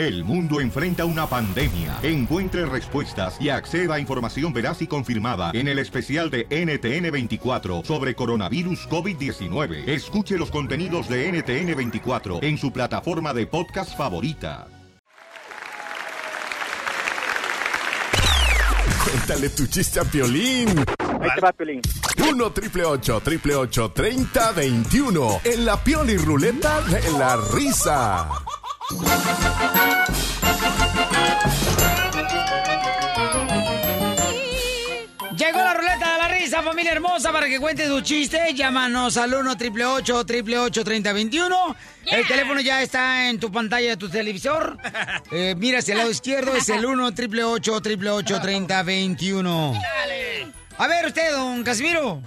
El mundo enfrenta una pandemia. Encuentre respuestas y acceda a información veraz y confirmada en el especial de NTN24 sobre coronavirus COVID-19. Escuche los contenidos de NTN24 en su plataforma de podcast favorita. Cuéntale tu chiste a Piolín. Ahí te va, Piolín. 1 triple 8 triple 8 30 21 en la Pioli Ruleta de la Risa. Llegó la ruleta de la risa, familia hermosa, para que cuente tu chiste. Llámanos al 1 triple 8 triple 8 3021 El teléfono ya está en tu pantalla de tu televisor. Eh, mira hacia el lado izquierdo, es el 1 triple 8 triple 8 3021 A ver usted, don Casimiro.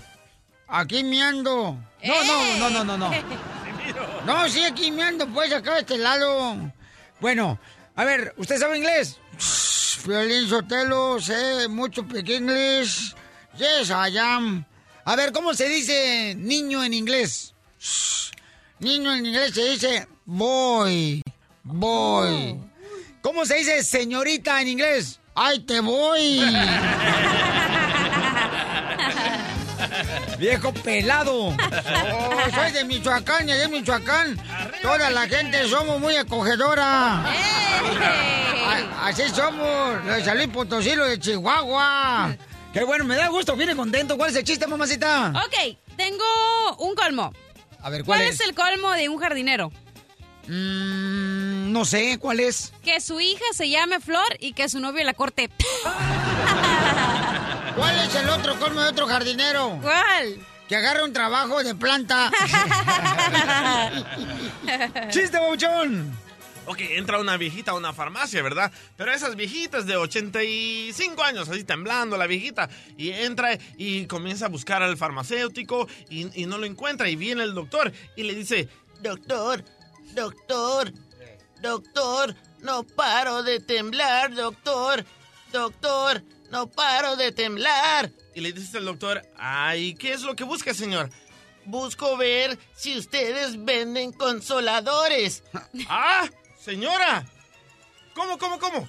Aquí me ando. No, no, no, no, no, no. No, sí, aquí pues, acá este lado. Bueno, a ver, ¿usted sabe inglés? Violín Sotelo, sé mucho inglés. Yes, I am. A ver, ¿cómo se dice niño en inglés? Niño en inglés se dice boy. Boy. ¿Cómo se dice señorita en inglés? ¡Ay, te voy! Viejo pelado. Oh, soy de Michoacán y de Michoacán. Toda la gente somos muy acogedora. A- Así somos. Los de San Luis Potosí, los de Chihuahua. Qué bueno, me da gusto, viene contento. ¿Cuál es el chiste, mamacita? Ok, tengo un colmo. A ver, ¿cuál, ¿Cuál es el colmo de un jardinero? Mm, no sé, ¿cuál es? Que su hija se llame Flor y que su novio la corte. ¿Cuál es el otro colmo de otro jardinero? ¿Cuál? Que agarre un trabajo de planta. ¡Chiste, bauchón! Ok, entra una viejita a una farmacia, ¿verdad? Pero esas viejitas de 85 años, así temblando la viejita, y entra y comienza a buscar al farmacéutico y, y no lo encuentra. Y viene el doctor y le dice, doctor, doctor, doctor, no paro de temblar, doctor, doctor, no paro de temblar. Y le dice el doctor, ay, ¿qué es lo que busca, señor? Busco ver si ustedes venden consoladores. ¡Ah! Señora. ¿Cómo, cómo, cómo?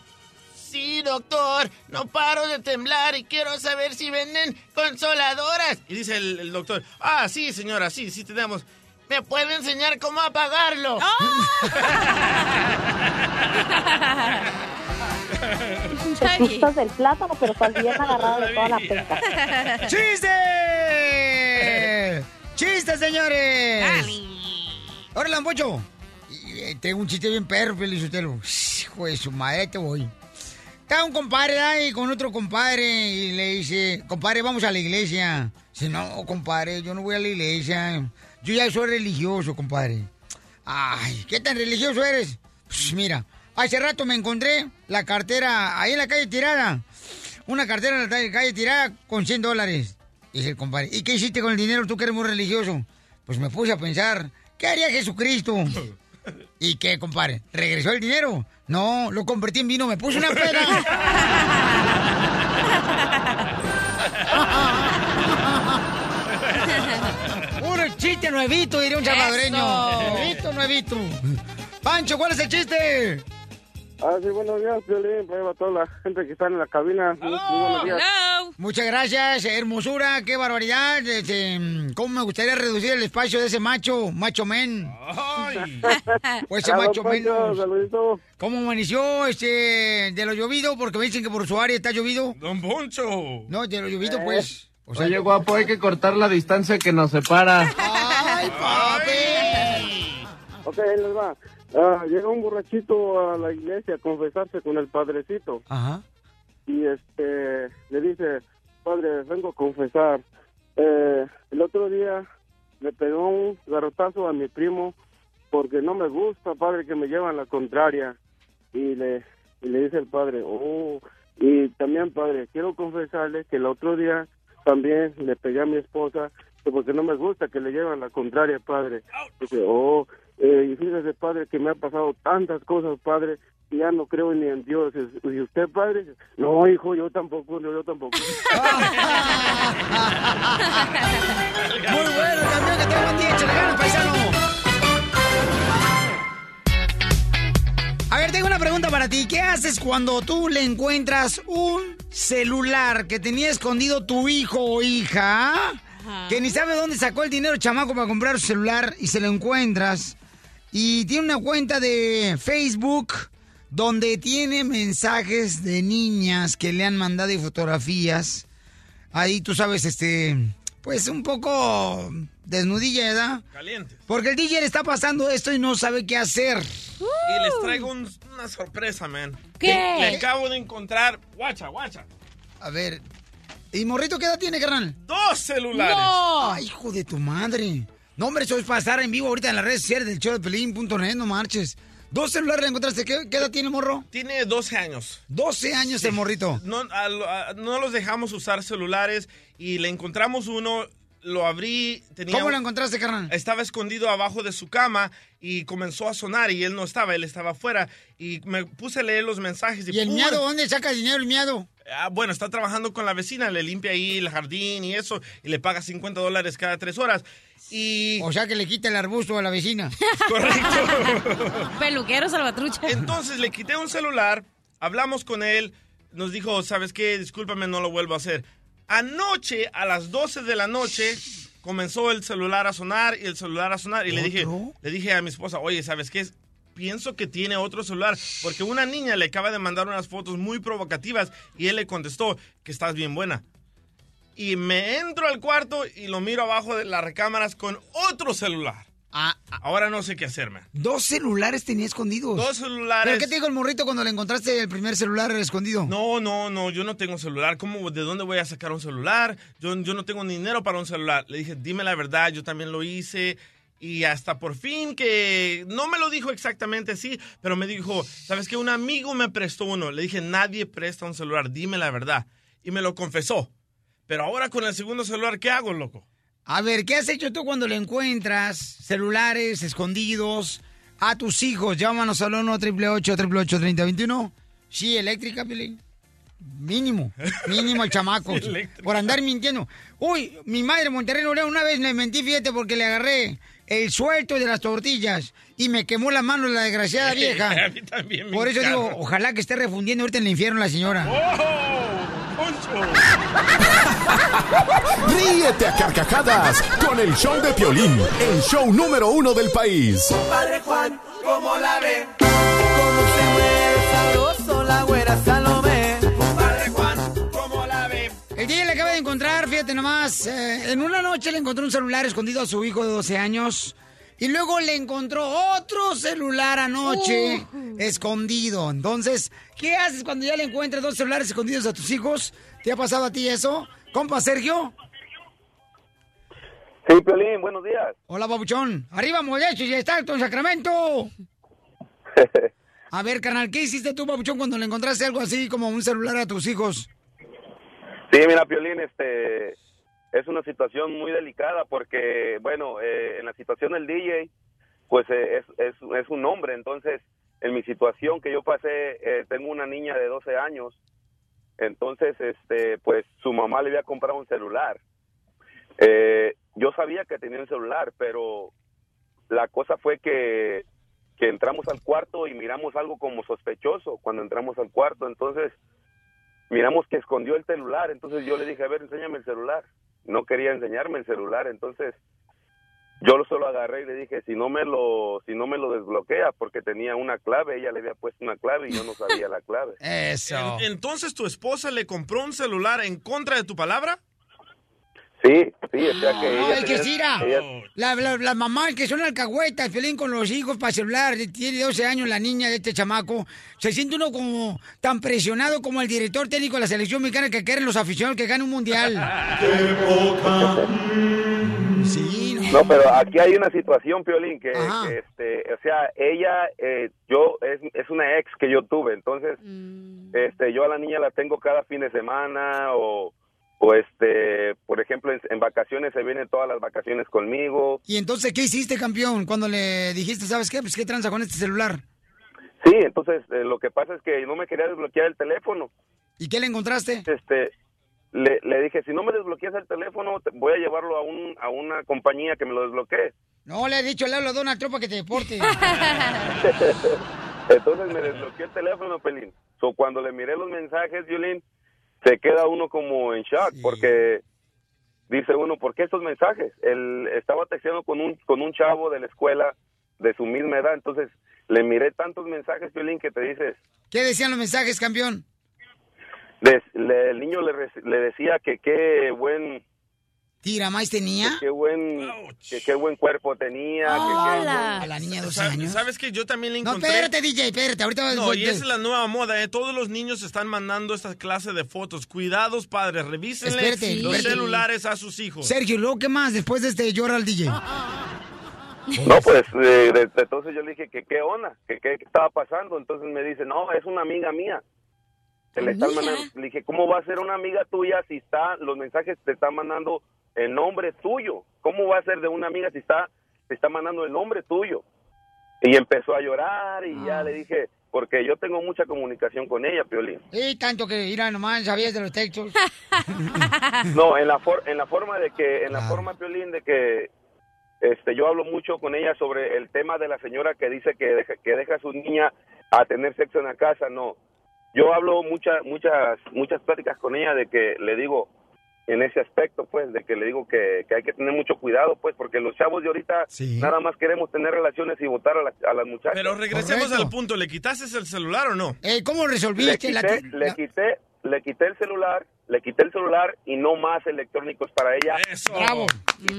Sí, doctor. No paro de temblar y quiero saber si venden consoladoras. Y dice el, el doctor, ah, sí, señora, sí, sí tenemos. ¿Me puede enseñar cómo apagarlo? Te gustas del plátano, pero estás bien agarrado de toda la penca. ¡Chiste! ¡Chiste, señores! ¡Órale, Pocho! Y, eh, Tengo un chiste bien perro, Felizotelo. Hijo de su madre, te voy. Está un compadre ahí con otro compadre y le dice, compadre, vamos a la iglesia. Dice, no, compadre, yo no voy a la iglesia. Yo ya soy religioso, compadre. Ay, ¿qué tan religioso eres? Pues mira, hace rato me encontré la cartera ahí en la calle tirada. Una cartera en la calle tirada con 100 dólares. Dice el compadre, ¿y qué hiciste con el dinero tú que eres muy religioso? Pues me puse a pensar, ¿qué haría Jesucristo? ¿Y qué, compadre? ¿Regresó el dinero? No, lo convertí en vino, me puse una peda. Puro chiste nuevito, diría un salvadoreño. Nuevito, nuevito. Pancho, ¿cuál es el chiste? Ah, sí, buenos días, Violín. Para toda la gente que está en la cabina. Muy buenos días. Muchas gracias, hermosura, qué barbaridad. Este, ¿Cómo me gustaría reducir el espacio de ese macho, macho men? O ese Ah, macho saludito. ¿Cómo amaneció este de lo llovido? Porque me dicen que por su área está llovido. Don Poncho. No, de lo llovido, pues. O sea, Oye, guapo, hay que cortar la distancia que nos separa. ¡Ay, papi! Ok, ahí les va. Ah, llega un borrachito a la iglesia a confesarse con el padrecito. Ajá. Y este, le dice, padre, vengo a confesar. Eh, el otro día le pegó un garrotazo a mi primo porque no me gusta, padre, que me llevan la contraria. Y le, y le dice el padre, oh, y también, padre, quiero confesarle que el otro día también le pegué a mi esposa que porque no me gusta que le llevan la contraria, padre. Dice, oh, eh, y fíjese, padre, que me ha pasado tantas cosas, padre, y ya no creo ni en Dios. ¿Y usted, padre? No, hijo, yo tampoco, no, yo tampoco. Muy bueno, campeón, que tenga buen día, échale ganas, paisano. A ver, tengo una pregunta para ti. ¿Qué haces cuando tú le encuentras un celular que tenía escondido tu hijo o hija? Que ni sabe dónde sacó el dinero chamaco para comprar su celular y se lo encuentras. Y tiene una cuenta de Facebook donde tiene mensajes de niñas que le han mandado y fotografías. Ahí tú sabes, este, pues un poco desnudilla, ¿verdad? Caliente. Porque el DJ le está pasando esto y no sabe qué hacer. Y les traigo un- una sorpresa, man. ¿Qué? Le, le acabo de encontrar. Guacha, guacha. A ver. ¿Y Morrito qué edad tiene, carnal? Dos celulares. Ay, hijo de tu madre. No, hombre, eso es para estar en vivo ahorita en las redes sociales del show de Pelín.net, no marches. Dos celulares le encontraste. ¿Qué, qué edad tiene, morro? Tiene 12 años. 12 años el morrito. No, a lo- a- no los dejamos usar celulares y le encontramos uno, lo abrí. Tenía ¿Cómo lo encontraste, carnal? Estaba escondido abajo de su cama y comenzó a sonar y él no estaba, él estaba afuera. Y me puse a leer los mensajes. Y, ¿Y el ¡pum! miado? ¿Dónde saca dinero el miado? Ah, bueno, está trabajando con la vecina, le limpia ahí el jardín y eso, y le paga 50 dólares cada tres horas. Y... O sea que le quita el arbusto a la vecina. Peluquero salvatrucha. Entonces le quité un celular, hablamos con él, nos dijo, ¿sabes qué? Discúlpame, no lo vuelvo a hacer. Anoche, a las 12 de la noche, comenzó el celular a sonar y el celular a sonar. Y le dije, le dije a mi esposa, oye, ¿sabes qué? Pienso que tiene otro celular, porque una niña le acaba de mandar unas fotos muy provocativas y él le contestó que estás bien buena. Y me entro al cuarto y lo miro abajo de las recámaras con otro celular. Ahora no sé qué hacerme. Dos celulares tenía escondidos. Dos celulares. ¿Pero qué te dijo el morrito cuando le encontraste el primer celular escondido? No, no, no, yo no tengo celular. ¿Cómo, ¿De dónde voy a sacar un celular? Yo, yo no tengo dinero para un celular. Le dije, dime la verdad, yo también lo hice. Y hasta por fin que no me lo dijo exactamente así, pero me dijo, ¿sabes qué? Un amigo me prestó uno. Le dije, nadie presta un celular, dime la verdad. Y me lo confesó. Pero ahora con el segundo celular, ¿qué hago, loco? A ver, ¿qué has hecho tú cuando le encuentras celulares escondidos a tus hijos? Llámanos al 1 888 3021 Sí, eléctrica, Pelín. Mínimo, mínimo el chamaco. Por andar mintiendo. Uy, mi madre Monterrey Nuevo León, una vez le mentí, fíjate, porque le agarré el suelto de las tortillas y me quemó la mano la desgraciada vieja. A mí también me Por eso encanta. digo, ojalá que esté refundiendo ahorita en el infierno la señora. ¡Oh! ¡Poncho! Ríete a carcajadas con el show de Piolín, el show número uno del país. Padre Juan, ¿cómo la ve? Eh, en una noche le encontró un celular escondido a su hijo de 12 años y luego le encontró otro celular anoche escondido. Entonces, ¿qué haces cuando ya le encuentras dos celulares escondidos a tus hijos? ¿Te ha pasado a ti eso? Compa Sergio. Sí, Piolín, buenos días. Hola, babuchón. Arriba, Modesto, ya está en Sacramento. A ver, carnal, ¿qué hiciste tú, babuchón, cuando le encontraste algo así como un celular a tus hijos? Sí, mira, Piolín, este, es una situación muy delicada porque, bueno, eh, en la situación del DJ, pues eh, es, es, un hombre, entonces, en mi situación que yo pasé, eh, tengo una niña de 12 años, entonces, este, pues su mamá le había comprado un celular. Eh, yo sabía que tenía un celular, pero la cosa fue que, que entramos al cuarto y miramos algo como sospechoso cuando entramos al cuarto, entonces miramos que escondió el celular, entonces yo le dije, a ver, enséñame el celular. No quería enseñarme el celular, entonces yo lo solo agarré y le dije, si no me lo si no me lo desbloquea porque tenía una clave, ella le había puesto una clave y yo no sabía la clave. Eso. En- Entonces, ¿tu esposa le compró un celular en contra de tu palabra? Sí, sí, o sea que ella Ay, que tenía- era. ella- La, la, la mamá que son alcahuetas, Pelín con los hijos para celular, tiene 12 años la niña de este chamaco. Se siente uno como tan presionado como el director técnico de la selección mexicana que quieren los aficionados que gane un mundial. Sí, No, pero aquí hay una situación, Piolín, que, que, este, o sea, ella, eh, yo, es, es una ex que yo tuve, entonces, este, yo a la niña la tengo cada fin de semana o, o este, por ejemplo, en, en vacaciones se vienen todas las vacaciones conmigo. Y entonces, ¿qué hiciste, campeón? Cuando le dijiste, ¿sabes qué? Pues, ¿qué tranza con este celular? Sí, entonces, eh, lo que pasa es que no me quería desbloquear el teléfono. ¿Y qué le encontraste? Este, le, le dije, si no me desbloqueas el teléfono, te- voy a llevarlo a, un, a una compañía que me lo desbloquee. No, le he dicho, le hablo a Donald Trump para que te deporte. Entonces me desbloqueó el teléfono, Pelín. So, cuando le miré los mensajes, Violín, se queda uno como en shock porque dice uno, ¿por qué estos mensajes? Él estaba texteando con un, con un chavo de la escuela de su misma edad, entonces le miré tantos mensajes, Violín, que te dices, ¿Qué decían los mensajes, campeón? des- le- el niño le, le decía que qué buen ¿Tira más tenía? que qué buen que qué buen cuerpo tenía, que qué buen- A la niña de 12 Sa- años. ¿Sabes que yo también le No, encontré? espérate, DJ, espérate. Ahorita No, voy- y esa es la nueva moda, ¿eh? Todos los niños están mandando esta clase de fotos. Cuidados, padres, revísenle Espérate, los espérate. celulares a sus hijos. Sergio, ¿luego qué más? Después de este llora al DJ. No, pues eh, de- de- entonces yo le dije que qué onda, que qué estaba pasando, entonces me dice, "No, es una amiga mía." Se le están mandando, le dije, "¿Cómo va a ser una amiga tuya si está los mensajes te están mandando en nombre tuyo? ¿Cómo va a ser de una amiga si está te está mandando el nombre tuyo?" Y empezó a llorar y ya le dije, porque yo tengo mucha comunicación con ella, Piolín. Y tanto que irá nomás, sabías de los textos. No, en la for- en la forma de que en la forma Piolín de que este yo hablo mucho con ella sobre el tema de la señora que dice que deja, que deja a su niña a tener sexo en la casa, no. Yo hablo muchas muchas muchas pláticas con ella de que le digo en ese aspecto pues de que le digo que, que hay que tener mucho cuidado pues porque los chavos de ahorita nada más queremos tener relaciones y votar a, la- a las muchachas. Pero regresemos al punto, ¿le quitaste el celular o no? Eh, ¿Cómo le resolviste quité, la... le quité le quité el celular le quité el celular y no más electrónicos para ella Bravo.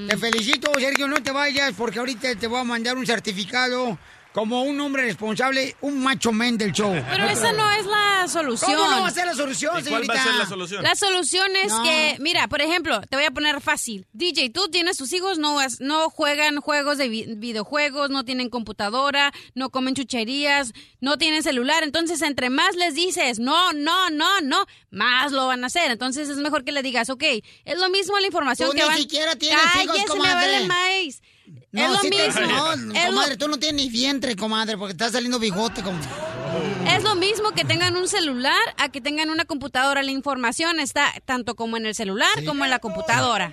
Te felicito, Sergio, no te vayas porque ahorita te voy a mandar un certificado como un hombre responsable, un macho men del show. Pero esa no es la solución. ¿Cómo no va a ser la solución, ¿Y cuál va a ser la solución? La solución es No. que, mira, por ejemplo, te voy a poner fácil. DJ, tú tienes tus hijos, no, no juegan juegos de vi- videojuegos, no tienen computadora, no comen chucherías, no tienen celular. Entonces, entre más les dices, no, no, no, no, más lo van a hacer. Entonces, es mejor que le digas, ok, es lo mismo la información Tú que ni van... siquiera tienes hijos, Cállese, me comadre. vale más. No, es lo sí te- mismo. no, Es lo- comadre, tú no tienes ni vientre, comadre, porque está saliendo bigote. Como... Es lo mismo que tengan un celular a que tengan una computadora. La información está tanto como en el celular como en la computadora.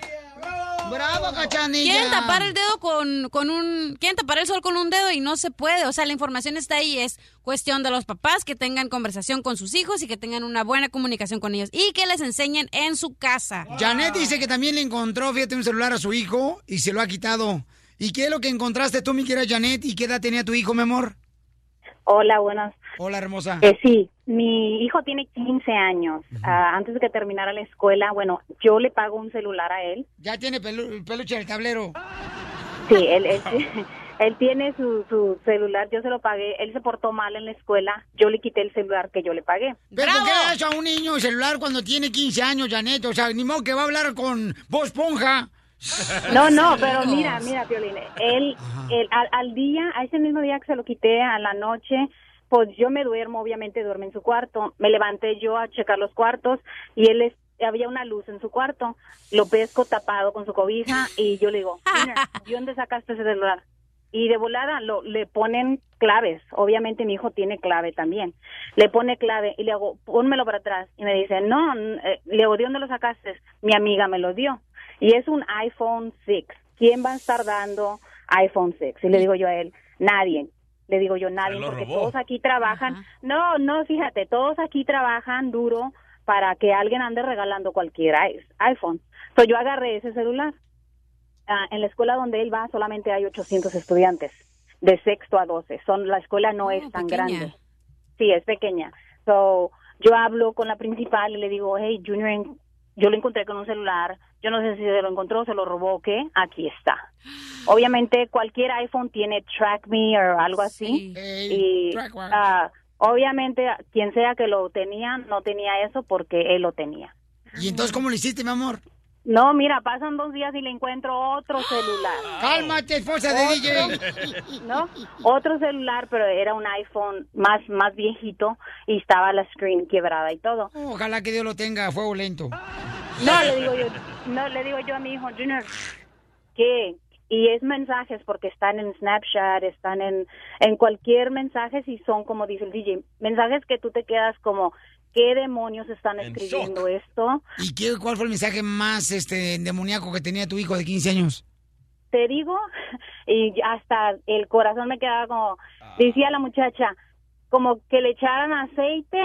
¡Bravo, cachanilla! Quieren tapar el dedo con, con un... Quieren tapar el sol con un dedo y no se puede. O sea, la información está ahí. Es cuestión de los papás que tengan conversación con sus hijos y que tengan una buena comunicación con ellos. Y que les enseñen en su casa. Janet dice que también le encontró, fíjate, un celular a su hijo y se lo ha quitado. ¿Y qué es lo que encontraste tú, mi querida Janet? ¿Y qué edad tenía tu hijo, mi amor? Hola, buenas. Hola, hermosa. Eh, sí, mi hijo tiene 15 años. Ah, antes de que terminara la escuela, bueno, yo le pago un celular a él. Ya tiene pelu- peluche en el tablero. Sí, él, él, él tiene su, su celular, yo se lo pagué. Él se portó mal en la escuela, yo le quité el celular que yo le pagué. ¿Pero por qué le das a un niño celular cuando tiene 15 años, Janet? O sea, ni modo que va a hablar con voz ponja. No, no, pero mira, mira, Piolín, él, él al, al día, a ese mismo día que se lo quité, a la noche, pues yo me duermo, obviamente duerme en su cuarto. Me levanté yo a checar los cuartos y él es- había una luz en su cuarto. Lo pesco tapado con su cobija y yo le digo, mira, ¿de dónde sacaste ese celular? Y de volada lo, le ponen claves. Obviamente mi hijo tiene clave también. Le pone clave y le hago, pónmelo para atrás. Y me dice, no, eh, le digo, ¿de dónde lo sacaste? Mi amiga me lo dio. Y es un iPhone 6. ¿Quién va a estar dando iPhone 6? Y le digo yo a él, nadie. Le digo yo, nadie, porque robó. todos aquí trabajan. No, no, fíjate, todos aquí trabajan duro para que alguien ande regalando cualquier iPhone. Entonces yo agarré ese celular. Ah, en la escuela donde él va solamente hay 800 estudiantes, de sexto a 12. Son, la escuela no es tan pequeña. grande. Sí, es pequeña. So, yo hablo con la principal y le digo, hey, Junior, en- yo lo encontré con un celular. Yo no sé si se lo encontró, se lo robó o qué. Aquí está. Obviamente, cualquier iPhone tiene Track Me o algo así. y track what? ah, obviamente, quien sea que lo tenía, no tenía eso porque él lo tenía. ¿Y entonces cómo lo hiciste, mi amor? No, mira, pasan dos días y le encuentro otro celular. Cálmate, esposa de DJ. ¿No? Otro celular, pero era un iPhone más, más viejito y estaba la screen quebrada y todo. Ojalá que Dios lo tenga a fuego lento. No, le digo yo, no, le digo yo a mi hijo, Junior, ¿qué? Y es mensajes porque están en Snapchat, están en, en cualquier mensaje y son, como dice el DJ, mensajes que tú te quedas como, ¿qué demonios están En escribiendo esto? ¿Y qué, cuál fue el mensaje más este demoníaco que tenía tu hijo de 15 años? te digo, y hasta el corazón me quedaba como, decía la muchacha, como que le echaran aceite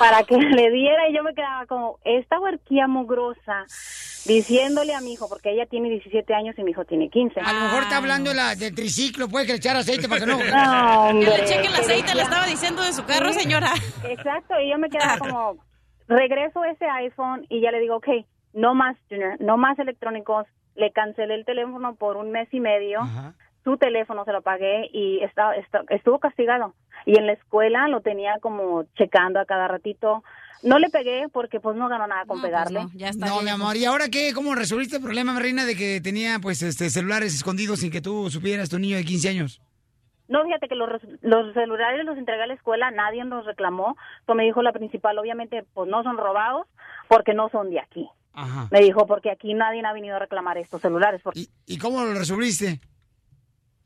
para que le diera y yo me quedaba como, esta huerquía mugrosa, diciéndole a mi hijo, porque ella tiene 17 años y mi hijo tiene 15. A lo mejor está hablando de la, del triciclo, puede que le echar aceite para que no. No, hombre. Que le cheque el aceite, le estaba diciendo de su carro, Sí, señora. Exacto, y yo me quedaba como, regreso ese iPhone y ya le digo, ok, no más, Junior, no más electrónicos. Le cancelé el teléfono por un mes y medio. Su teléfono se lo pagué y está, está- estuvo castigado. Y en la escuela lo tenía como checando a cada ratito. No le pegué porque pues no ganó nada con pegarle. No, mi amor, ¿y ahora qué? ¿Cómo resolviste el problema, reina, de que tenía pues este celulares escondidos sin que tú supieras, tu niño de 15 años? No, fíjate que los, los celulares los entregué a la escuela, nadie nos reclamó. Pues me dijo la principal, obviamente, pues no son robados porque no son de aquí. Ajá. Me dijo, porque aquí nadie ha venido a reclamar estos celulares. Porque, ¿Y cómo lo resolviste?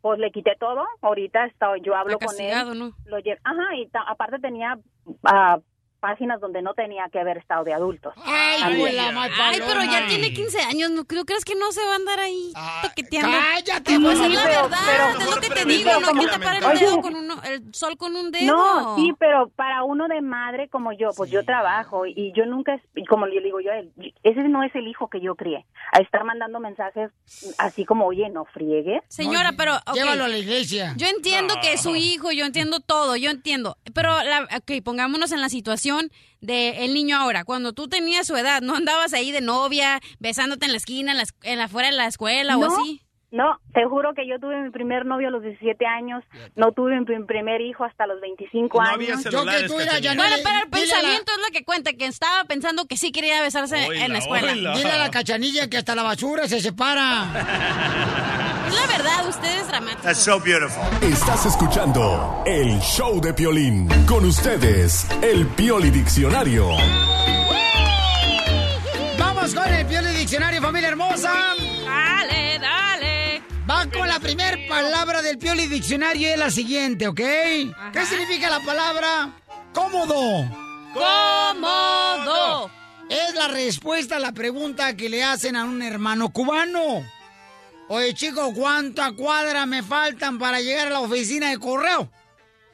Pues le quité todo. Ahorita está, yo hablo Está con él. ¿no? Lo lle- Ajá, y ta- aparte tenía ah, páginas donde no tenía que haber estado de adultos. También. Ay, pero ya tiene 15 años, ¿no creo? ¿Crees que no se va a andar ahí toqueteando? cállate, Pues Sí, es la verdad, pero- es lo que te Sí, digo, no como- que tapar el dedo con uno, el sol con un dedo. No, sí, pero para uno de madre como yo, pues yo trabajo y yo nunca, y como le digo yo a él, ese no es el hijo que yo crié. A estar mandando mensajes así como, oye, no friegues. Señora, pero... ok. Llévalo a la iglesia. Yo entiendo que es su hijo, yo entiendo todo, yo entiendo. Pero, la, ok, pongámonos en la situación del el niño ahora. Cuando tú tenías su edad, ¿no andabas ahí de novia, besándote en la esquina, en la, en la fuera de la escuela o así? No, te juro que yo tuve mi primer novio a los 17 años, no tuve mi primer hijo hasta los 25 No años. había celulares, Cachanilla. Bueno, pero el dile a la- pensamiento es lo que cuenta, que estaba pensando que sí quería besarse en la escuela. Dile a la cachanilla que hasta la basura se separa. Es la verdad, ustedes dramáticos. That's so beautiful. Estás escuchando el show de Piolín. Con ustedes, el Pioli Diccionario. Vamos con el Pioli Diccionario, familia hermosa. Dale. Va con la primer palabra del Pioli Diccionario y es la siguiente, ¿ok? ¿Qué significa la palabra cómodo? Cómodo. Es la respuesta a la pregunta que le hacen a un hermano cubano. Oye, chico, ¿cuántas cuadras me faltan para llegar a la oficina de correo?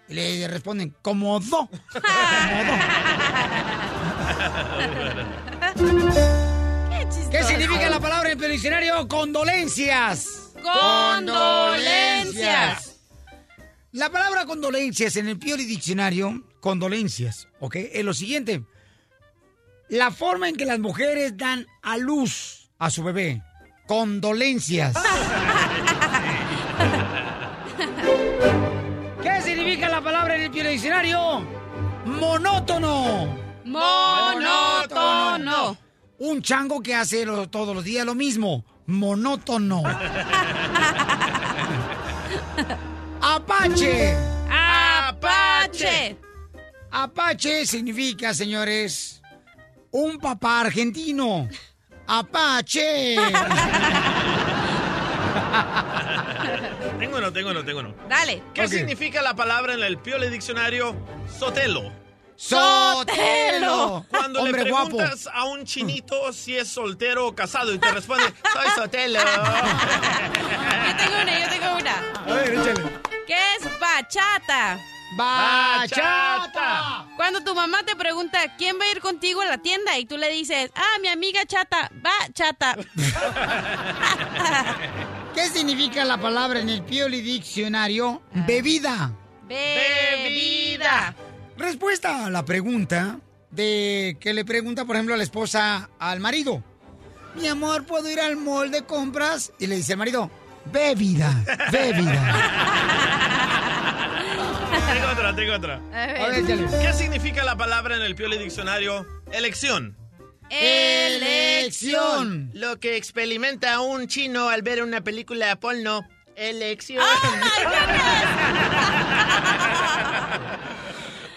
Y le responden, cómodo. ¿Qué significa la palabra en el diccionario? Condolencias. Condolencias. La palabra condolencias en el Pioli Diccionario, condolencias, ¿ok? Es lo siguiente. La forma en que las mujeres dan a luz a su bebé. Condolencias. ¿Qué significa la palabra en el Pioli Diccionario? Monótono. Monótono. Un chango que hace lo- todos los días lo mismo. Monótono. Apache. Apache. Apache significa, señores, un papá argentino. Apache. Tengo uno, tengo uno, tengo uno. Dale. ¿Qué significa la palabra en el Piole Diccionario? Sotelo. Sotelo. Cuando Hombre le guapo. preguntas a un chinito si es soltero o casado y te responde, soy Sotelo. Yo tengo una, yo tengo una. A ver, échale. ¿Qué es bachata? Bachata. Cuando tu mamá te pregunta quién va a ir contigo a la tienda y tú le dices, ah, mi amiga chata, va chata. ¿Qué significa la palabra en el Pioli Diccionario? Bebida. Bebida. Respuesta a la pregunta de que le pregunta, por ejemplo, a la esposa al marido. Mi amor, ¿puedo ir al mall de compras? Y le dice el marido, bebida, bebida. tengo otra, tengo otra. A ver. A ver, échale. ¿Qué significa la palabra en el Piole Diccionario? Elección. Elección. Lo que experimenta un chino al ver una película porno. Elección.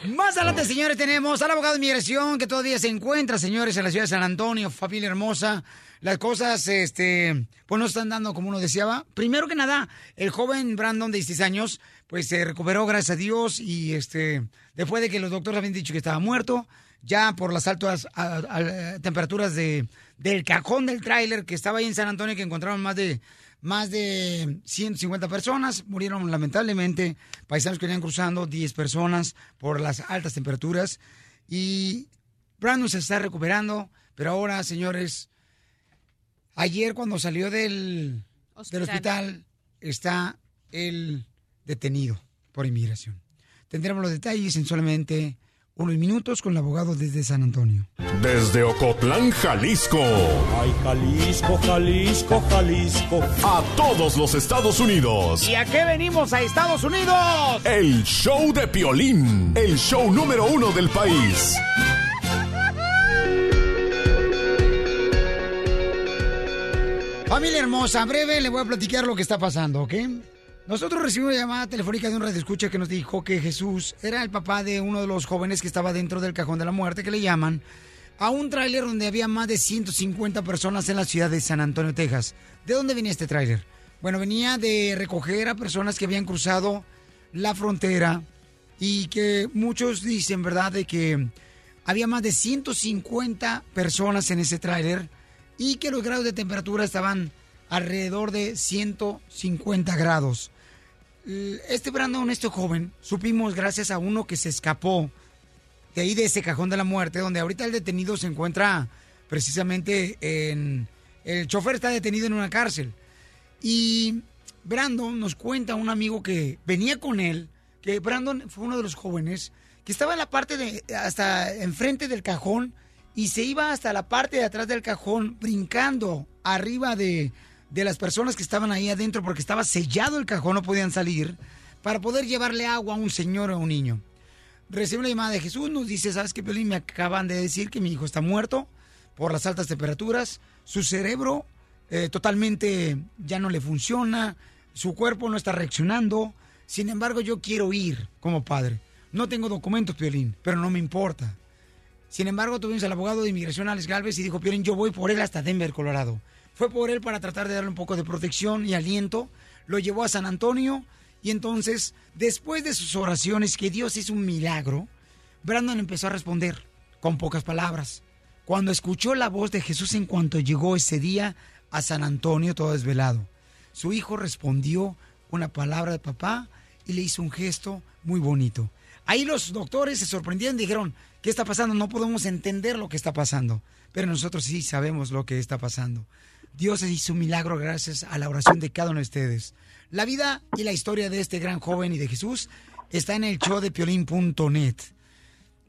Más adelante, señores, tenemos al abogado de inmigración que todavía se encuentra, señores, en la ciudad de San Antonio, familia hermosa. Las cosas, este, pues no están dando como uno deseaba. Primero que nada, el joven Brandon de 16 años, pues se recuperó, gracias a Dios, y este, después de que los doctores habían dicho que estaba muerto, ya por las altas temperaturas de, del cajón del tráiler que estaba ahí en San Antonio, que encontraron más de más de 150 personas murieron lamentablemente. Paisanos que venían cruzando, 10 personas por las altas temperaturas. Y Brandon se está recuperando, pero ahora, señores, ayer cuando salió del Hospital. del hospital está el detenido por inmigración. Tendremos los detalles en solamente unos minutos con el abogado desde San Antonio. Desde Ocotlán, Jalisco. Ay, Jalisco, Jalisco, Jalisco. A todos los Estados Unidos. ¿Y a qué venimos a Estados Unidos? El show de Piolín. El show número uno del país. Familia hermosa, en breve le voy a platicar lo que está pasando, ¿ok? Nosotros recibimos una llamada telefónica de un radioescucha que nos dijo que Jesús era el papá de uno de los jóvenes que estaba dentro del cajón de la muerte, que le llaman, a un tráiler donde había más de 150 personas en la ciudad de San Antonio, Texas. ¿De dónde venía este tráiler? Bueno, venía de recoger a personas que habían cruzado la frontera y que muchos dicen, ¿verdad?, de que había más de 150 personas en ese tráiler y que los grados de temperatura estaban alrededor de 150 grados. Este Brandon, este joven, supimos gracias a uno que se escapó de ahí de ese cajón de la muerte, donde ahorita el detenido se encuentra precisamente en... El chofer está detenido en una cárcel. Y Brandon nos cuenta un amigo que venía con él, que Brandon fue uno de los jóvenes que estaba en la parte de, hasta enfrente del cajón y se iba hasta la parte de atrás del cajón brincando arriba de, de las personas que estaban ahí adentro porque estaba sellado el cajón, no podían salir, para poder llevarle agua a un señor o a un niño. Recibe una llamada de Jesús, nos dice, ¿sabes qué, Piolín? Me acaban de decir que mi hijo está muerto por las altas temperaturas, su cerebro eh, totalmente ya no le funciona, su cuerpo no está reaccionando, sin embargo yo quiero ir como padre. No tengo documentos, Piolín, pero no me importa. Sin embargo, tuvimos al abogado de inmigración, Alex Galvez, y dijo, Piolín, yo voy por él hasta Denver, Colorado. Fue por él para tratar de darle un poco de protección y aliento. Lo llevó a San Antonio y entonces, después de sus oraciones, que Dios hizo un milagro, Brandon empezó a responder con pocas palabras. Cuando escuchó la voz de Jesús en cuanto llegó ese día a San Antonio todo desvelado, su hijo respondió una palabra de papá y le hizo un gesto muy bonito. Ahí los doctores se sorprendieron y dijeron, ¿qué está pasando? No podemos entender lo que está pasando, pero nosotros sí sabemos lo que está pasando. Dios hizo un milagro gracias a la oración de cada uno de ustedes. La vida y la historia de este gran joven y de Jesús está en el show de piolín.net.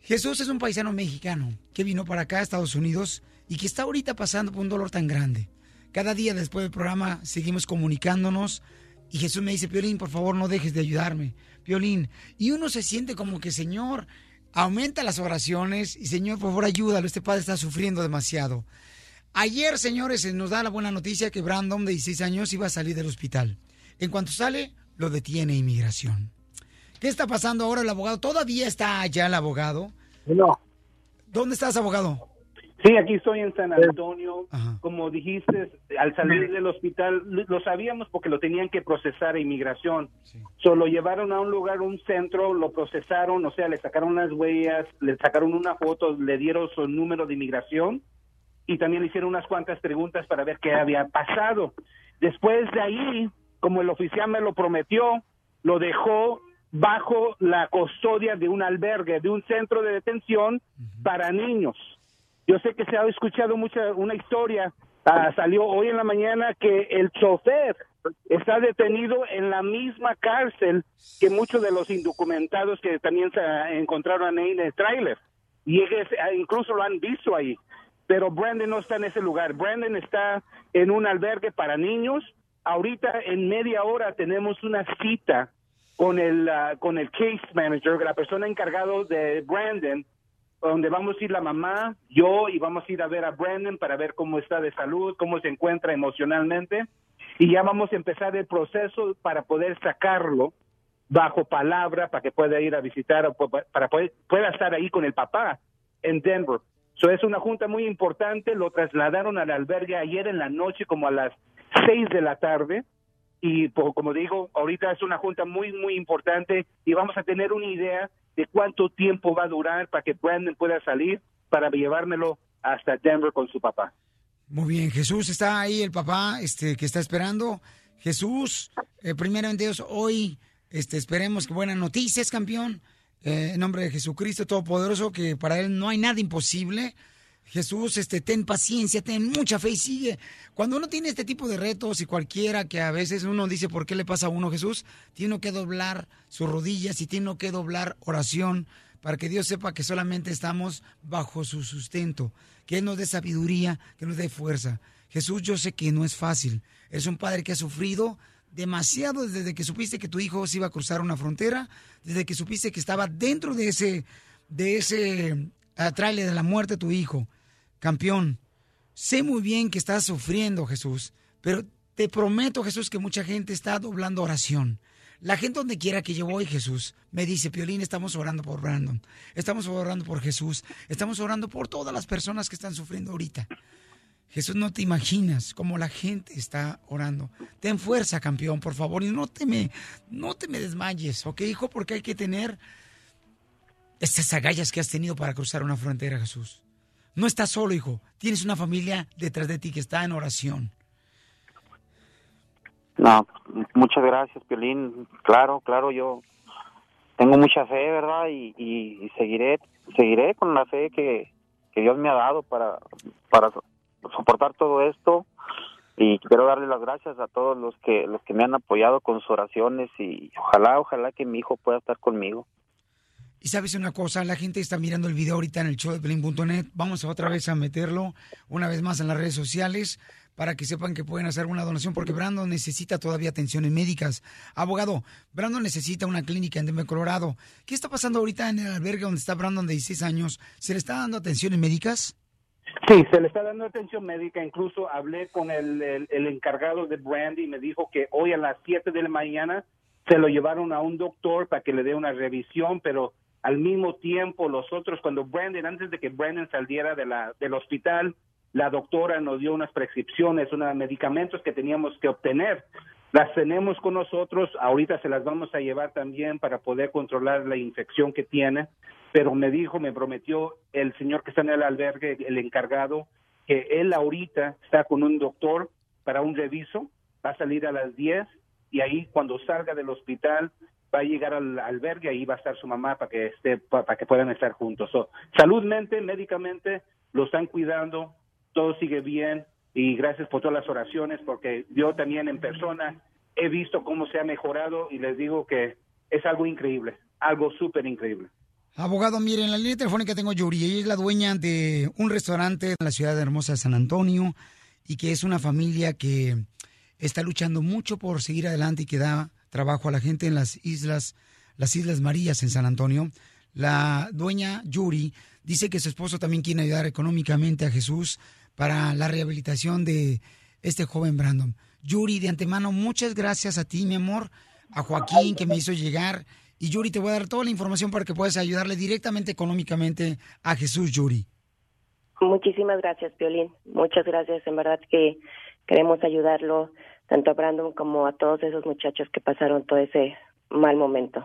Jesús es un paisano mexicano que vino para acá a Estados Unidos y que está ahorita pasando por un dolor tan grande. Cada día después del programa seguimos comunicándonos y Jesús me dice, Piolín, por favor no dejes de ayudarme. Piolín. Y uno se siente como que, Señor, aumenta las oraciones y Señor, por favor ayúdalo, este padre está sufriendo demasiado. Ayer, señores, se nos da la buena noticia que Brandon, de 16 años, iba a salir del hospital. En cuanto sale, lo detiene inmigración. ¿Qué está pasando ahora el abogado? ¿Todavía está allá el abogado? No. ¿Dónde estás, abogado? Sí, aquí estoy en San Antonio. Como dijiste, al salir del hospital, lo sabíamos porque lo tenían que procesar a inmigración. Solo llevaron a un lugar, un centro, lo procesaron, o sea, le sacaron las huellas, le sacaron una foto, le dieron su número de inmigración y también le hicieron unas cuantas preguntas para ver qué había pasado. Después de ahí, como el oficial me lo prometió, lo dejó bajo la custodia de un albergue, de un centro de detención para niños. Yo sé que se ha escuchado mucha una historia, ah, salió hoy en la mañana que el chofer está detenido en la misma cárcel que muchos de los indocumentados que también se encontraron ahí en el tráiler. Y ellos, ah, incluso lo han visto ahí. Pero Brandon no está en ese lugar. Brandon está en un albergue para niños. Ahorita en media hora tenemos una cita con el ah, con el case manager, la persona encargado de Brandon, donde vamos a ir la mamá, yo y vamos a ir a ver a Brandon para ver cómo está de salud, cómo se encuentra emocionalmente y ya vamos a empezar el proceso para poder sacarlo bajo palabra para que pueda ir a visitar o para poder pueda estar ahí con el papá en Denver. So es una junta muy importante, lo trasladaron al albergue ayer en la noche como a las seis de la tarde y po- como digo, ahorita es una junta muy, muy importante y vamos a tener una idea de cuánto tiempo va a durar para que Brandon pueda salir para llevármelo hasta Denver con su papá. Muy bien, Jesús está ahí, el papá este, que está esperando. Jesús, eh, primeramente Dios, hoy este, esperemos que buenas noticias, campeón. Eh, en nombre de Jesucristo Todopoderoso, que para Él no hay nada imposible. Jesús, este, ten paciencia, ten mucha fe y sigue. Cuando uno tiene este tipo de retos y cualquiera que a veces uno dice, ¿por qué le pasa a uno Jesús? Tiene que doblar sus rodillas y tiene que doblar oración para que Dios sepa que solamente estamos bajo su sustento, que Él nos dé sabiduría, que nos dé fuerza. Jesús, yo sé que no es fácil. Es un padre que ha sufrido demasiado desde que supiste que tu hijo se iba a cruzar una frontera, desde que supiste que estaba dentro de ese, de ese uh, tráiler de la muerte de tu hijo. Campeón, sé muy bien que estás sufriendo, Jesús, pero te prometo, Jesús, que mucha gente está doblando oración. La gente donde quiera que yo voy, Jesús, me dice, Piolín, estamos orando por Brandon, estamos orando por Jesús, estamos orando por todas las personas que están sufriendo ahorita. Jesús, no te imaginas cómo la gente está orando. Ten fuerza, campeón, por favor, y no te me, no te me desmayes, ¿ok, hijo? Porque hay que tener estas agallas que has tenido para cruzar una frontera, Jesús. No estás solo, hijo. Tienes una familia detrás de ti que está en oración. No, muchas gracias, Piolín. Claro, claro, yo tengo mucha fe, ¿verdad? Y, seguiré, seguiré con la fe que, que Dios me ha dado para, para soportar todo esto y quiero darle las gracias a todos los que los que me han apoyado con sus oraciones y ojalá ojalá que mi hijo pueda estar conmigo y sabes una cosa, la gente está mirando el video ahorita en el show de Pelín.net. Vamos otra vez a meterlo una vez más en las redes sociales para que sepan que pueden hacer una donación porque Brandon necesita todavía atenciones médicas. Abogado, Brandon necesita una clínica en Denver, Colorado. ¿Qué está pasando ahorita en el albergue donde está Brandon de 16 años? ¿Se le está dando atenciones médicas? Sí, se le está dando atención médica. Incluso hablé con el, el, encargado de Brandy y me dijo que hoy a las 7 de la mañana se lo llevaron a un doctor para que le dé una revisión, pero al mismo tiempo los otros, cuando Brandon, antes de que Brandon saliera de la, del hospital, la doctora nos dio unas prescripciones, unos medicamentos que teníamos que obtener. Las tenemos con nosotros, ahorita se las vamos a llevar también para poder controlar la infección que tiene, pero me dijo, me prometió el señor que está en el albergue, el encargado, que él ahorita está con un doctor para un reviso, va a salir a las 10 y ahí cuando salga del hospital va a llegar al albergue, ahí va a estar su mamá para que esté, para que puedan estar juntos. So, saludmente, médicamente, lo están cuidando, todo sigue bien y gracias por todas las oraciones porque yo también en persona he visto cómo se ha mejorado y les digo que es algo increíble, algo súper increíble. Abogado, miren, en la línea telefónica tengo Yuri, ella es la dueña de un restaurante en la ciudad hermosa de San Antonio y que es una familia que está luchando mucho por seguir adelante y que da trabajo a la gente en las islas, las Islas Marías en San Antonio. La dueña Yuri dice que su esposo también quiere ayudar económicamente a Jesús para la rehabilitación de este joven Brandon. Yuri, de antemano, muchas gracias a ti, mi amor, a Joaquín que me hizo llegar. Y Yuri, te voy a dar toda la información para que puedas ayudarle directamente económicamente a Jesús, Yuri. Muchísimas gracias, Violín. Muchas gracias. En verdad que queremos ayudarlo tanto a Brandon como a todos esos muchachos que pasaron todo ese mal momento.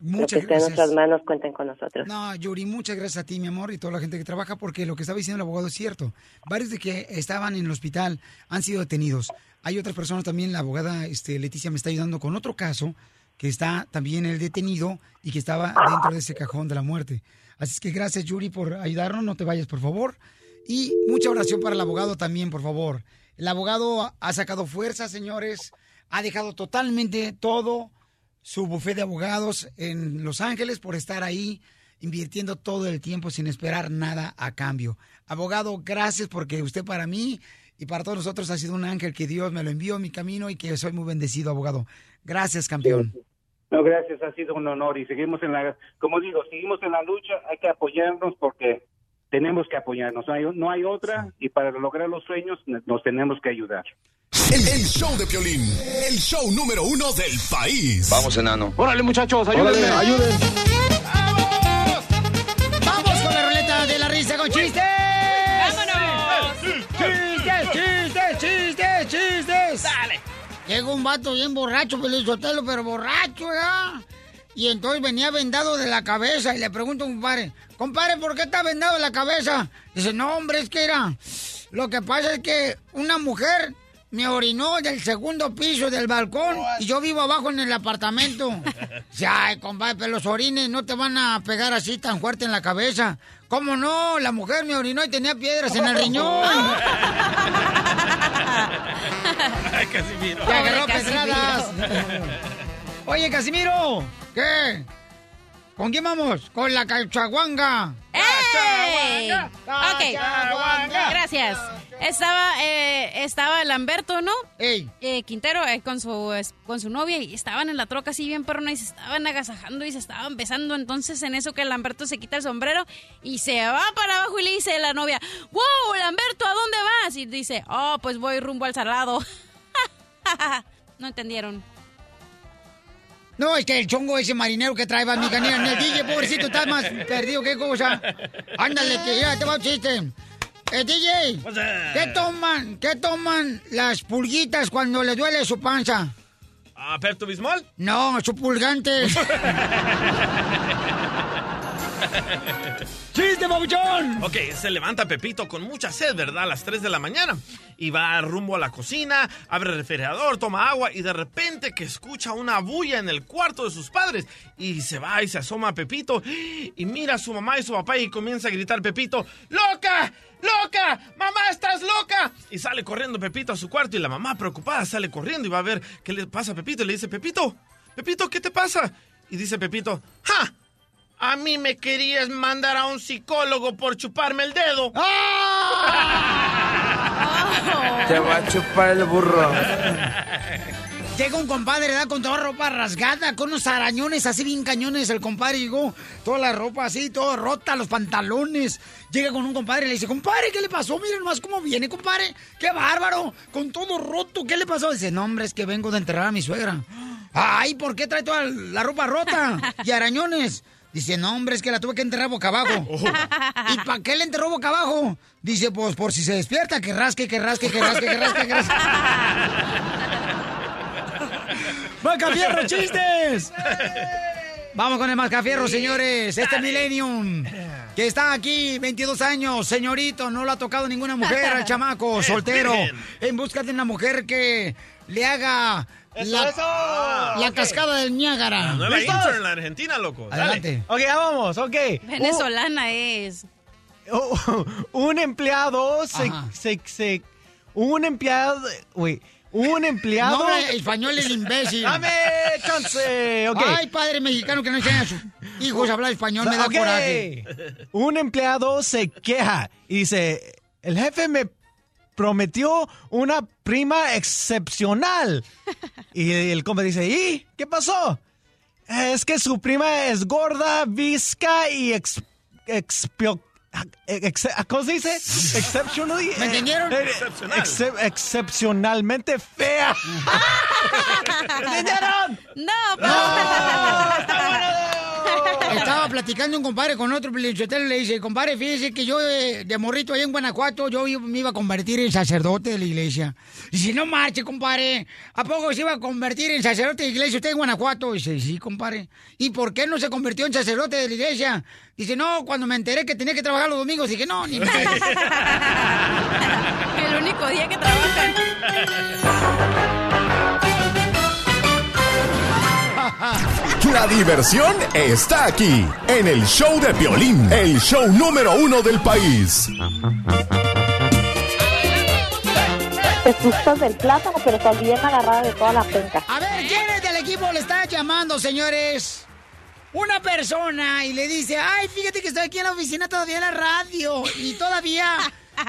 Muchas lo que esté en nuestras manos, cuenten con nosotros. No, Yuri, muchas gracias a ti, mi amor, y toda la gente que trabaja, porque lo que estaba diciendo el abogado es cierto. Varios de que estaban en el hospital han sido detenidos. Hay otras personas también, la abogada este, Leticia me está ayudando con otro caso, que está también el detenido y que estaba dentro de ese cajón de la muerte. Así que gracias, Yuri, por ayudarnos. No te vayas, por favor. Y mucha oración para el abogado también, por favor. El abogado ha sacado fuerza, señores. Ha dejado totalmente todo su bufete de abogados en Los Ángeles por estar ahí invirtiendo todo el tiempo sin esperar nada a cambio. Abogado, gracias porque usted para mí y para todos nosotros ha sido un ángel que Dios me lo envió en mi camino y que soy muy bendecido, abogado. Gracias, campeón. No, gracias, ha sido un honor y seguimos en la, como digo, seguimos en la lucha, hay que apoyarnos porque tenemos que apoyarnos, no hay, no hay otra y para lograr los sueños nos tenemos que ayudar. El, el show de Piolín, el show número uno del país. Vamos, enano. Órale, muchachos, ayúdenme, Órale. ayuden. ¡Vamos con la ruleta de la risa con chistes! ¡Vámonos! ¡Chistes, chistes, chistes, chistes! ¡Dale! Llega un vato bien borracho, Pelizotelo, pero borracho, ¿ya? Y entonces venía vendado de la cabeza y le pregunto a un compadre, compadre, ¿por qué está vendado de la cabeza? Dice, no, hombre, es que era... Lo que pasa es que una mujer me orinó del segundo piso del balcón y yo vivo abajo en el apartamento. Dice, Ay, compadre, pero los orines no te van a pegar así tan fuerte en la cabeza. ¿Cómo no? La mujer me orinó y tenía piedras en el riñón. Ay, Casimiro. Te agarró pedradas. Oye, Casimiro, ¿qué? ¿Con quién vamos? Con la cachaguanga. ¡Ey! Ok, Cachaguanga. gracias. Estaba, eh, estaba Lamberto, ¿no? Ey. Eh, Quintero eh, con su con su novia y estaban en la troca así bien perrona y se estaban agasajando y se estaban besando. Entonces en eso que Lamberto se quita el sombrero y se va para abajo y le dice a la novia, wow, Lamberto, ¿a dónde vas? Y dice, oh, pues voy rumbo al salado. no entendieron. No, es que el chongo ese marinero que trae mi canilla en el DJ, pobrecito, está más perdido que cosa. Ándale, que ya te va un chiste. Eh, DJ, ¿qué toman, qué toman las pulguitas cuando le duele su panza? ¿A Pepto Bismol? No, su pulgante. ¡Chiste, babuchón! Ok, se levanta Pepito con mucha sed, ¿verdad? A las 3 de la mañana. Y va rumbo a la cocina, abre el refrigerador, toma agua y de repente que escucha una bulla en el cuarto de sus padres. Y se va y se asoma a Pepito y mira a su mamá y su papá y comienza a gritar Pepito, ¡Loca! ¡Loca! ¡Mamá, estás loca! Y sale corriendo Pepito a su cuarto y la mamá preocupada sale corriendo y va a ver qué le pasa a Pepito y le dice, Pepito, Pepito, ¿qué te pasa? Y dice Pepito, ¡Ja! A mí me querías mandar a un psicólogo por chuparme el dedo. Te va a chupar el burro. Llega un compadre, ¿verdad? Con toda ropa rasgada, con unos arañones así bien cañones. El compadre llegó, toda la ropa así, toda rota, los pantalones. Llega con un compadre y le dice, compadre, ¿qué le pasó? Miren nomás cómo viene, compadre. ¡Qué bárbaro! Con todo roto, ¿qué le pasó? Dice, no, hombre, es que vengo de enterrar a mi suegra. Ay, ¿por qué trae toda la ropa rota? Y arañones. Dice, no, hombre, es que la tuve que enterrar boca abajo. ¿Y para qué le enterró boca abajo? Dice, pues por si se despierta, que rasque, que rasque, que rasque, que rasque, que rasque. ¡Macafierro, chistes! Vamos con el Mascafierro, señores. Este Millennium, que está aquí, 22 años, señorito, no lo ha tocado ninguna mujer al chamaco, soltero, en busca de una mujer que le haga Eso, la, eso. Ah, la ok. cascada del Niágara. La nueva intern en la Argentina, loco. Dale. Adelante. Ok, ya vamos, ok. Venezolana es. Un, un empleado se, se, se- Un empleado... Uy, un empleado... No, español es imbécil. ¡Dame chance! Ay, padre mexicano que no enseña a sus hijos a hablar español, me da Ok. coraje. Un empleado se queja y dice, el jefe me prometió una prima excepcional. Y el compa dice, ¿y qué pasó? Es que su prima es gorda, visca y ex, expio- ex- ¿Cómo se dice? Exceptionally. ¿Me entendieron? eh, excep- excepcionalmente fea. ¿Me entendieron? No, Estaba platicando un compadre con otro pelichotero y le dice, compadre, fíjese que yo eh, de morrito allá en Guanajuato, yo me iba a convertir en sacerdote de la iglesia. Dice, no marche, compadre, ¿a poco se iba a convertir en sacerdote de la iglesia usted en Guanajuato? Dice, sí, compadre. ¿Y por qué no se convirtió en sacerdote de la iglesia? Dice, no, cuando me enteré que tenía que trabajar los domingos, dije, no, ni madre". El único día que trabajan. La diversión está aquí, en el show de Piolín, el show número uno del país. Te gustas del plátano, pero también agarrada de toda la penca. A ver, ¿quién es del equipo le está llamando, señores? Una persona y le dice, ay, fíjate que estoy aquí en la oficina todavía en la radio. Y todavía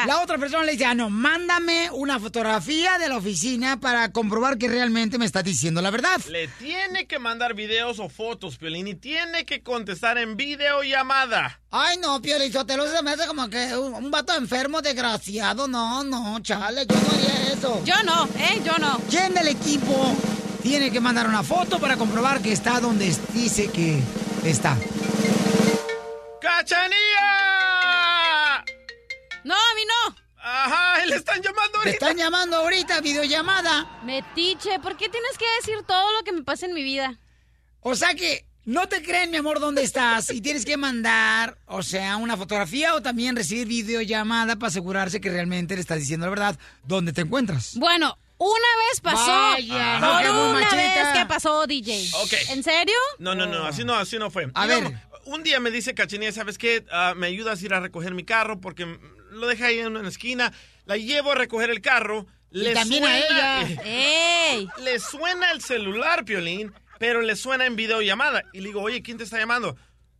la otra persona le dice, ah, no, mándame una fotografía de la oficina para comprobar que realmente me está diciendo la verdad. Le tiene que mandar videos o fotos, Piolín, y tiene que contestar en videollamada. Ay, no, Piolizotelo, se me hace como que un, un vato enfermo, desgraciado. No, no, chale, yo no haría eso. Yo no, ¿eh? Yo no. ¿Quién del equipo tiene que mandar una foto para comprobar que está donde dice que está? ¡Cachanía! No, a mí no. Ajá, le están llamando Te están llamando ahorita, videollamada. Metiche, ¿por qué tienes que decir todo lo que me pasa en mi vida? O sea que no te creen, mi amor, dónde estás y tienes que mandar, o sea, una fotografía o también recibir videollamada para asegurarse que realmente le estás diciendo la verdad dónde te encuentras. Bueno, Una vez pasó. Vaya, no, una vez que pasó, DJ. Ok. ¿En serio? No, no, no, así no, así no fue. A Digamos, ver. Un día me dice Cachinilla, ¿sabes qué? Ah, me ayudas a ir a recoger mi carro porque lo dejé ahí en una esquina. La llevo a recoger el carro. Y también a ella. ¡Ey! Le suena el celular, Piolín, pero le suena en videollamada. Y le digo, oye, ¿quién te está llamando?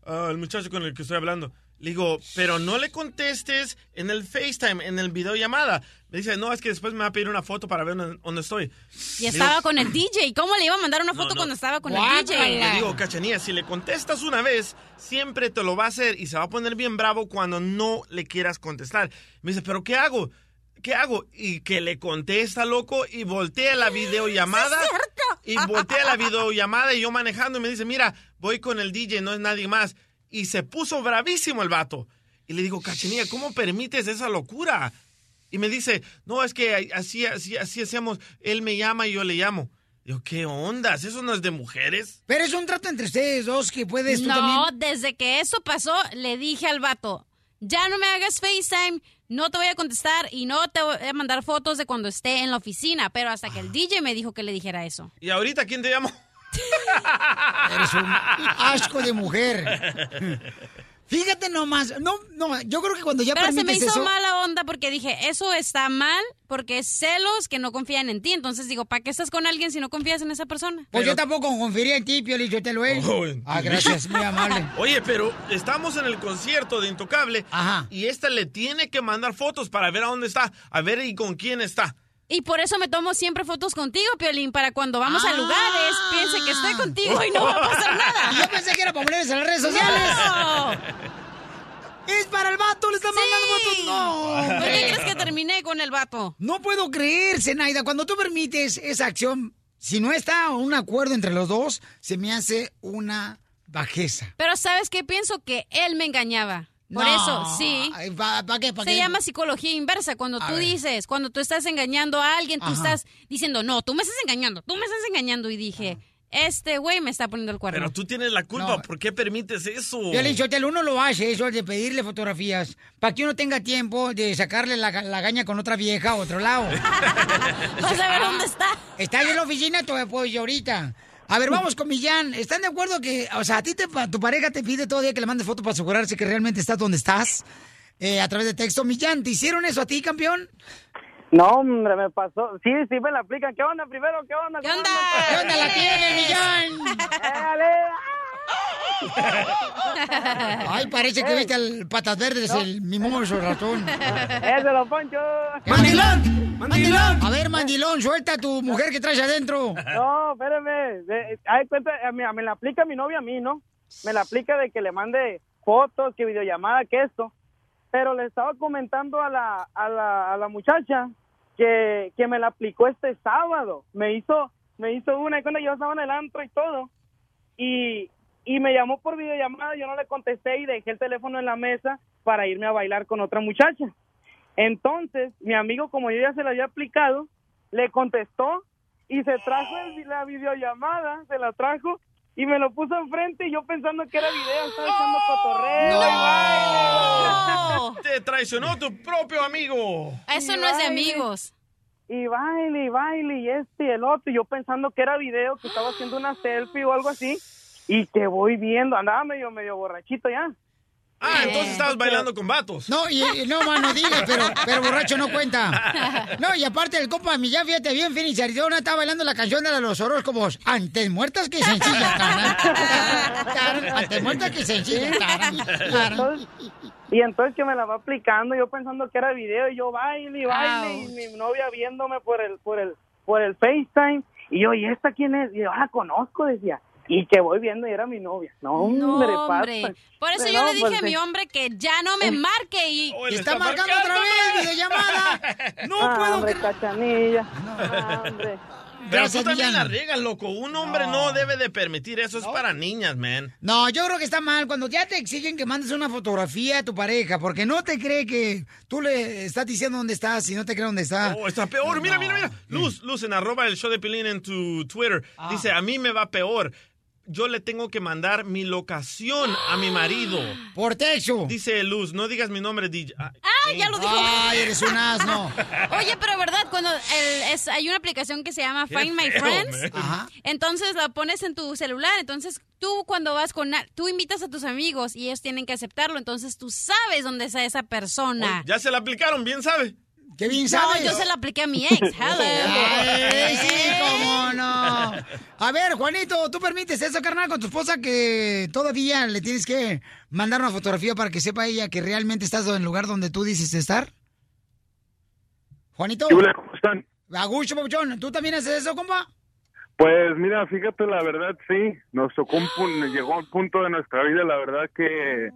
"Ah, el muchacho con el que estoy hablando. Le digo, pero no le contestes en el FaceTime, en el videollamada. Me dice, no, es que después me va a pedir una foto para ver dónde, dónde estoy. Y Le estaba digo, con el DJ. ¿Cómo le iba a mandar una foto no. cuando estaba con el Le DJ? digo, Cachanilla, si le contestas una vez, siempre te lo va a hacer y se va a poner bien bravo cuando no le quieras contestar. Me dice, ¿pero qué hago? ¿Qué hago? Y que le contesta, loco, y voltea la videollamada. Y voltea la videollamada y yo manejando y me dice, mira, voy con el DJ, no es nadie más. Y se puso bravísimo el vato. Y le digo, Cachanilla, ¿cómo permites esa locura? Y me dice, no, es que así, así, así hacemos. Él me llama y yo le llamo. Digo, ¿qué ondas? ¿Eso no es de mujeres? Pero es un trato entre ustedes dos que puedes tú no, también. desde que eso pasó, le dije al vato, ya no me hagas FaceTime, no te voy a contestar y no te voy a mandar fotos de cuando esté en la oficina. Pero hasta que el DJ me dijo que le dijera eso. ¿Y ahorita quién te llamó? Eres un asco de mujer. Fíjate nomás, no, no, yo creo que cuando ya Pero se me hizo eso, mala onda porque dije, eso está mal porque es celos que no confían en ti. Entonces digo, ¿para qué estás con alguien si no confías en esa persona? pues yo tampoco confiaría en ti, Pioli, yo te lo he. Oh, Ah, gracias, muy amable. Oye, pero estamos en el concierto de Intocable y esta le tiene que mandar fotos para ver a dónde está, a ver y con quién está. Y por eso me tomo siempre fotos contigo, Piolín, para cuando vamos a lugares, piense que estoy contigo y no va a pasar nada. Yo pensé que era para ponerse en las redes sociales. No. Es para el vato, le están mandando fotos. No. ¿Por qué crees que terminé con el vato? No puedo creer, Zenaida. Cuando tú permites esa acción, si no está un acuerdo entre los dos, se me hace una bajeza. Pero ¿sabes qué? Pienso que él me engañaba. Por No. eso, sí. Ay, ¿pa- pa qué? ¿Pa Se qué? llama psicología inversa. Cuando A tú ver. dices, cuando tú estás engañando a alguien, tú Ajá. estás diciendo, no, tú me estás engañando, tú me estás engañando. Y dije, este güey me está poniendo el cuerno. Pero tú tienes la culpa, ¿por qué permites eso? Yo le dicho, uno lo hace, eso de pedirle fotografías, para que uno tenga tiempo de sacarle la, la gaña con otra vieja a otro lado. Vas a ver dónde está. Está ahí en la oficina, todavía puedo ir ahorita. A ver, vamos con Millán. ¿Están de acuerdo que, o sea, a ti te, tu pareja te pide todo día que le mandes foto para asegurarse que realmente estás donde estás? Eh, a través de texto. Millán, ¿te hicieron eso a ti, campeón? No, hombre, me pasó. Sí, sí me la aplican. ¿Qué onda primero? ¿Qué onda? ¿Qué onda? ¿Qué onda la tiene, Millán? Ay, parece que viste al patas verdes, el mimoso ratón. ¡Ese lo poncho! ¡Mandilón! ¡Mandilón! A ver, mandilón, suelta a tu mujer que traes adentro. No, espérame. De- Hay cuenta, mí- me la aplica mi novia a mí, ¿no? Me la aplica de que le mande fotos, que videollamada, que esto. Pero le estaba comentando a la, a la, a la muchacha que, que me la aplicó este sábado. Me hizo, me hizo una, y cuando yo estaba en el antro y todo. Y, y me llamó por videollamada, yo no le contesté y dejé el teléfono en la mesa para irme a bailar con otra muchacha. Entonces, mi amigo, como yo ya se la había aplicado, le contestó y se trajo el- la videollamada, se la trajo y me lo puso enfrente y yo pensando que era video, estaba echando cotorreo. y baile. Te traicionó tu propio amigo. Eso Y no es de amigos. Y baile, y baile, y este y el otro. Y yo pensando que era video, que estaba haciendo una selfie o algo así. Y que voy viendo, andaba medio, medio borrachito ya. Ah, entonces estabas bailando con vatos. No, y, y no, mano, digas, pero, pero borracho no cuenta. No, y aparte el compa Millán, fíjate bien, Phoenix, Arizona, está bailando la canción de los horóscopos. Antes muertas que sencillas, Antes muertas que sencillas, y entonces que me la va aplicando, yo pensando que era video, y yo baile y baile, y mi novia viéndome por el, por el, por el FaceTime, y yo, ¿y esta quién es? Y yo, ah, la conozco, decía, y que voy viendo y era mi novia. No, No, hombre, hombre. pasa. Por eso Pero yo no, le dije pues, a mi sí. hombre que ya no me marque y... Y está marcando otra vez, videollamada. No Ah, puedo hombre, cachanilla. Ah, hombre. Pero Gracias, tú también la riegas, loco. Un hombre no, debe de permitir eso. Es para niñas, man. No, yo creo que está mal cuando ya te exigen que mandes una fotografía a tu pareja, porque no te cree que tú le estás diciendo dónde estás y no te cree dónde está. Oh, está peor. Mira, mira, mira. Luz, Luz, en arroba el show de Pilín en tu Twitter. Dice, a mí me va peor. Yo le tengo que mandar mi locación a mi marido. Por texto. Dice Luz, no digas mi nombre, DJ. Ah, Ah, ya lo dijo. Ay, eres un asno. Oye, pero verdad, cuando el- es- hay una aplicación que se llama Qué Find My Friends. Ajá. entonces la pones en tu celular, entonces tú cuando vas con, tú invitas a tus amigos y ellos tienen que aceptarlo, entonces tú sabes dónde está esa persona. Ya se la aplicaron, bien sabe. Qué bien No, sabes. yo se la apliqué a mi ex. Hello. Ay, sí, cómo no. A ver, Juanito, ¿tú permites eso, carnal, con tu esposa que todavía le tienes que mandar una fotografía para que sepa ella que realmente estás en el lugar donde tú dices estar? Juanito. ¿Qué huele? ¿Cómo están? A gusto, papuchón. ¿Tú también haces eso, compa? Pues mira, fíjate, la verdad sí, nos tocó un llegó un punto de nuestra vida, la verdad que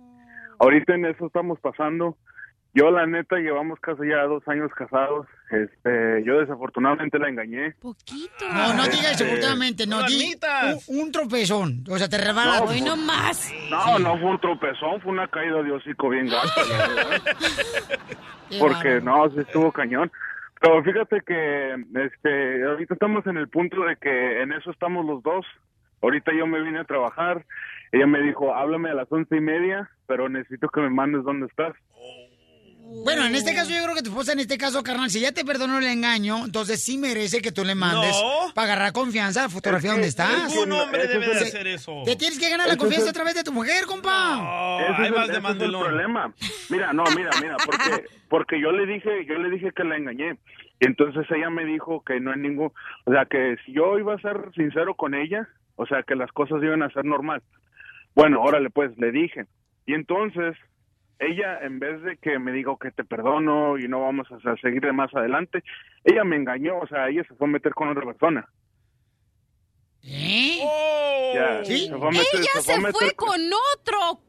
ahorita en eso estamos pasando. Yo la neta llevamos casi ya dos años casados. Este, yo desafortunadamente la engañé. Poquito. No, no digas Este, desafortunadamente, no di un, un tropezón. O sea, te rebalas. No, Hoy no más. No, no fue un tropezón, fue una caída de hocico bien gasta. Porque no, sí estuvo cañón. Pero fíjate que este ahorita estamos en el punto de que en eso estamos los dos. Ahorita yo me vine a trabajar. Ella me dijo, háblame a las once y media, pero necesito que me mandes dónde estás. Bueno, en este caso yo creo que tu esposa, en este caso, carnal, si ya te perdonó el engaño, entonces sí merece que tú le mandes No. para agarrar confianza la fotografía donde estás. Ningún hombre debe de hacer eso. Te tienes que ganar la es confianza a través de tu mujer, compa. ese ahí es, el, vas de ese es el problema. Mira, no, mira, mira, porque porque yo le dije, yo le dije que la engañé. Y entonces ella me dijo que no hay ningún, o sea, que si yo iba a ser sincero con ella, o sea, que las cosas iban a ser normal. Bueno, órale, pues le dije. Y entonces ella en vez de que me diga que te perdono y no vamos a seguir de más adelante, ella me engañó, o sea, ella se fue a meter con otra persona. ¿Eh? Ya, ¿Sí? se fue a meter- Ella se fue a se meter- fue con otro.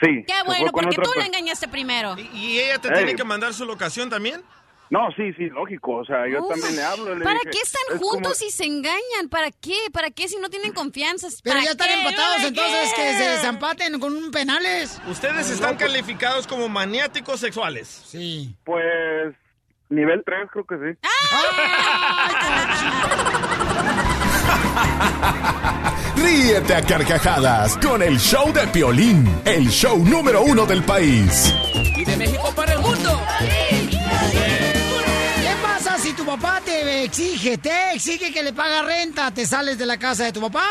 Sí. Qué bueno, porque tú la engañaste primero. ¿Y ella te Ey. tiene que mandar su locación también? No, sí, sí, lógico. O sea, yo Uf, también le hablo. le ¿Para dije, qué están es como- juntos y se engañan? ¿Para qué? ¿Para qué si no tienen confianza? Pero ¿Para ya están qué? empatados, ¿Para entonces qué? que se desempaten con un penales. Ustedes están calificados como maniáticos sexuales. Sí. Pues, nivel 3 creo que sí. Ríete a carcajadas con el show de Piolín, el show número uno del país. Y de México para el mundo. ¿Qué pasa si tu papá te exige, te exige que le paga renta, te sales de la casa de tu papá?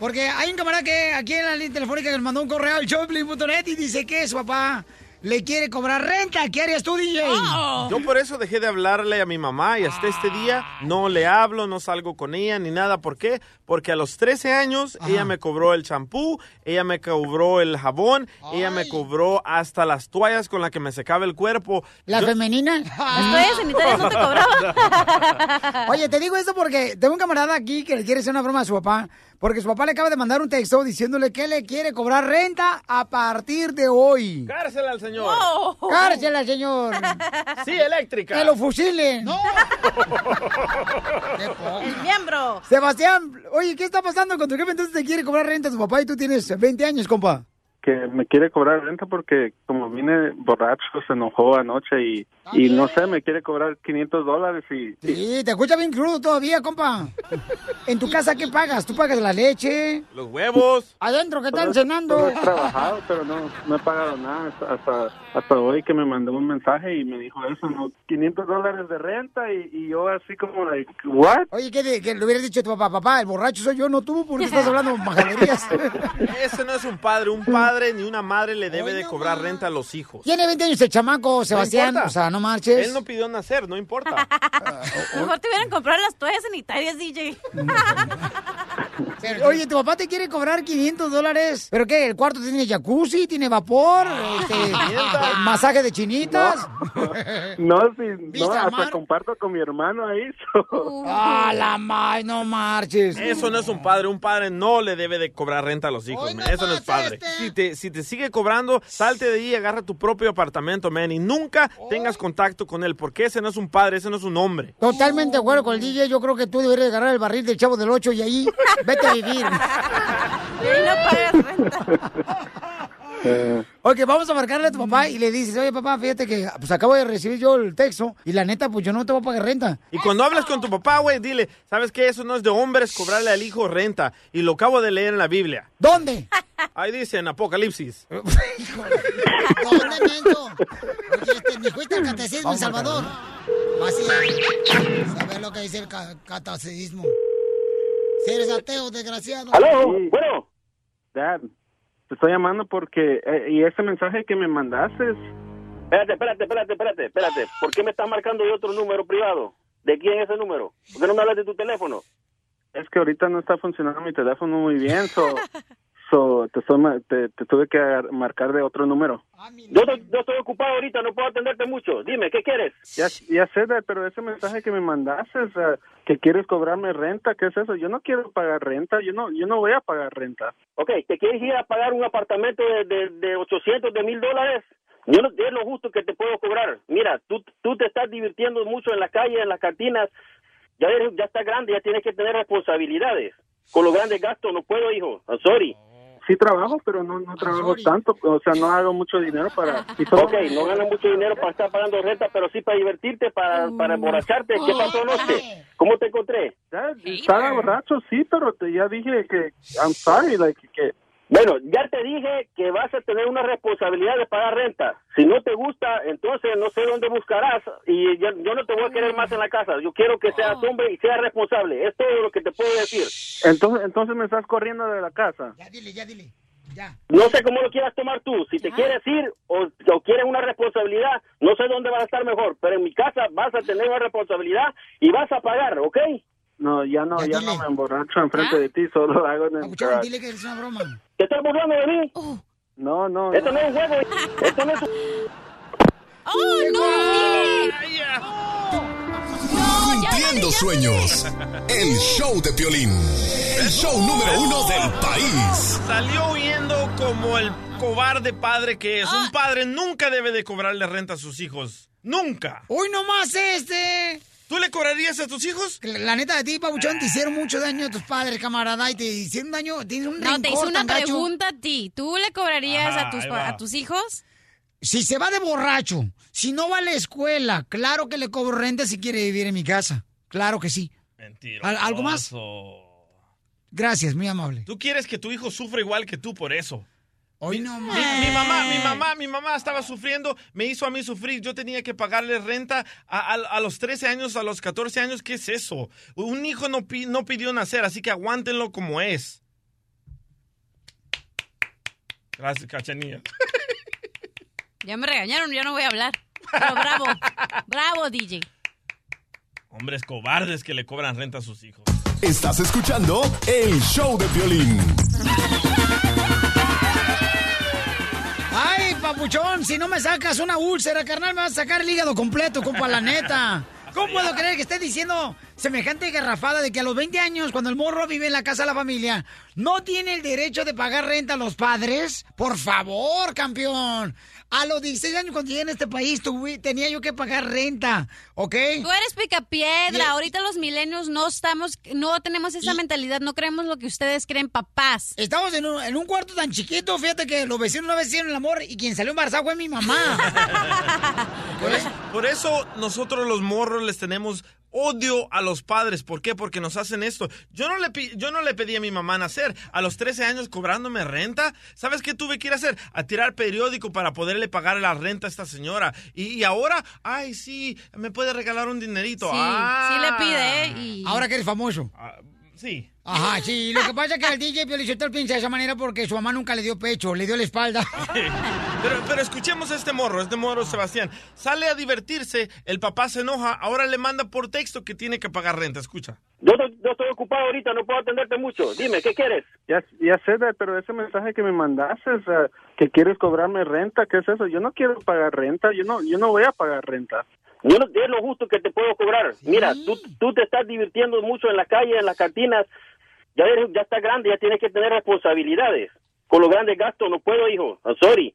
Porque hay un camarada que aquí en la línea telefónica que mandó un correo al showplay.net y dice que su papá le quiere cobrar renta. ¿Qué harías tú, DJ? Yo por eso dejé de hablarle a mi mamá y hasta este día no le hablo, no salgo con ella ni nada. ¿Por qué? Porque a los 13 años ella me cobró el champú, ella me cobró el jabón, ella me cobró hasta las toallas con las que me secaba el cuerpo. ¿La Yo- femenina? Las toallas sanitarias no te cobraban. Oye, te digo esto porque tengo un camarada aquí que le quiere hacer una broma a su papá, porque su papá le acaba de mandar un texto diciéndole que le quiere cobrar renta a partir de hoy. Cárcel al señor. Cárcel al señor. Sí, eléctrica. Que lo fusilen. No. El miembro. Sebastián, oye, ¿qué está pasando con tu jefe? Entonces te quiere cobrar renta a tu papá y tú tienes 20 años, compa. Que me quiere cobrar renta porque como vine borracho, se enojó anoche y, y no sé, me quiere cobrar 500 dólares y... Sí, te escucha bien crudo todavía, compa. ¿En tu casa qué pagas? ¿Tú pagas la leche? Los huevos. Adentro, ¿qué están cenando? he trabajado, pero no, no he pagado nada hasta, hasta, hoy que me mandó un mensaje y me dijo eso, ¿no? 500 dólares de renta y, y yo así como, like, ¿what? Oye, ¿qué que le hubieras dicho a tu papá? Papá, el borracho soy yo, no tú, porque estás hablando majaderías. Ese no es un padre. Un padre ni una madre le debe de cobrar renta a los hijos. Tiene 20 años el chamaco, Sebastián. o sea, no marches. Él no pidió nacer, no importa. Mejor te hubieran comprado las toallas sanitarias, DJ. Oye, tu papá te quiere cobrar 500 dólares. ¿Pero qué? ¿El cuarto tiene jacuzzi? ¿Tiene vapor? Este, ¿Masaje de chinitas? No, sí, no, ¿Viste al hasta mar? comparto con mi hermano ahí. ¡Ah, la más! No marches. Eso no es un padre. Un padre no le debe de cobrar renta a los hijos, man. Eso no es padre. Si te, si te sigue cobrando, salte de ahí y agarra tu propio apartamento, man. Y nunca tengas contacto con él, porque ese no es un padre, ese no es un hombre. Totalmente de acuerdo con el DJ. Yo creo que tú deberías agarrar el barril del chavo del 8 y ahí vete a vivir. Y ahí no pagas renta. Eh, Ok, vamos a marcarle a tu papá y le dices, oye papá, fíjate que pues acabo de recibir yo el texto y la neta, pues yo no te voy a pagar renta. Y cuando hablas con tu papá, güey, dile, ¿sabes qué? Eso no es de hombres cobrarle al hijo renta. Y lo acabo de leer en la Biblia. ¿Dónde? Ahí dice en Apocalipsis. ¿Dónde, menso? Oye, este, ni fuiste al catecismo en Salvador. Así es. ¿Sabes lo que dice el ca- catecismo? Si eres ateo, desgraciado. Sí. Dad, te estoy llamando porque... eh, y ese mensaje que me mandaste... Espérate, espérate, espérate, espérate, espérate. ¿Por qué me estás marcando de otro número privado? ¿De quién es ese número? ¿Por qué no me hablas de tu teléfono? Es que ahorita no está funcionando mi teléfono muy bien, so... so te, tuve que marcar de otro número. Yo, estoy- yo estoy ocupado ahorita, no puedo atenderte mucho. Dime, ¿qué quieres? Ya, ya sé, pero ese mensaje que me mandaste, o sea, que quieres cobrarme renta, ¿qué es eso? Yo no quiero pagar renta, yo no yo no voy a pagar renta. Ok, ¿te quieres ir a pagar un apartamento de, de, de 800, de mil dólares? Yo no, es lo justo que te puedo cobrar. Mira, tú, tú te estás divirtiendo mucho en la calle, en las cantinas. Ya eres, ya estás grande, ya tienes que tener responsabilidades. Con los grandes gastos no puedo, hijo. I'm sorry. Sí trabajo, pero no, no trabajo tanto, o sea, no hago mucho dinero para... Ok, no ganas mucho dinero para estar pagando renta, pero sí para divertirte, para, para emborracharte. ¿Qué pasó anoche? ¿Cómo te encontré? Estaba borracho, sí, pero te, ya dije que... I'm sorry, like, que... Bueno, ya te dije que vas a tener una responsabilidad de pagar renta. Si no te gusta, entonces no sé dónde buscarás y yo, yo no te voy a querer más en la casa. Yo quiero que seas hombre y seas responsable. Es todo lo que te puedo decir. Entonces, entonces me estás corriendo de la casa. Ya dile, ya dile. No sé cómo lo quieras tomar tú. Si te quieres ir o, o quieres una responsabilidad, no sé dónde vas a estar mejor. Pero en mi casa vas a tener una responsabilidad y vas a pagar, ¿ok? No, ya no, ya no me emborracho enfrente de ti, solo lo hago en el garage. dile que es una broma. ¿Te estás burlando de mí? No, no. Esto no es un juego. Esto no es un... ¡Oh, no! Cumpliendo sueños. El show de Piolín. El show número uno del país. Salió huyendo como el cobarde padre que es. Un padre nunca debe de cobrarle renta a sus hijos. Nunca. ¡Uy, nomás este! ¿Tú le cobrarías a tus hijos? La neta de ti, Pabuchón, te hicieron mucho daño a tus padres, camarada, y te hicieron daño, tienes un No, te hice una gacho. pregunta a ti. ¿Tú le cobrarías Ajá, a, tus, pa- va. a tus hijos? Si se va de borracho, si no va a la escuela, claro que le cobro renta si quiere vivir en mi casa. Claro que sí. Mentira. ¿Al- ¿Algo más? Gracias, muy amable. Tú quieres que tu hijo sufra igual que tú por eso. Hoy no Mi, mi mamá, mi mamá, mi mamá estaba sufriendo, me hizo a mí sufrir. Yo tenía que pagarle renta a, a- a los 13 años, a los 14 años. ¿Qué es eso? Un hijo no, no pidió nacer, así que aguántenlo como es. Gracias, Cachanilla. Ya me regañaron, ya no voy a hablar. Pero bravo, bravo, DJ. Hombres cobardes que le cobran renta a sus hijos. Estás escuchando el show de Piolín. papuchón, si no me sacas una úlcera, carnal, me vas a sacar el hígado completo, compa, la neta. ¿Cómo puedo creer que esté diciendo semejante garrafada de que a los 20 años, cuando el morro vive en la casa de la familia, no tiene el derecho de pagar renta a los padres? Por favor, campeón. A los 16 años cuando llegué en este país tuve- tenía yo que pagar renta, ¿ok? Tú eres picapiedra. Y- Ahorita los milenios no estamos, no tenemos esa mentalidad, no creemos lo que ustedes creen, papás. Estamos en un, en un cuarto tan chiquito, fíjate que los vecinos una vez hicieron el amor y quien salió embarazada fue mi mamá. Por eso, por eso nosotros los morros les tenemos odio a los padres. ¿Por qué? Porque nos hacen esto. Yo no le, yo no le pedí a mi mamá nacer. A los 13 años cobrándome renta. ¿Sabes qué tuve que ir a hacer? A tirar periódico para poderle pagar la renta a esta señora. Y, y ahora, ay, sí, me puede regalar un dinerito. Sí, Ah. sí le pide, ¿eh? Y- Ahora que eres famoso. Sí. Ajá, sí. Lo que pasa es que el DJ Piolichotelo piensa de esa manera porque su mamá nunca le dio pecho, le dio la espalda. Pero, pero escuchemos a este morro, este morro Sebastián. Sale a divertirse, el papá se enoja, ahora le manda por texto que tiene que pagar renta. Escucha. Yo, estoy- yo estoy ocupado ahorita, no puedo atenderte mucho. Dime, ¿qué quieres? Ya, ya sé, pero ese mensaje que me mandaste, o sea, que quieres cobrarme renta, ¿qué es eso? Yo no quiero pagar renta, yo no, yo no voy a pagar renta. Yo no, es lo justo que te puedo cobrar. Mira, tú, tú te estás divirtiendo mucho en la calle, en las cantinas. Ya eres, ya estás grande, ya tienes que tener responsabilidades. Con los grandes gastos no puedo, hijo. I'm sorry.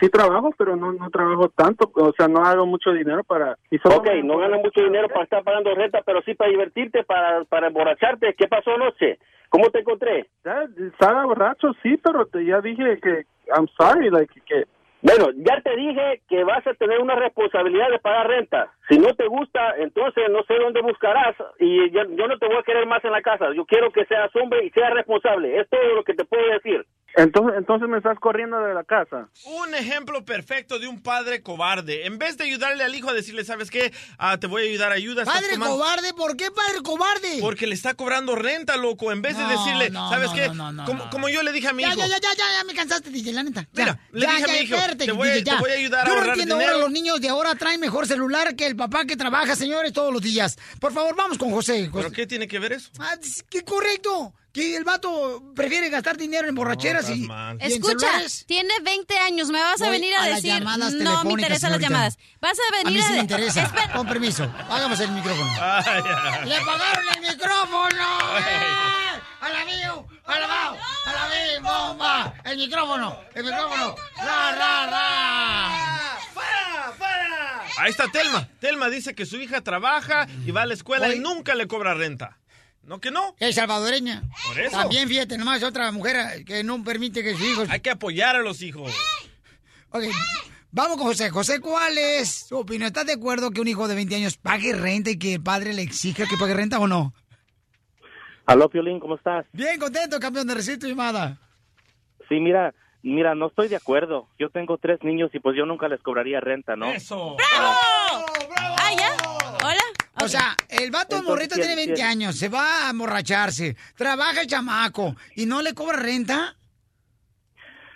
sí trabajo, pero no, no trabajo tanto, o sea, no hago mucho dinero para... Y solo Ok, no ganas mucho dinero para estar pagando renta, pero sí para divertirte, para, para emborracharte. ¿Qué pasó anoche? ¿Cómo te encontré? Ya, estaba borracho, sí, pero te, ya dije que I'm sorry, like, que... Bueno, ya te dije que vas a tener una responsabilidad de pagar renta. Si no te gusta, entonces no sé dónde buscarás y ya- yo no te voy a querer más en la casa. Yo quiero que seas hombre y seas responsable. Es todo lo que te puedo decir. Entonces, entonces me estás corriendo de la casa. Un ejemplo perfecto de un padre cobarde. En vez de ayudarle al hijo a decirle, ¿sabes qué? Ah, te voy a ayudar, ayuda. Padre tomando-". cobarde, ¿por qué padre cobarde? Porque le está cobrando renta, loco. En vez de No, decirle, no, ¿sabes no, qué? no, no, no, como, no. como yo le dije a mi Ya, hijo. ya, ya, ya, ya, ya me cansaste, DJ, la neta. Ya, Mira, le ya, dije a mi hijo, espérate, te voy a- DJ, te voy a ayudar a Yo no ahorrar entiendo dinero. ahora los niños de ahora traen mejor celular que el papá que trabaja, señores, todos los días. Por favor, vamos con José. ¿Pero qué tiene que ver eso? Ah, que correcto. Que el vato prefiere gastar dinero en borracheras y, y en Escucha, celulares. tiene 20 años, me vas a Voy venir a, a decir... llamadas no me interesan las llamadas. Vas a A venir mí sí a... me interesa. Con permiso. Hágame el micrófono. ¡Le pagaron el micrófono! ¡Eh! ¡A la mío! ¡A la mao! ¡A la mi bomba! ¡El micrófono! ¡El micrófono! ¡Ra, ra, ra! ¡Fuera! ¡Fuera! Ahí está Telma. Telma dice que su hija trabaja y va a la escuela y nunca le cobra renta. ¿No que no? Es salvadoreña. Por eso. También, fíjate, nomás otra mujer que no permite que sus hijos... Hay que apoyar a los hijos. Ok, vamos con José. José, ¿cuál es tu opinión? ¿Estás de acuerdo que un hijo de 20 años pague renta y que el padre le exija que pague renta o no? Aló, Piolín, ¿cómo estás? Bien contento, campeón, de recibir tu llamada. Sí, mira, mira, no estoy de acuerdo. Yo tengo tres niños y pues yo nunca les cobraría renta, ¿no? ¡Eso! Ah, ¿ya? O sea, el vato Entonces, morrito tiene 20 sí. años, se va a emborracharse, trabaja el chamaco y no le cobra renta.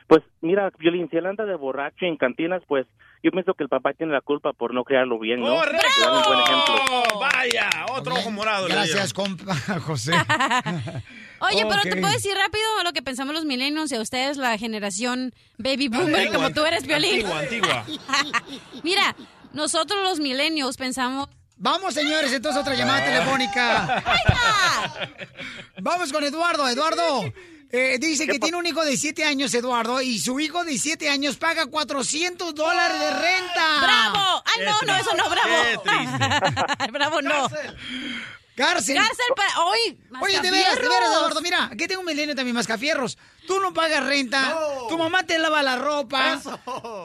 Pues mira, Piolín, si él anda de borracho en cantinas, pues yo pienso que el papá tiene la culpa por no criarlo bien, ¿no? ¡Correcto! Un buen ejemplo. Vaya, otro ojo morado. le Gracias, compa José. Oye, pero te puedo decir rápido lo que pensamos los millennials y a ustedes la generación baby boomer Antigua, como tú eres, Violín. Antigua, antigua. Mira, nosotros los millennials pensamos... Vamos, señores, entonces otra llamada telefónica. Vamos con Eduardo. Eduardo, eh, dice que tiene un hijo de 7 años, Eduardo, y su hijo de 7 años paga 400 dólares de renta. ¡Bravo! ¡Ay, no, no, eso no, bravo! ¡Bravo, no! Cárcel. Cárcel para... ¡Hoy! Oye, de veras, de veras, Eduardo, mira, aquí tengo un milenio también, mascafierros. Tú no pagas renta, tu mamá te lava la ropa,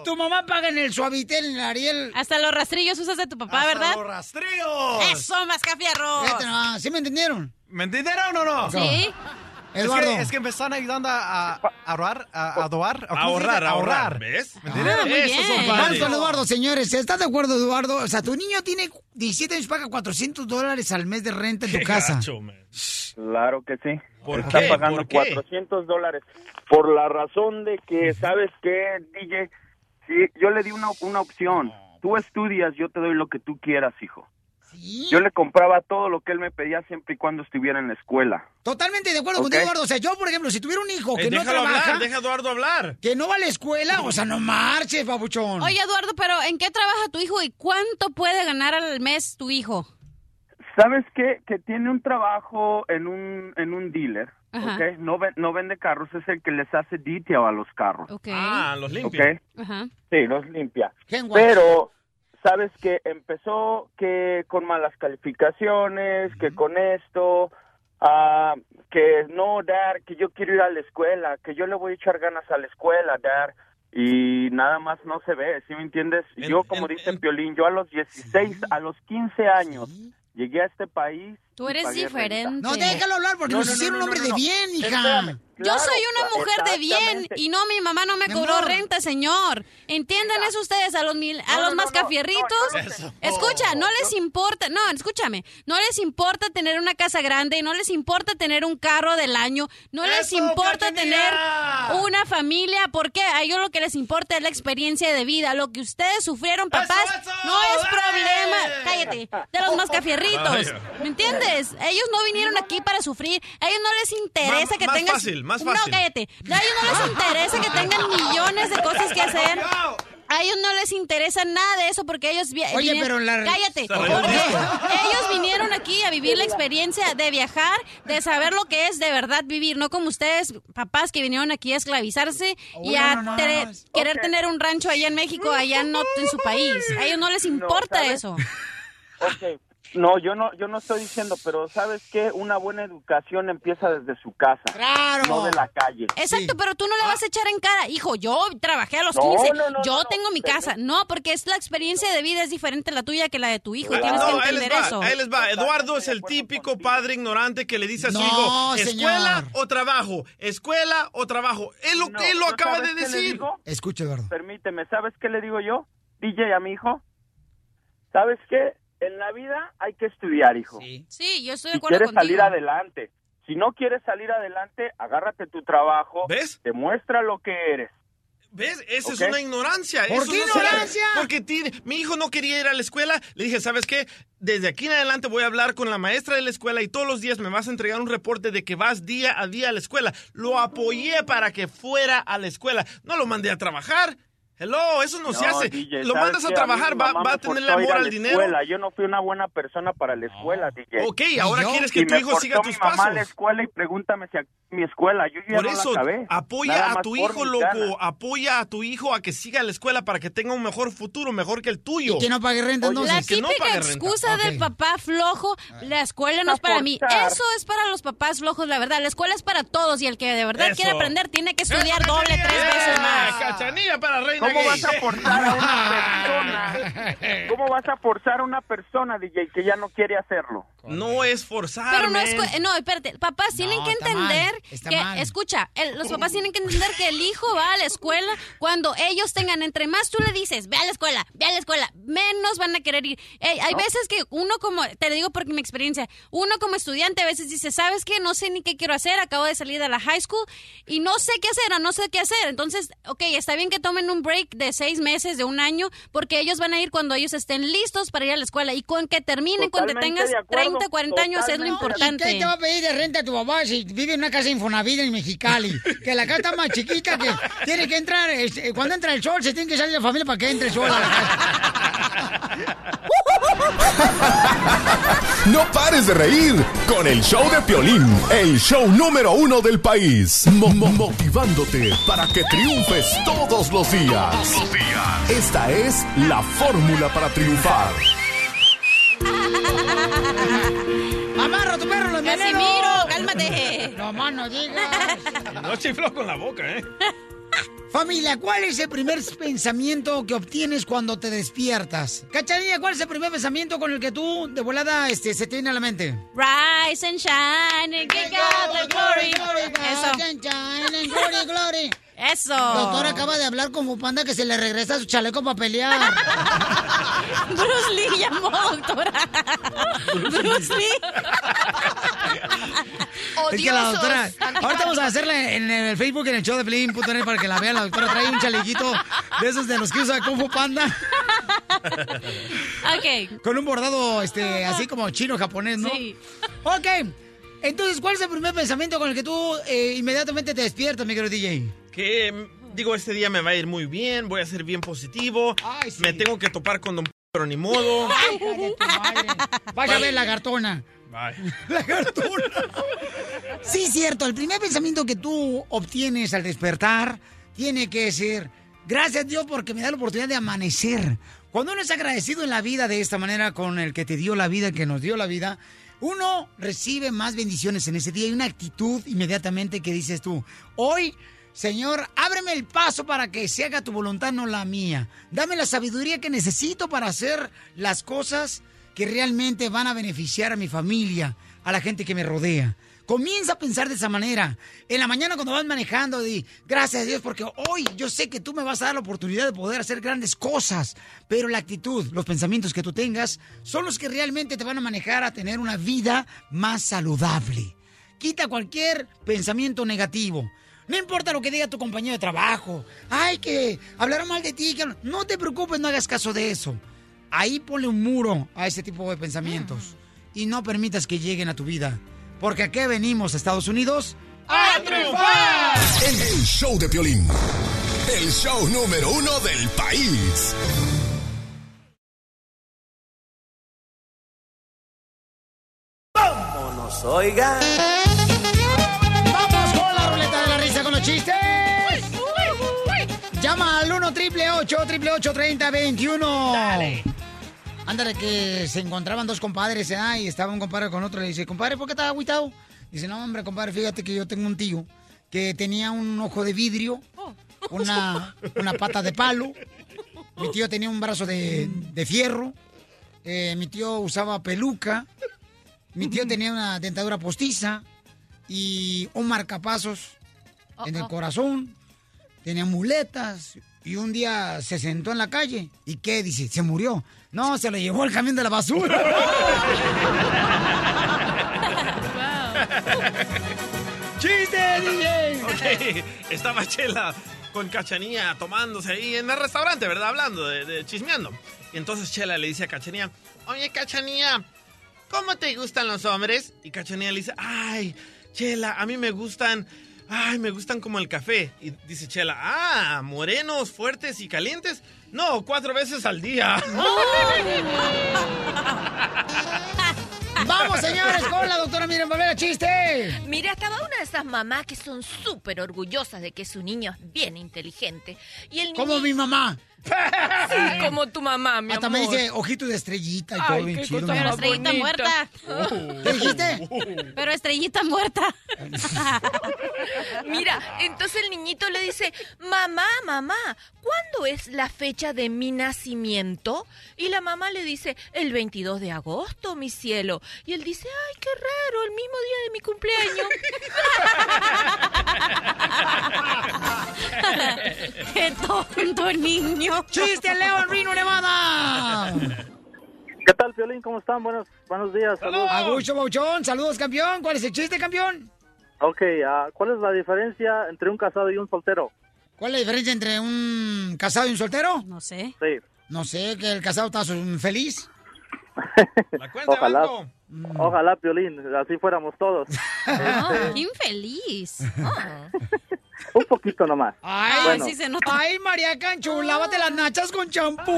tu mamá paga en el suavitel, en el Ariel. Hasta los rastrillos usas de tu papá, ¿verdad? los rastrillos! ¡Eso, mascafierros! ¿Sí me entendieron? ¿Me entendieron o no? Sí. Eduardo. Es que, es que me están ayudando a, a ahorrar, a, a doar. A ahorrar, a ahorrar. ¿Ves? Ah, muy Esos bien. Con Eduardo, señores. ¿Estás de acuerdo, Eduardo? O sea, tu niño tiene 17 años, paga 400 dólares al mes de renta en tu Qué casa. gacho, man. Claro que sí. ¿Por Está qué? pagando ¿Por qué? 400 dólares. Por la razón de que, ¿sabes qué, DJ? Sí, yo le di una, una opción. Tú estudias, yo te doy lo que tú quieras, hijo. Yo le compraba todo lo que él me pedía siempre y cuando estuviera en la escuela. Totalmente de acuerdo Ok. contigo, Eduardo. O sea, yo, por ejemplo, si tuviera un hijo que Eh, no déjalo trabaja, hablar, deja a Eduardo hablar. que no va a la escuela, o sea, no marches, babuchón. Oye, Eduardo, pero ¿en qué trabaja tu hijo y cuánto puede ganar al mes tu hijo? ¿Sabes qué? Que tiene un trabajo en un, en un dealer, Ajá. ¿ok? No, ve- no vende carros, es el que les hace detail a los carros, Ok. Ah, los limpia. ¿ok? Ajá. Sí, los limpia. Pero, ¿sabes que Empezó que con malas calificaciones, que con esto, ah, que no, Dad, que yo quiero ir a la escuela, que yo le voy a echar ganas a la escuela, Dad. Y nada más no se ve, ¿sí me entiendes? En- yo, como en- dice Piolín, yo a los 16, a los 15 años, llegué a este país. Tú eres diferente. No, déjalo hablar porque No, nos no, no, hicieron no, un hombre no, de bien, hija. Espérame. Yo soy una mujer de bien y no, mi mamá no me cobró renta, señor. Entiendan eso ustedes, a los mil, a No, los no, no, mascafierritos. Escucha, no les importa, no, escúchame, no les importa tener una casa grande, no les importa tener un carro del año, no les Eso, importa Cachanilla. tener una familia, porque a ellos lo que les importa es la experiencia de vida. Lo que ustedes sufrieron, papás, eso! no es ¡Dale! problema, cállate, de los mascafierritos. ¿Me entiendes? Ellos no vinieron aquí para sufrir, a ellos no les interesa Más- que más tengan... fácil, más No, fácil. cállate. A ellos no les interesa que tengan millones de cosas que hacer. A ellos no les interesa nada de eso porque ellos... Oye, vinieron- pero la- Cállate. Porque ellos vinieron aquí a vivir la experiencia de viajar, de saber lo que es de verdad vivir, no como ustedes, papás que vinieron aquí a esclavizarse y a no, no, no, tere- no. querer tener un rancho allá en México, allá no en su país. A ellos no les importa eso. Ok, no, yo no, yo no estoy diciendo, pero ¿sabes qué? Una buena educación empieza desde su casa, claro. no de la calle. Exacto, pero tú no le vas a echar en cara, hijo, yo trabajé a los No, 15, no, no, yo no, no, tengo mi casa. No, porque es la experiencia de vida es diferente la tuya que la de tu hijo, y No, tienes que ahí les entender va, eso. ahí les va. Eduardo es el típico padre ignorante que le dice a su No, hijo, señor. escuela o trabajo, escuela o trabajo. Él lo, No, él lo ¿no acaba de decir. Escucha, Eduardo. Permíteme, ¿sabes qué le digo yo? DJ a mi hijo. ¿Sabes qué? En la vida hay que estudiar, hijo. Sí, yo estoy de Si acuerdo quieres contigo. salir adelante. Si no quieres salir adelante, agárrate tu trabajo. ¿Ves? Demuestra lo que eres. ¿Ves? Esa es una ignorancia. ¿Por Eso qué no ignorancia? Porque tiene- mi hijo no quería ir a la escuela. Le dije, ¿sabes qué? Desde aquí en adelante voy a hablar con la maestra de la escuela y todos los días me vas a entregar un reporte de que vas día a día a la escuela. Lo apoyé para que fuera a la escuela. No lo mandé a trabajar. Hello, eso no, se hace. DJ, lo ¿sabes mandas a trabajar, va, a tener amor a al dinero. escuela. Yo no fui una buena persona para la escuela, DJ. Ok, ahora ¿Y yo? quieres que Y tu hijo siga tus mi mamá a la pasos. escuela y pregúntame si a mi escuela. Yo ya Por no eso, la acabé. apoya Nada a tu hijo, loco. Apoya a tu hijo a que siga la escuela para que tenga un mejor futuro, mejor que el tuyo. que no pague renta, Oye, La que no típica pague renta. excusa del papá flojo, la escuela no es para mí. Eso es para los papás flojos, la verdad. La escuela es para todos y el que de verdad quiere aprender tiene que estudiar doble, tres veces más. Cachanilla para reina ¿Cómo vas a forzar a una persona? ¿Cómo vas a forzar a una persona, DJ, que ya no quiere hacerlo? No es forzar, Pero no es, no, espérate, papás tienen que está mal, entender está que, mal. escucha, el- los papás tienen que entender que el hijo va a la escuela cuando ellos tengan, entre más tú le dices, ve a la escuela, ve a la escuela, menos van a querer ir. Hay veces que uno como, te lo digo por mi experiencia, uno como estudiante a veces dice, ¿sabes qué? No sé ni qué quiero hacer, acabo de salir de la high school y no sé qué hacer o no sé qué hacer. Entonces, ok, está bien que tomen un break de seis meses, de un año, porque ellos van a ir cuando ellos estén listos para ir a la escuela y con que terminen, cuando tengas de acuerdo, 30, 40 años es lo importante. ¿Y qué te va a pedir de renta a tu papá si vive en una casa Infonavit en Mexicali? Que la casa está más chiquita que tiene que entrar, este, cuando entra el sol se tiene que salir la familia para que entre el sol a la casa. No pares de reír con el show de Piolín, el show número uno del país. Mo- mo- motivándote para que triunfes todos los días. Esta es la fórmula para triunfar. ¡Amarra tu perro, los! Casimiro, cálmate. No más no digas. No chifló con la boca, ¿eh? Familia, ¿cuál es el primer pensamiento que obtienes cuando te despiertas? Cachanilla, ¿cuál es el primer pensamiento con el que tú de volada este, se te viene a la mente? Rise and shine and give God the glory. Eso. Glory, glory. Eso. Doctor acaba de hablar con Fupanda que se le regresa su chaleco para pelear. Bruce Lee llamó, doctora. Bruce Lee. Es que la doctora, ahorita vamos a hacerla en el Facebook, en el show de Pelín.net para que la vean. La doctora trae un chalequito de esos de los que usa Kung Fu Panda. Ok. Con un bordado este, así como chino japonés, ¿no? Sí. Ok. Entonces, ¿cuál es el primer pensamiento con el que tú eh, inmediatamente te despiertas, mi querido DJ? Que, mm, digo, este día me va a ir muy bien, voy a ser bien positivo. Me tengo que topar con Don P- pero ni modo. Ay, madre. Vaya a ver la gartona. Bye. La gartona. Sí, cierto. El primer pensamiento que tú obtienes al despertar tiene que ser, gracias a Dios porque me da la oportunidad de amanecer. Cuando uno es agradecido en la vida de esta manera con el que te dio la vida, el que nos dio la vida, uno recibe más bendiciones en ese día. Hay una actitud inmediatamente que dices tú, hoy... Señor, ábreme el paso para que se haga tu voluntad, no la mía. Dame la sabiduría que necesito para hacer las cosas que realmente van a beneficiar a mi familia, a la gente que me rodea. Comienza a pensar de esa manera. En la mañana cuando vas manejando, di, gracias a Dios porque hoy yo sé que tú me vas a dar la oportunidad de poder hacer grandes cosas. Pero la actitud, los pensamientos que tú tengas, son los que realmente te van a manejar a tener una vida más saludable. Quita cualquier pensamiento negativo. No importa lo que diga tu compañero de trabajo. Ay, que hablaron mal de ti. que- No te preocupes, no hagas caso de eso. Ahí ponle un muro a ese tipo de pensamientos. Y no permitas que lleguen a tu vida. Porque aquí venimos, Estados Unidos, ¡A triunfar! En el show de Piolín. el show número uno del país. Vámonos, oigan. De la risa con los chistes! Llama al 1 triple 8 30 21 Dale. Ándale, que se encontraban dos compadres ¿eh? y estaba un compadre con otro. Le dice, compadre, ¿por qué estás agüitado? Dice, no, hombre, compadre, fíjate que yo tengo un tío que tenía un ojo de vidrio, una, una pata de palo. Mi tío tenía un brazo de, de fierro. eh, mi tío usaba peluca. Mi tío tenía una dentadura postiza y un marcapasos en el corazón. Tenía muletas y un día se sentó en la calle. ¿Y qué? Dice, se murió. No, se lo llevó el camión de la basura. ¡Chiste, DJ! Ok, estaba Chela con Cachanía tomándose ahí en el restaurante, ¿verdad? Hablando, de, de chismeando. Y entonces Chela le dice a Cachanía, oye Cachanía, ¿cómo te gustan los hombres? Y Cachanía le dice, ay, Chela, a mí me gustan, ay, me gustan como el café. Y dice Chela, ah, morenos, fuertes y calientes. No, cuatro veces al día. Vamos, señores, con la doctora Miren Valera, chiste. Mira, cada una de esas mamás que son súper orgullosas de que su niño es bien inteligente. Y el niño... Como mi mamá. Sí, como tu mamá, mi Hasta amor. me dice ojito de estrellita y todo bien chido. mamá. Estrellita muerta. ¿Qué dijiste? Pero estrellita muerta. Mira, entonces el niñito le dice, mamá, mamá, ¿cuándo es la fecha de mi nacimiento? Y la mamá le dice, el 22 de agosto, mi cielo. Y él dice, ay, qué raro, el mismo día de mi cumpleaños. ¡Qué tonto niño! ¡Chiste, León Rino, Nevada! ¿Qué tal, Piolín? ¿Cómo están? Buenos, buenos días. Saludos. Augusto Bauchón, saludos, campeón. ¿Cuál es el chiste, campeón? Ok, ah, ¿cuál es la diferencia entre un casado y un soltero? ¿Cuál es la diferencia entre un casado y un soltero? No sé. Sí. No sé, que el casado está feliz. Ojalá, Mm. ojalá, Piolín, así fuéramos todos. No, Este, qué infeliz. un poquito nomás. Ay, Bueno. sí se nota. Ay, María Canchu, lávate las nachas con champú.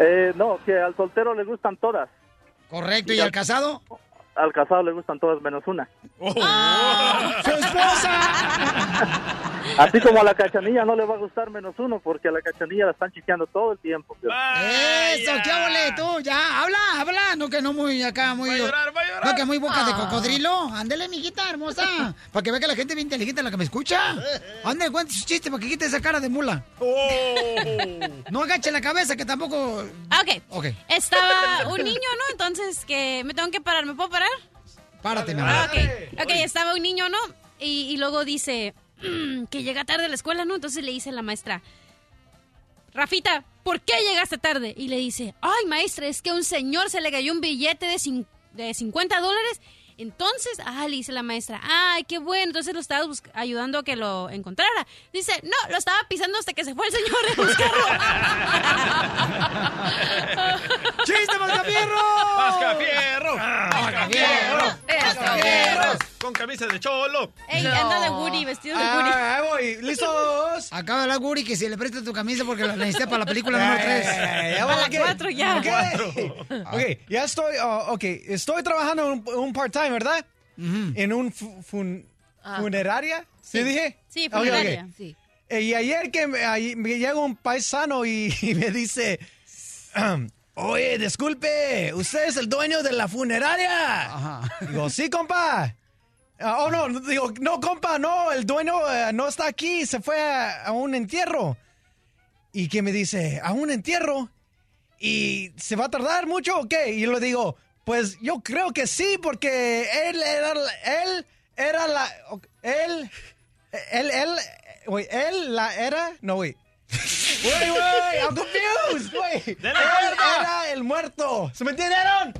Eh, no, que al soltero le gustan todas. Correcto, ¿y al casado? Al casado le gustan todas menos una. ¡Su esposa! Así como a la cachanilla no le va a gustar menos uno, porque a la cachanilla la están chiqueando todo el tiempo. Eso, qué ole tú, ya, habla, habla, no que no muy acá, muy... No que muy boca de Ah. cocodrilo. Ándele, mijita hermosa, para que vea que la gente es bien inteligente la que me escucha. Ándale, cuente su chiste para que quite esa cara de mula. No agache la cabeza, que tampoco... Ah, Ok. Ok, Estaba un niño, ¿no? Entonces, que me tengo que parar. ¿Me puedo parar? Párate, mi Ah, amor. ok. Ok, estaba un niño, ¿no? Y, y luego dice "Mm, que llega tarde a la escuela, ¿no? Entonces le dice la maestra, Rafita, ¿por qué llegaste tarde? Y le dice, ay, maestra, es que a un señor se le cayó un billete de, de 50 dólares. Entonces, ah, le dice la maestra, ay, qué bueno, entonces lo estaba ayudando a que lo encontrara. Dice, no, lo estaba pisando hasta que se fue el señor a buscarlo. ¡Chiste, Mascafierro! ¡Mascafierro! ¡Mascafierro! ¡Mascafierros! Con camisa de cholo. Ey, anda de Woody, vestido de Woody. Ah, ahí voy. ¿Listos? Acaba de hablar Guri que se le presta tu camisa porque la necesita para la película número 3. Eh, ya va, ok. Ok, ya estoy, oh, ok, estoy trabajando en un, un part-time, ¿verdad? En un fu- fun- Ah. funeraria, ¿sí, dije? Sí, Ok, ok. funeraria. Sí. Eh, Y ayer que me, ahí me llega un paisano y, y me dice, oye, disculpe, ¿usted es el dueño de la funeraria? Digo, sí, compa. Ah, oh, no, digo, no, compa, no, el dueño eh, no está aquí, se fue a, a un entierro. Y que me dice, ¿a un entierro? ¿Y se va a tardar mucho o qué? Y yo le digo, pues yo creo que sí, porque él era, él era la, él, él, él, wait, él la era, no, wait. Wait, wait, I'm confused, wait. Él era el muerto. ¿Se me entendieron?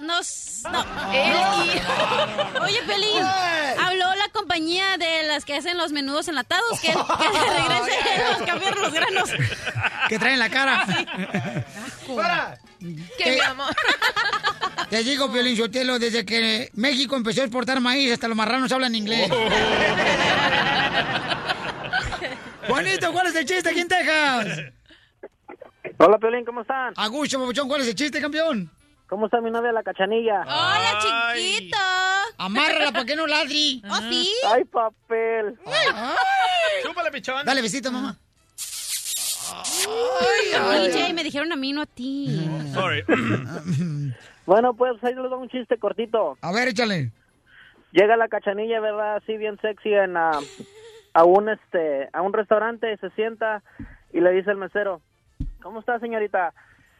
No, s- no. Él y- Oye, Pelín, habló la compañía de las que hacen los menudos enlatados que, que le regresen los cambios los granos. Que traen la cara. ¡Para! ¿Qué, mi amor? Te digo, Piolín Sotelo, desde que México empezó a exportar maíz, hasta los marranos hablan inglés. Juanito, ¿cuál es el chiste aquí en Texas? Hola, Piolín, ¿cómo están? Agucho, Papuchón, ¿cuál es el chiste, campeón? ¿Cómo está mi novia, la cachanilla? ¡Hola, chiquito! Amárrala para que no ladri. ¿Oh, sí? ¡Ay, papel! Chúpale, pichón. Dale besito, mamá. DJ, me dijeron a mí, no a ti. Sorry. Bueno, pues ahí les doy un chiste cortito. A ver, échale. Llega la cachanilla, ¿verdad? Así bien sexy en, ah, a un este a un restaurante, se sienta y le dice el mesero, ¿cómo está, señorita?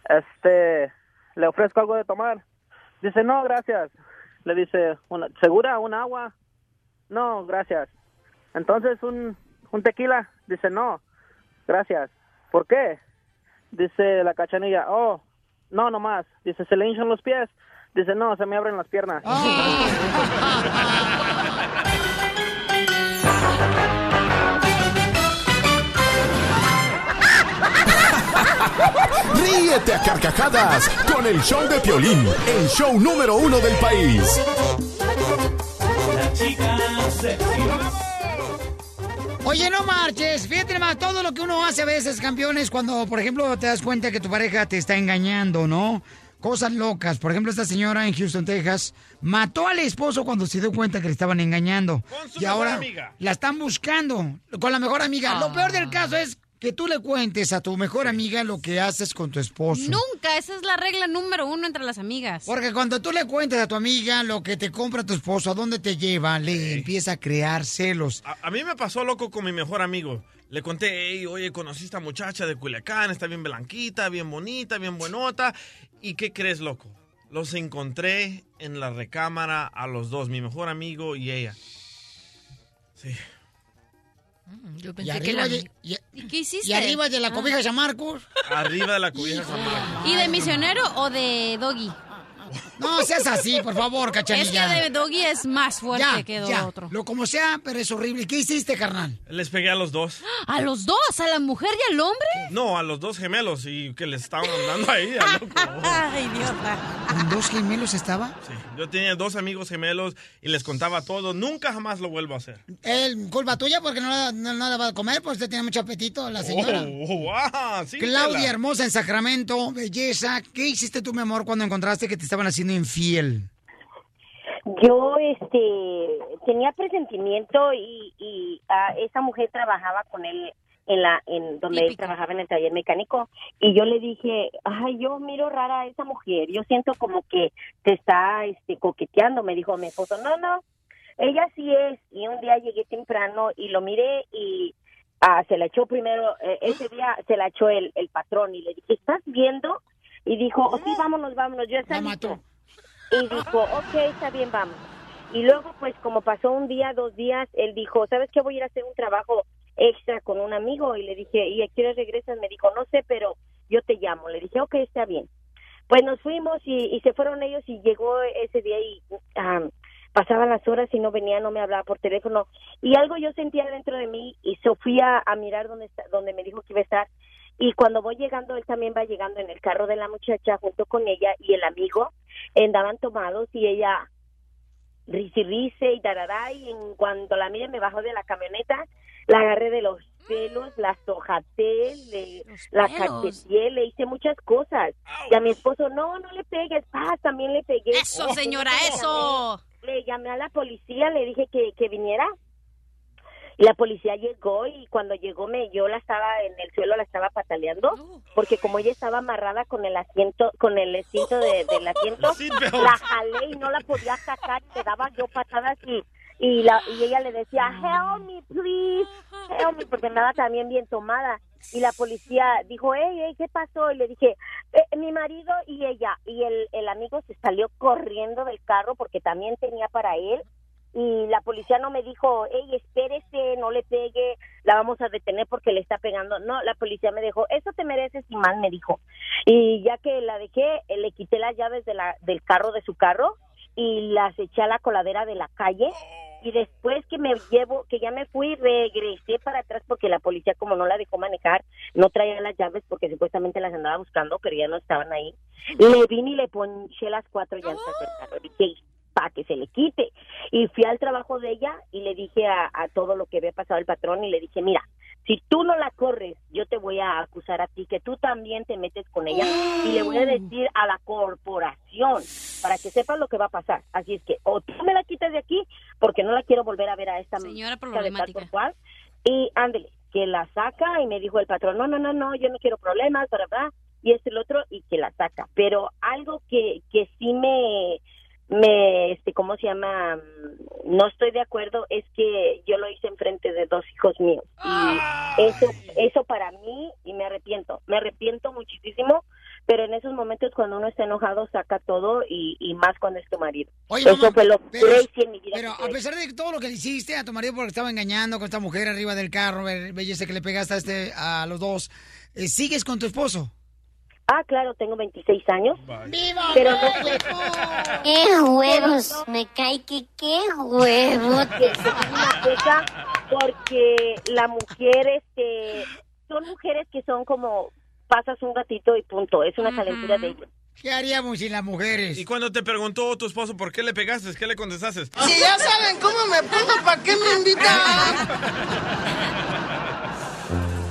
Este, le ofrezco algo de tomar. Dice, no, gracias. Le dice, "Una- ¿segura? ¿Un agua? No, gracias. Entonces, ¿un, un tequila? Dice, no, gracias. ¿Por qué? Dice la cachanilla, oh, no, no más. Dice, ¿se le hinchan los pies? Dice, no, se me abren las piernas. Ríete a carcajadas con el show de Piolín, el show número uno del país. Oye, no marches. Fíjate más, todo lo que uno hace a veces, campeones, cuando, por ejemplo, te das cuenta que tu pareja te está engañando, ¿no? Cosas locas. Por ejemplo, esta señora en Houston, Texas, mató al esposo cuando se dio cuenta que le estaban engañando. su y ahora amiga. la están buscando con la mejor amiga. Lo peor del caso es que tú le cuentes a tu mejor amiga lo que haces con tu esposo. Nunca, esa es la regla número uno entre las amigas. Porque cuando tú le cuentas a tu amiga lo que te compra tu esposo, a dónde te lleva, le empieza a crear celos. A, a mí me pasó loco con mi mejor amigo. Le conté, "Ey, oye, conocí a esta muchacha de Culiacán, está bien blanquita, bien bonita, bien buenota. ¿Y qué crees, loco? Los encontré en la recámara a los dos, mi mejor amigo y ella. Sí. Yo Y pensé que arriba, la... de, y, ¿Y qué hiciste? y arriba de la Ah. cobija de San Marcos. Arriba de la cobija San Marcos. ¿Y de misionero o de doggy? No seas así, por favor, Es que cachanilla. de doggy es más fuerte ya, que de ya. otro. Lo como sea, pero es horrible. ¿Qué hiciste, carnal? Les pegué a los dos. ¿A los dos? ¿A la mujer y al hombre? No, a los dos gemelos y que les estaban andando ahí. a loco. Ay, idiota. ¿Con dos gemelos estaba? Sí, yo tenía dos amigos gemelos y les contaba todo. Nunca jamás lo vuelvo a hacer. El culpa tuya porque no, la- no, no la va a comer, pues usted tiene mucho apetito, la señora. Oh, wow, sí, Claudia Tela. hermosa en Sacramento, belleza. ¿Qué hiciste tú, mi amor, cuando encontraste que te estaban haciendo infiel? Yo, este, tenía presentimiento y, y ah, esa mujer trabajaba con él en la, en donde él trabajaba en el taller mecánico y yo le dije, ay, yo miro rara a esa mujer, yo siento como que te está, este, coqueteando. Me dijo mi esposo, no, no, ella sí es. Y un día llegué temprano y lo miré y ah, se la echó primero, eh, ese día se la echó el, el patrón y le dije, ¿estás viendo? Y dijo, oh, sí, vámonos, vámonos, yo. Y dijo, ok, está bien, vamos. Y luego, pues, como pasó un día, dos días, él dijo, ¿sabes qué? Voy a ir a hacer un trabajo extra con un amigo. Y le dije, ¿y a qué hora regresas? Me dijo, no sé, pero yo te llamo. Le dije, ok, está bien. Pues nos fuimos y, se fueron ellos y llegó ese día y ah, pasaban las horas y no venía, no me hablaba por teléfono. Y algo yo sentía dentro de mí y fui a, mirar donde, está, donde me dijo que iba a estar. Y cuando voy llegando, él también va llegando en el carro de la muchacha junto con ella y el amigo andaban tomados y ella risi rice y tarará y en cuanto la mire me bajó de la camioneta, la agarré de los pelos, la sojaté, le, la cacheteé, le hice muchas cosas. Y a mi esposo, no, no le pegues, paz, también le pegué. Eso, señora, Le eso. llamé- Le llamé a la policía, le dije que, que viniera. La policía llegó y cuando llegó me yo la estaba en el suelo, la estaba pataleando, porque como ella estaba amarrada con el asiento, con el cinto de, del asiento, la jalé y no la podía sacar, le daba yo patadas y, y, la, y ella le decía, help me, please, help me, porque andaba también bien tomada. Y la policía dijo, hey, hey, ¿qué pasó? Y le dije, "Eh, mi marido y ella. Y el, el amigo se salió corriendo del carro porque también tenía para él. Y la policía no me dijo, hey, espérese, no le pegue, la vamos a detener porque le está pegando. No, la policía me dijo, eso te mereces y mal, me dijo. Y ya que la dejé, eh, le quité las llaves de la, del carro de su carro y las eché a la coladera de la calle. Y después que me llevo, que ya me fui, regresé para atrás porque la policía como no la dejó manejar, no traía las llaves porque supuestamente las andaba buscando, pero ya no estaban ahí. Le vine y le ponché las cuatro llantas del carro. Dije, para que se le quite. Y fui al trabajo de ella y le dije a, a todo lo que había pasado el patrón y le dije, mira, Si tú no la corres, yo te voy a acusar a ti que tú también te metes con ella y le voy a decir a la corporación para que sepas lo que va a pasar. Así es que o tú me la quitas de aquí porque no la quiero volver a ver a esta Señora de tal problemática. por cual. Y ándele, que la saca y me dijo el patrón, no, no, no, no, yo no quiero problemas, ¿verdad? Y este el otro y que la saca. Pero algo que, que sí me, me, este, ¿cómo se llama? Mm, No estoy de acuerdo es que yo lo hice enfrente de dos hijos míos. Y eso, eso para mí, y me arrepiento, me arrepiento muchísimo, pero en esos momentos cuando uno está enojado saca todo y, y más cuando es tu marido. Oye, eso mamá, fue lo pero- crazy en mi vida. Pero que a pesar de todo lo que le hiciste a tu marido porque estaba engañando con esta mujer arriba del carro, be- belleza que le pegaste a, este, a los dos, eh, ¿sigues con tu esposo? Ah, claro, tengo 26 años. ¡Viva Pero no fue... ¡Qué huevos! Me cae que qué huevos. Digo una cosa, porque la mujer, este, son mujeres que son como pasas un gatito y punto, es una calentura de ellos. ¿Qué haríamos sin las mujeres? Y cuando te preguntó tu esposo por qué le pegaste, ¿qué le contestaste? Si ya saben cómo me pongo, ¿para qué me invitan?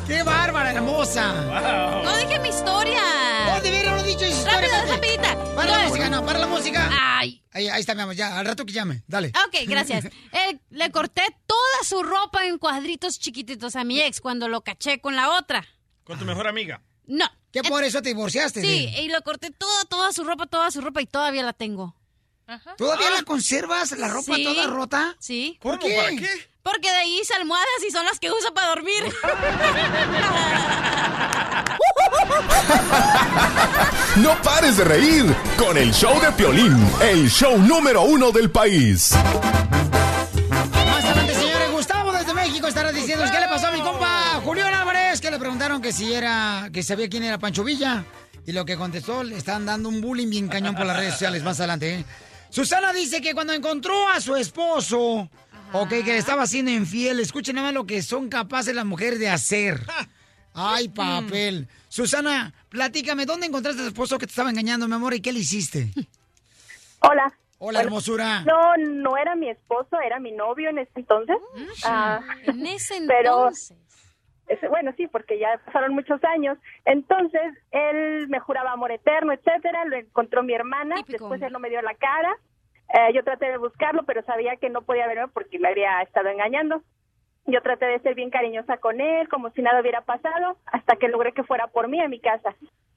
¡Qué bárbara, hermosa! No dije mi historia. ¡Oh, de veras no he dicho esa historia! Rápido, espérate. rapidita. Para la música, no, para la música. Ay. Ahí, ahí está, mi amor, ya, al rato que llame, dale. Ok, gracias. Eh, le corté toda su ropa en cuadritos chiquititos a mi ex cuando lo caché con la otra. Con tu mejor amiga. No. ¿Qué por eso te divorciaste? Sí, de- y lo corté toda, toda su ropa, toda su ropa y todavía la tengo. ¿Todavía la conservas, la ropa Sí. toda rota? Sí. ¿Por qué? ¿Para qué? Porque de ahí hice almohadas y son las que uso para dormir. No pares de reír con el show de Piolín, el show número uno del país. Más adelante, señores, Gustavo desde México estará diciendo qué le pasó a mi compa Julián Álvarez, que le preguntaron que si era, que sabía quién era Pancho Villa. Y lo que contestó, le están dando un bullying bien cañón por las redes sociales más adelante. ¿eh? Susana dice que cuando encontró a su esposo, ok, que le estaba siendo infiel, escuchen nada más lo que son capaces las mujeres de hacer. Ay, papel. Susana, platícame, ¿dónde encontraste a tu esposo que te estaba engañando, mi amor, y qué le hiciste? Hola. Hola, hermosura. No, no era mi esposo, era mi novio en ese entonces. Ah, en ese entonces. Bueno, sí, porque ya pasaron muchos años. Entonces, él me juraba amor eterno, etcétera. Lo encontró mi hermana. Después él no me dio la cara. Eh, yo traté de buscarlo, pero sabía que no podía verme porque me había estado engañando. Yo traté de ser bien cariñosa con él, como si nada hubiera pasado, hasta que logré que fuera por mí a mi casa.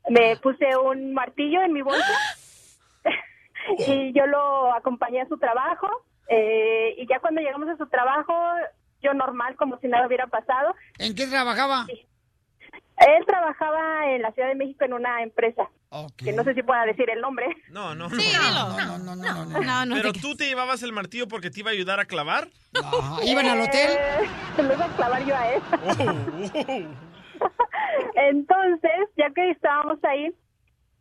Me puse un martillo en mi bolsa y yo lo acompañé a su trabajo eh, y ya cuando llegamos a su trabajo yo normal como si nada hubiera pasado ¿En qué trabajaba? él trabajaba en la Ciudad de México en una empresa que no sé si pueda decir el nombre No, no, Sí, no. dilo. No, no, no, no. No, no ¿Pero te- tú te llevabas el martillo porque te iba a ayudar a clavar? ¿Iban al hotel? Eh, lo iba a clavar yo a él entonces ya que estábamos ahí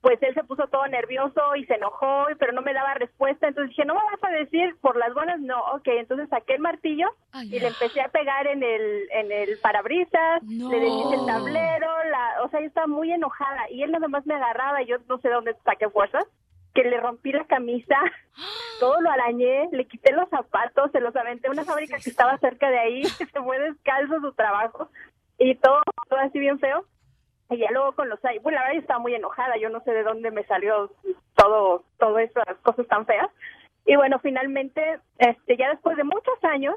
pues él se puso todo nervioso y se enojó, pero no me daba respuesta. Entonces dije, no me vas a decir por las buenas, no. Ok, entonces saqué el martillo y le empecé a pegar en el, en el parabrisas, le deshice el tablero, la, o sea, yo estaba muy enojada y él nada más me agarraba y yo no sé de dónde saqué fuerzas, que le rompí la camisa, todo lo arañé, le quité los zapatos, se los aventé a una fábrica que estaba cerca de ahí, se fue descalzo su trabajo y todo, todo así bien feo. Y ya luego con los años, bueno, la verdad yo estaba muy enojada, yo no sé de dónde me salió todo, todo esas cosas tan feas. Y bueno, finalmente, este, ya después de muchos años,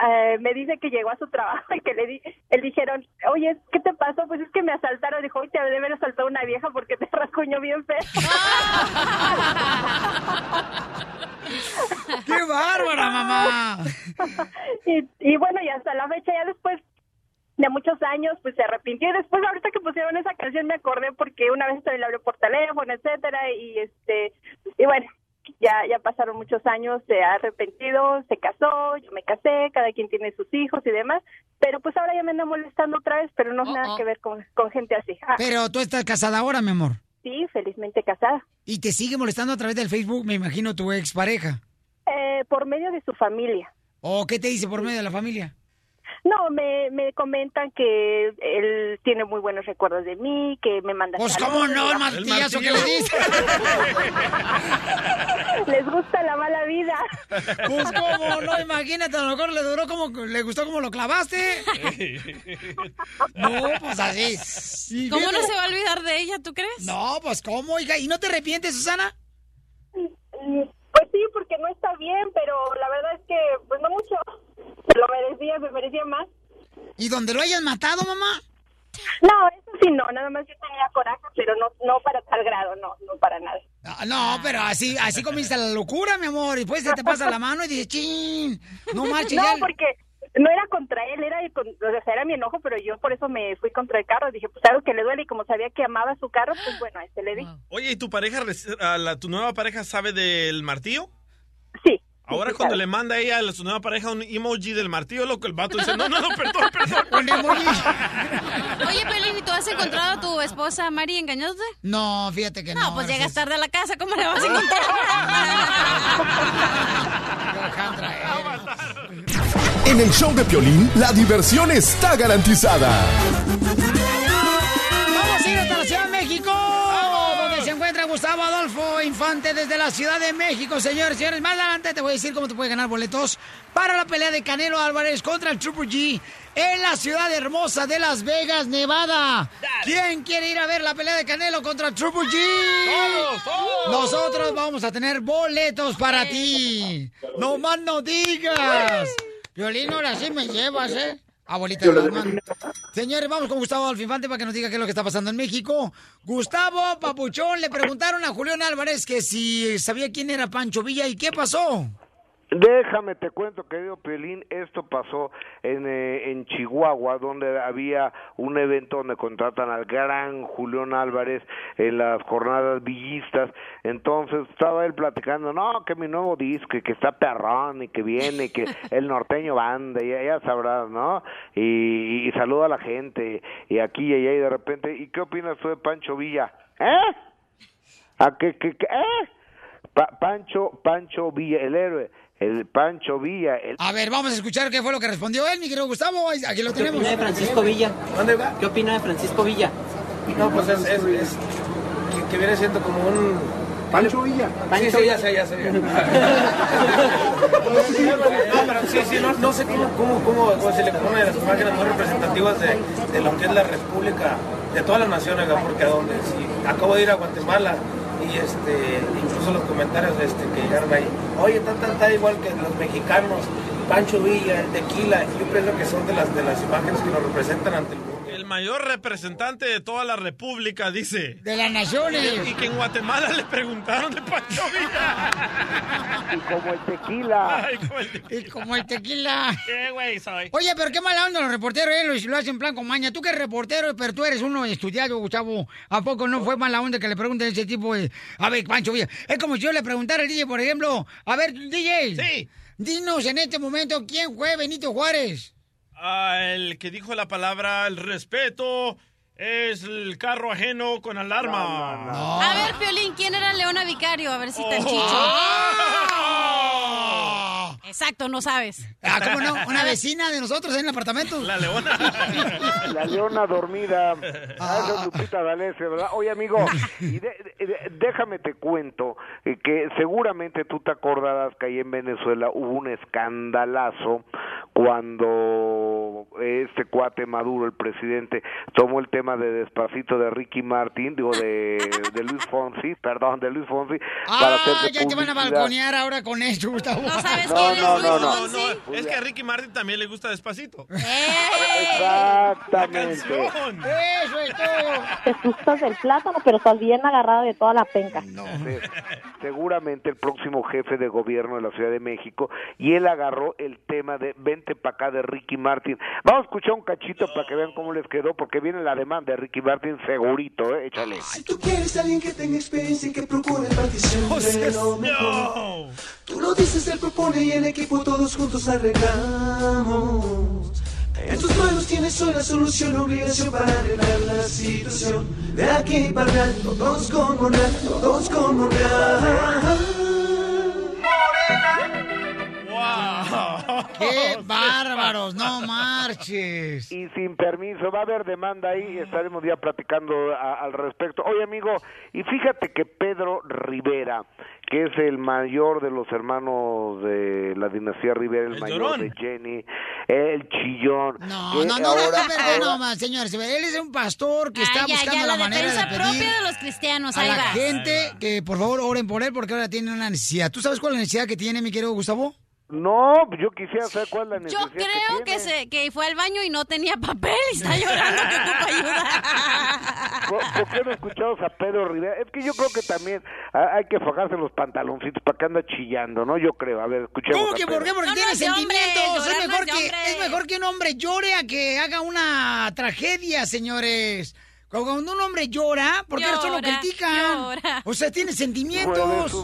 eh, me dice que llegó a su trabajo y que le di, él dijeron, oye, ¿qué te pasó? Pues es que me asaltaron. Dijo, hoy te debe haber asaltado una vieja porque te rascuñó bien feo. ¡Qué bárbara, mamá! y, y bueno, y hasta la fecha, ya después de muchos años, pues se arrepintió. Y después, ahorita que pusieron esa canción, me acordé porque una vez también le hablé por teléfono, etcétera, y este, y bueno, ya, ya pasaron muchos años, se ha arrepentido, se casó, yo me casé, cada quien tiene sus hijos y demás, pero pues ahora ya me anda molestando otra vez, pero no es nada que ver con, con gente así. Ah, Pero tú estás casada ahora, mi amor. Sí, felizmente casada. Y te sigue molestando a través del Facebook, me imagino, tu expareja. Eh, por medio de su familia. ¿O qué te dice por medio de la familia? No, me, me comentan que él tiene muy buenos recuerdos de mí, que me manda Pues cómo no, el martillazo que le diste. Les gusta la mala vida. Pues cómo no, imagínate, a lo mejor le duró como, le gustó como lo clavaste. No, pues así. Y ¿Cómo no se va a olvidar de ella, tú crees? No, pues cómo, hija. ¿Y no te arrepientes, Susana? Pues sí, porque no está bien, pero la verdad es que, pues no mucho. Se lo merecía, me merecía más. ¿Y donde lo hayas matado, mamá? No, eso sí no, nada más yo tenía coraje, pero no, no para tal grado, no, no para nada. Ah, No, pero así, así comienza la locura, mi amor. Y después se te pasa la mano y dices, chin, no marches No, ya. porque no era contra él, era, el o sea, era mi enojo, pero yo por eso me fui contra el carro. Dije, pues algo que le duele y como sabía que amaba su carro, pues bueno, a este le di. Oye, ¿y tu pareja, a la- tu nueva pareja sabe del martillo? Sí. Ahora cuando le manda a ella, a su nueva pareja, un emoji del martillo, loco, el vato dice, no, no, no, perdón, perdón. Un emoji. Oye, Pelín, ¿y tú has encontrado a tu esposa Mari engañándote? No, fíjate que no. No, pues llegas tarde a la casa, ¿cómo le vas a encontrar? En el show de Piolín, la diversión está garantizada. Vamos a ir hasta la Ciudad de México, encuentra Gustavo Adolfo Infante desde la Ciudad de México, señores, señores. Más adelante te voy a decir cómo te puedes ganar boletos para la pelea de Canelo Álvarez contra el Triple G en la ciudad hermosa de Las Vegas, Nevada. ¿Quién quiere ir a ver la pelea de Canelo contra el Triple G? Todos, todos. Nosotros vamos a tener boletos para ti. No más no digas. Violín, ahora sí me llevas, ¿eh? Abuelita de Batman. Señores, vamos con Gustavo Adolfo Infante para que nos diga qué es lo que está pasando en México. Gustavo, papuchón, le preguntaron a Julián Álvarez que si sabía quién era Pancho Villa y qué pasó. Déjame te cuento, querido Piolín, esto pasó en, eh, en Chihuahua, donde había un evento donde contratan al gran Julián Álvarez en las jornadas villistas. Entonces estaba él platicando, no, que mi nuevo disco, y que está perrón, y que viene, que el norteño banda, y ya, ya sabrás, ¿no? Y, y saluda a la gente, y aquí y allá, y de repente, ¿y qué opinas tú de Pancho Villa? ¿Eh? ¿A qué, qué, qué? ¿Eh? Pa- Pancho, Pancho Villa, el héroe, el Pancho Villa, el... A ver, vamos a escuchar qué fue lo que respondió él, mi querido Gustavo. Aquí lo ¿Qué tenemos. opina de Francisco Villa? ¿Dónde va? ¿Qué opina de Francisco Villa? No, pues es, es, es que, que viene siendo como un... Pancho Villa. Sí, sí, ya sé, ya sé. no, pero sí, sí, no, no sé cómo, cómo, cómo, cómo se le pone una de las imágenes muy representativas de, de lo que es la República, de todas las naciones, porque a donde, sí, acabo de ir a Guatemala y este, incluso los comentarios este, que llegaron ahí, oye, está, está, está igual que los mexicanos, Pancho Villa, el tequila, yo pienso que son de las, de las imágenes que nos representan ante. El mayor representante de toda la república, dice. De las naciones. Y que en Guatemala le preguntaron de Pancho Villa. Y como el tequila. Ay, como el tequila. Y como el tequila. ¿Qué güey soy? Oye, pero qué mala onda los reporteros, ¿eh? Lo, lo hacen en plan con maña. Tú que eres reportero, pero tú eres uno estudiado, Gustavo. ¿A poco no fue mala onda que le pregunten ese tipo de... A ver, Pancho Villa. Es como si yo le preguntara al DJ, por ejemplo... A ver, DJ. Sí. Dinos en este momento quién fue Benito Juárez. Ah, el que dijo la palabra el respeto es el carro ajeno con alarma. A ver, Piolín, ¿quién era Leona Vicario? A ver si te Oh. chicho. Exacto, no sabes. Ah, ¿cómo no? Una vecina de nosotros en el apartamento. La leona. La leona dormida. Ah, esa es Lupita D'Alessio, ¿verdad? Oye, amigo, y de- de- déjame te cuento eh, que seguramente tú te acordarás que ahí en Venezuela hubo un escandalazo cuando este cuate Maduro, el presidente, tomó el tema de Despacito de Ricky Martin, digo, de, de Luis Fonsi, perdón, de Luis Fonsi, para Ah, ya te van a publicidad. balconear ahora con esto, Gustavo. ¿No sabes No, quién es no, Luis no, no. Fonsi? Es que a Ricky Martin también le gusta despacito. Exactamente. Eso es todo. Te gustas del plátano, pero estás bien agarrado de toda la penca. Sí, seguramente el próximo jefe de gobierno de la Ciudad de México y él agarró el tema de vente para acá de Ricky Martin. Vamos a escuchar un cachito para que vean cómo les quedó porque viene la demanda de Ricky Martin segurito, ¿eh? échale. Tú quieres alguien que tenga experiencia y que procure partición de lo mejor. Tú lo dices, él propone y en equipo todos juntos arreglamos. En tus manos tienes hoy la solución, obligación para arreglar la situación. De aquí para allá, todos con Monreal, todos con Monreal. ¡Qué bárbaros! ¡No marches! Y sin permiso, va a haber demanda ahí, estaremos ya platicando a- al respecto. Oye, amigo, y fíjate que Pedro Rivera, que es el mayor de los hermanos de la dinastía Rivera, el, El mayor llorón. de Jenny, el chillón. No, no, no, ahora- no, no, no, no, señores. Él es un pastor que está ya, buscando ya, la, la manera de pedir propia de los cristianos, a ahí la va. gente que por favor oren por él porque ahora tiene una necesidad. ¿Tú sabes cuál es la necesidad que tiene, mi querido Gustavo? No, yo quisiera saber cuál es la Yo necesidad creo que, se, que fue al baño y no tenía papel y está llorando que ocupa ayuda. ¿Por, por qué no escuchamos a Pedro Rivera? Es que yo creo que también ha- hay que fajarse los pantaloncitos para que anda chillando, ¿no? Yo creo. A ver, escuchemos ¿Cómo que por qué? Porque No, tiene no hombre, sentimientos. llorar es, no mejor es que, hombre. es mejor que un hombre llore a que haga una tragedia, señores. Cuando un hombre llora, ¿por qué eso lo Llora, critican? llora. O sea, tiene sentimientos.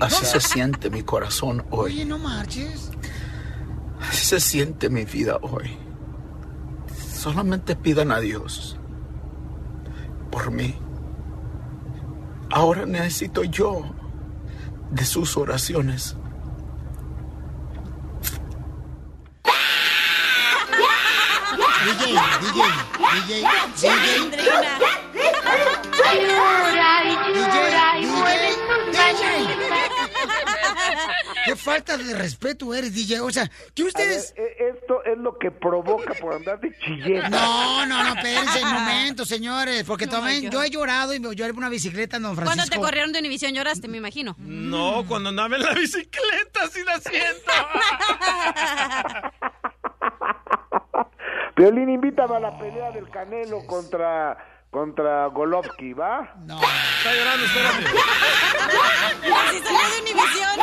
Así se siente mi corazón hoy. Oye, no marches. Así se siente mi vida hoy. Solamente pidan a Dios por mí. Ahora necesito yo de sus oraciones. DJ, DJ, DJ, DJ. Llora y llora y mueve sus Qué falta de respeto eres, DJ. O sea, que ustedes... ver, esto es lo que provoca por andar de chilleta. No, no, no, espérense un momento, señores, porque Oh, también yo he llorado y me lloré por una bicicleta en Don Francisco. Cuando te corrieron de Univisión lloraste, me imagino. No, cuando andaba en la bicicleta, sí la siento. Violín, invítame a la pelea del Canelo contra contra Golovkin, ¿va? No. Está llorando, espérate. Así salió de Univisión.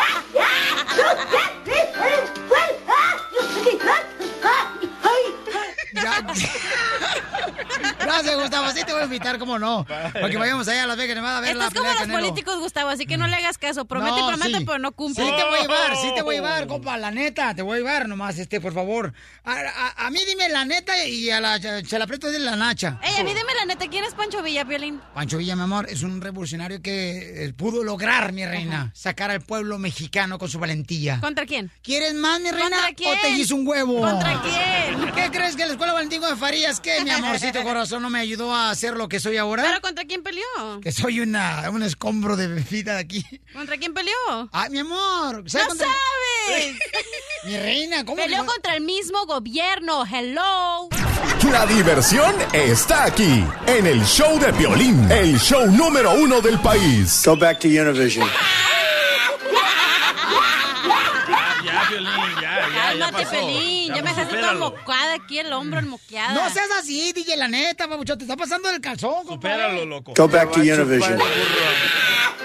Ya. Gracias, Gustavo. Sí te voy a invitar, ¿cómo no? Para que vayamos allá a Las Vegas, Nevada a ver la Estás como pelea de los Canelo. políticos, Gustavo, así que no le hagas caso. Promete y No, promete, sí. pero no cumple. Sí te voy a llevar, sí te voy a llevar, compa, la neta, te voy a llevar nomás, este, por favor. A, a- a mí dime la neta y a la se la aprieto de la nacha. Ey, a mí dime la neta, ¿quién es Pancho Villa, Piolín? Pancho Villa, mi amor, es un revolucionario que eh, pudo lograr, mi reina, sacar al pueblo mexicano con su valentía. ¿Contra quién? ¿Quieres más, mi reina? ¿Contra quién? ¿O te hizo un huevo? ¿Contra quién? ¿Qué crees que la escuela Valentín de Farías, qué, mi amorcito corazón, no me ayudó a hacer lo que soy ahora? ¿Pero contra quién peleó? Que soy una, un escombro de vida aquí. ¿Contra quién peleó? Ay, mi amor. ¡No ¿sabes contra- sabes! Mi reina, ¿cómo Peleó que- contra el mismo gobierno. ¡Hello! La diversión está aquí, en el show de Piolín, el show número uno del país. Go back to Univision. Ya, Violín, ya, ya, ya Cálmate, pasó. Pelín. Ya, me dejaste toda supéralo. mocada aquí, el hombro, el moqueada. No seas así, DJ, la neta, papuchón. Te está pasando el calzón, compadre. Supéralo, loco. Go back to Univision.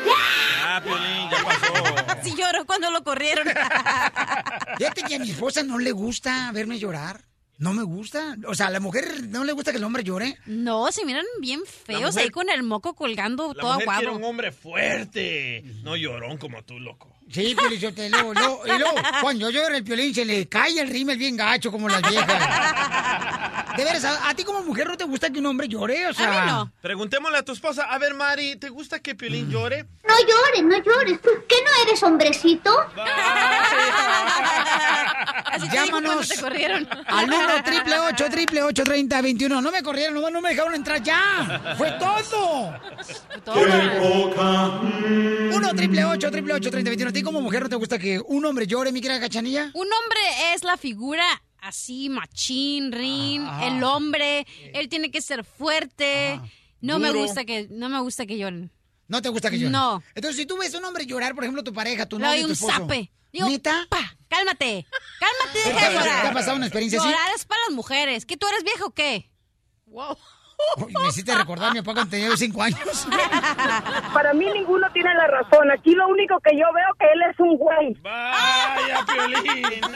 Ya, Piolín, ya pasó. Sí lloró cuando lo corrieron. Fíjate que a mi esposa no le gusta verme llorar. No me gusta. O sea, a la mujer no le gusta que el hombre llore. No, se miran bien feos mujer- ahí con el moco colgando La todo mujer quiere aguado. un hombre fuerte, no llorón como tú, loco. Sí, pero yo te lo, lo- y luego, cuando yo lloro el piolín se le cae el rímel bien gacho como las viejas. De veras, ¿a, a ti como mujer no te gusta que un hombre llore? O sea, Preguntémosle a tu esposa, a ver, Mari, ¿te gusta que Piolín llore? No llores, no llores. ¿Tú qué no eres hombrecito? Llámanos te corrieron. al 1 triple 8 triple 8 30 21. No me corrieron, no, no me dejaron entrar ya. Fue todo. 1 triple 8 triple 8 30 21. ¿A ti como mujer no te gusta que un hombre llore, mi querida cachanilla? Un hombre es la figura así, machín, rin, Ah. el hombre, él tiene que ser fuerte. No me gusta que, no me gusta que lloren. ¿No te gusta que llore? No. Entonces, si tú ves a un hombre llorar, por ejemplo, tu pareja, tu novio, tu un esposo. zape. Digo, ¿Neta? pa, cálmate, cálmate, ¿Te deja de llorar. te ha pasado una experiencia así? Llorar es para las mujeres. ¿Que tú eres viejo o qué? Wow. Uy, me hiciste recordar a mi papá cuando tenía yo cinco años. Para mí ninguno tiene la razón. Aquí lo único que yo veo que él es un güey. Vaya, Piolín.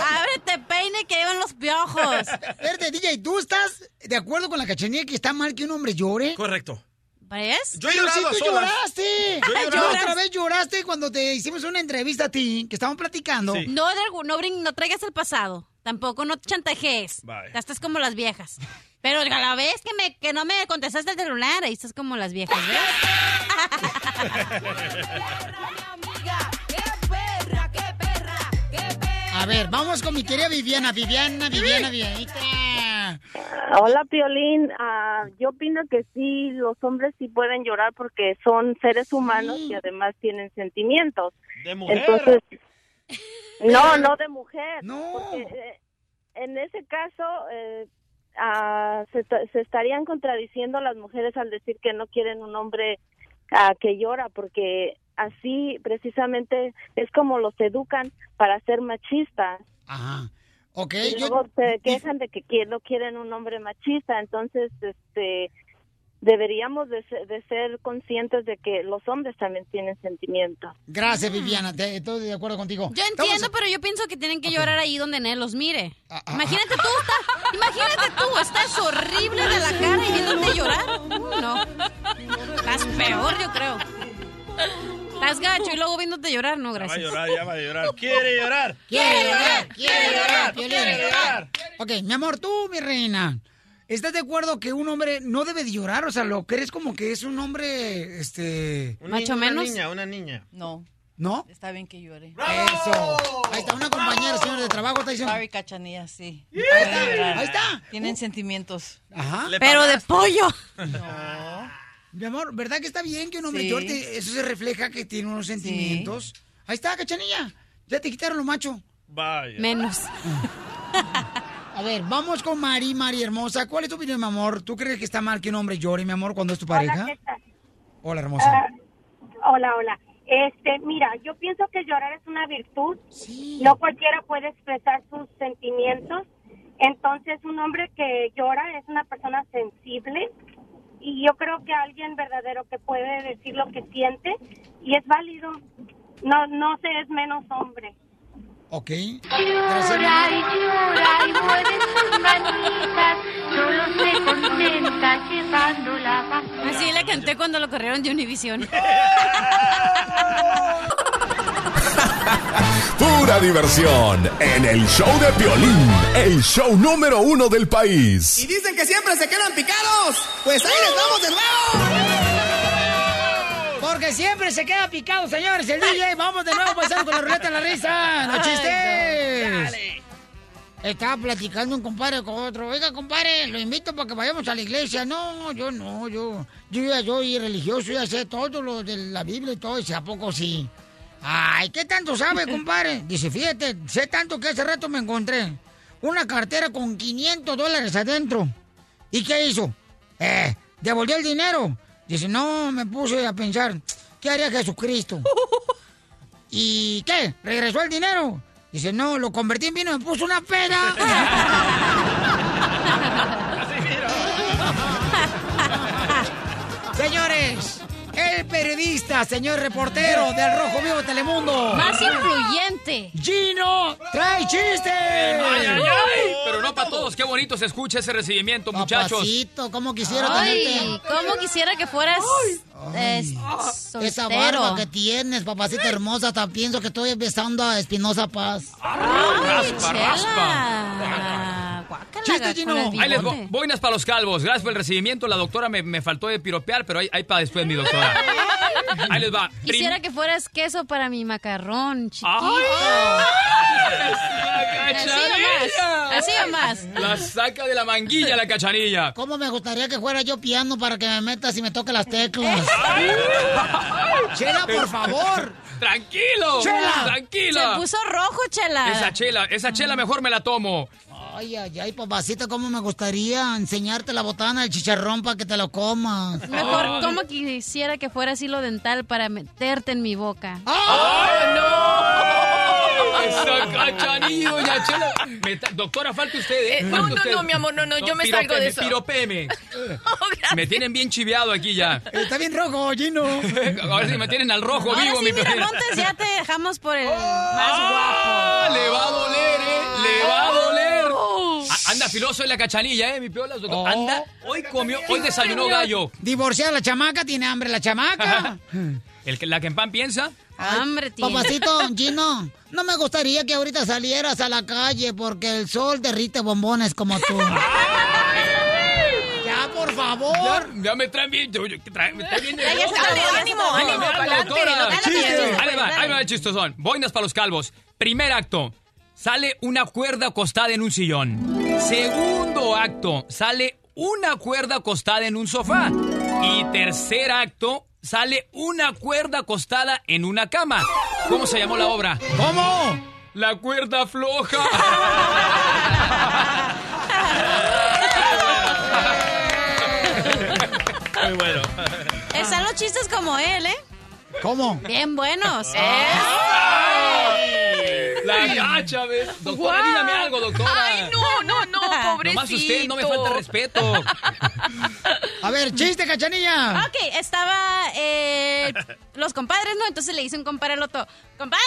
Ábrete, peine que llevan los piojos. Verde, DJ, ¿tú estás de acuerdo con la cachanilla que está mal que un hombre llore? Correcto. ¿Ves? Yo he Pero llorado si tú lloraste. Yo llorado. otra vez lloraste cuando te hicimos una entrevista a ti, que estábamos platicando. No, de algún- no, brin- no traigas el pasado. Tampoco no te chantajees. Bye. Ya estás como las viejas. Pero a la vez que, me, que no me contestaste el celular, ahí estás como las viejas, ¿ves? A ver, vamos con mi querida Viviana. Viviana, Viviana, Vivianita. Hola, Piolín. Ah, yo opino que sí, los hombres sí pueden llorar porque son seres humanos y además tienen sentimientos. De mujer. Entonces, no, no de mujer. Porque, eh, en ese caso, eh, ah, se, se estarían contradiciendo las mujeres al decir que no quieren un hombre ah, que llora, porque así precisamente es como los educan para ser machistas. Ajá. Ok, y yo- luego se quejan de que no quieren un hombre machista, entonces este deberíamos de ser, de ser conscientes de que los hombres también tienen sentimientos. Gracias, Viviana. te- estoy de acuerdo contigo. Yo Estamos- entiendo, pero yo pienso que tienen que llorar ahí donde nadie los mire. Imagínate tú, está- imagínate tú, estás horrible de la cara y viéndote llorar. No. Estás peor, yo creo. Estás gacho y luego viéndote llorar, no, Ya va a gracias. llorar, ya va a llorar. ¿Quiere llorar? Quiere llorar, quiere llorar, Piolín. quiere llorar. Ok, mi amor, tú, mi reina, ¿estás de acuerdo que un hombre no debe de llorar? O sea, ¿lo crees como que es un hombre, este... Un niño, Una niña, una niña. No. ¿No? Está bien que llore. Eso. Ahí está una compañera, señor de trabajo, está diciendo... Sorry, cachanilla, sí. Ahí está, ahí está. Tienen sentimientos. Ajá. Pero de pollo. Mi amor, ¿verdad que está bien que un hombre Sí. llore? Eso se refleja que tiene unos sentimientos. Ahí está, cachanilla. Ya te quitaron lo macho. Vaya. Menos. A ver, vamos con Mari, Mari hermosa. ¿Cuál es tu opinión, mi amor? ¿Tú crees que está mal que un hombre llore, mi amor, cuando es tu pareja? ¿qué tal? Hola, hermosa. Ah, hola, hola. Este, mira, yo pienso que llorar es una virtud. No cualquiera puede expresar sus sentimientos. Entonces, un hombre que llora es una persona sensible y yo creo que alguien verdadero que puede decir lo que siente y es válido. No, no se es menos hombre. Ok. Llora y llora y mueve sus manitas, solo se contenta llevando la basura. Así le canté cuando lo corrieron de Univision. Pura diversión en el show de Piolín, el show número uno del país. Y dicen que siempre se quedan picados. Pues ahí les vamos de nuevo. Porque siempre se queda picado, señores. El DJ, vamos de nuevo pasando con la ruleta de la risa. ¡Los Ay, chistes! Estaba platicando un compadre con otro. Oiga, compadre, lo invito para que vayamos a la iglesia. No, yo no, yo, yo ya soy religioso, ya sé todo lo de la Biblia y todo. Dice, ¿a poco sí? Ay, ¿qué tanto sabe, compadre? Dice, fíjate, sé tanto que hace rato me encontré una cartera con 500 dólares adentro. ¿Y qué hizo? Eh, ¿devolvió el dinero? Dice, no, me puse a pensar, ¿qué haría Jesucristo? ¿Y qué? ¿Regresó el dinero? Dice, no, lo convertí en vino me puso una peda. el periodista, señor reportero del Rojo Vivo Telemundo. Más influyente. Gino, trae chistes. Ay, ay, ay. Pero no para todos. Qué bonito se escucha ese recibimiento, muchachos. Papacito, ¿cómo quisiera Ay, tenerte? cómo quisiera que fueras eh, Esa barba que tienes, papacita hermosa, hasta pienso que estoy besando a Espinosa Paz. raspa, raspa. Chiste, Gino. Ahí les voy. Boinas para los calvos. Gracias por el recibimiento. La doctora me, me faltó de piropear, pero ahí, ahí para después, mi doctora. Ahí les va. Prim- Quisiera que fueras queso para mi macarrón, chiquito. Así nomás. Así nomás. La saca de la manguilla la cachanilla. ¿Cómo me gustaría que fuera yo piano para que me metas y me toque las teclas? Chela, por favor. Tranquilo. Chela. Tranquila. Se puso rojo, chela. Esa chela, esa chela mejor me la tomo. Ay, ay, ay, papacita, cómo me gustaría enseñarte la botana del chicharrón para que te lo comas. Mejor, como quisiera que fuera hilo dental para meterte en mi boca. ¡Ay, no! Esa cachanilla, doña Chela. Doctora, falta usted, ¿eh? No, Falta no, usted. no, mi amor, no, no, yo me salgo de eso. Piropeme. Me tienen bien chiveado aquí ya. Está bien rojo, Gino. Ahora sí me tienen al rojo Ahora vivo, sí, mi mira. Montes, ya te dejamos por el Ah, más guapo. Le va a doler, ¿eh? Le va a doler. Anda filoso en la cachanilla, ¿eh? Mi piola, doctor. Anda, hoy comió, hoy desayunó gallo. Divorciada la chamaca, tiene hambre la chamaca. El que, la que en pan piensa. Hambre tiene. Papacito, Gino, no me gustaría que ahorita salieras a la calle porque el sol derrite bombones como tú. ya, por favor. Ya, ya me traen bien. yo- yo- traen- me traen bien de Ya, ya, loca. dale, ánimo, No, ánimo, me da la pa'lante, doctora. no sale una cuerda acostada en un sillón. Segundo acto, sale una cuerda acostada en un sofá. Y tercer acto, sale una cuerda acostada en una cama. ¿Cómo se llamó la obra? ¿Cómo? La cuerda floja. Muy bueno. Están los chistes como él, ¿eh? ¿Cómo? Bien buenos. La gacha, ¿ves? Doctora, Guau. dígame algo, doctora. Ay, no, no, no, pobrecito. Nomás usted, no me falta respeto. A ver, chiste, cachanilla. Ok, estaba eh, los compadres, ¿no? Entonces le dice un compadre al otro, ¡compadre!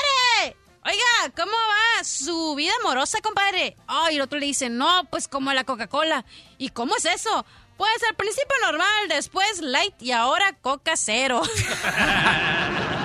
Oiga, ¿cómo va su vida amorosa, compadre? Oh, y el otro le dice, no, pues como la Coca-Cola. ¿Y cómo es eso? Pues al principio normal, después light y ahora coca cero.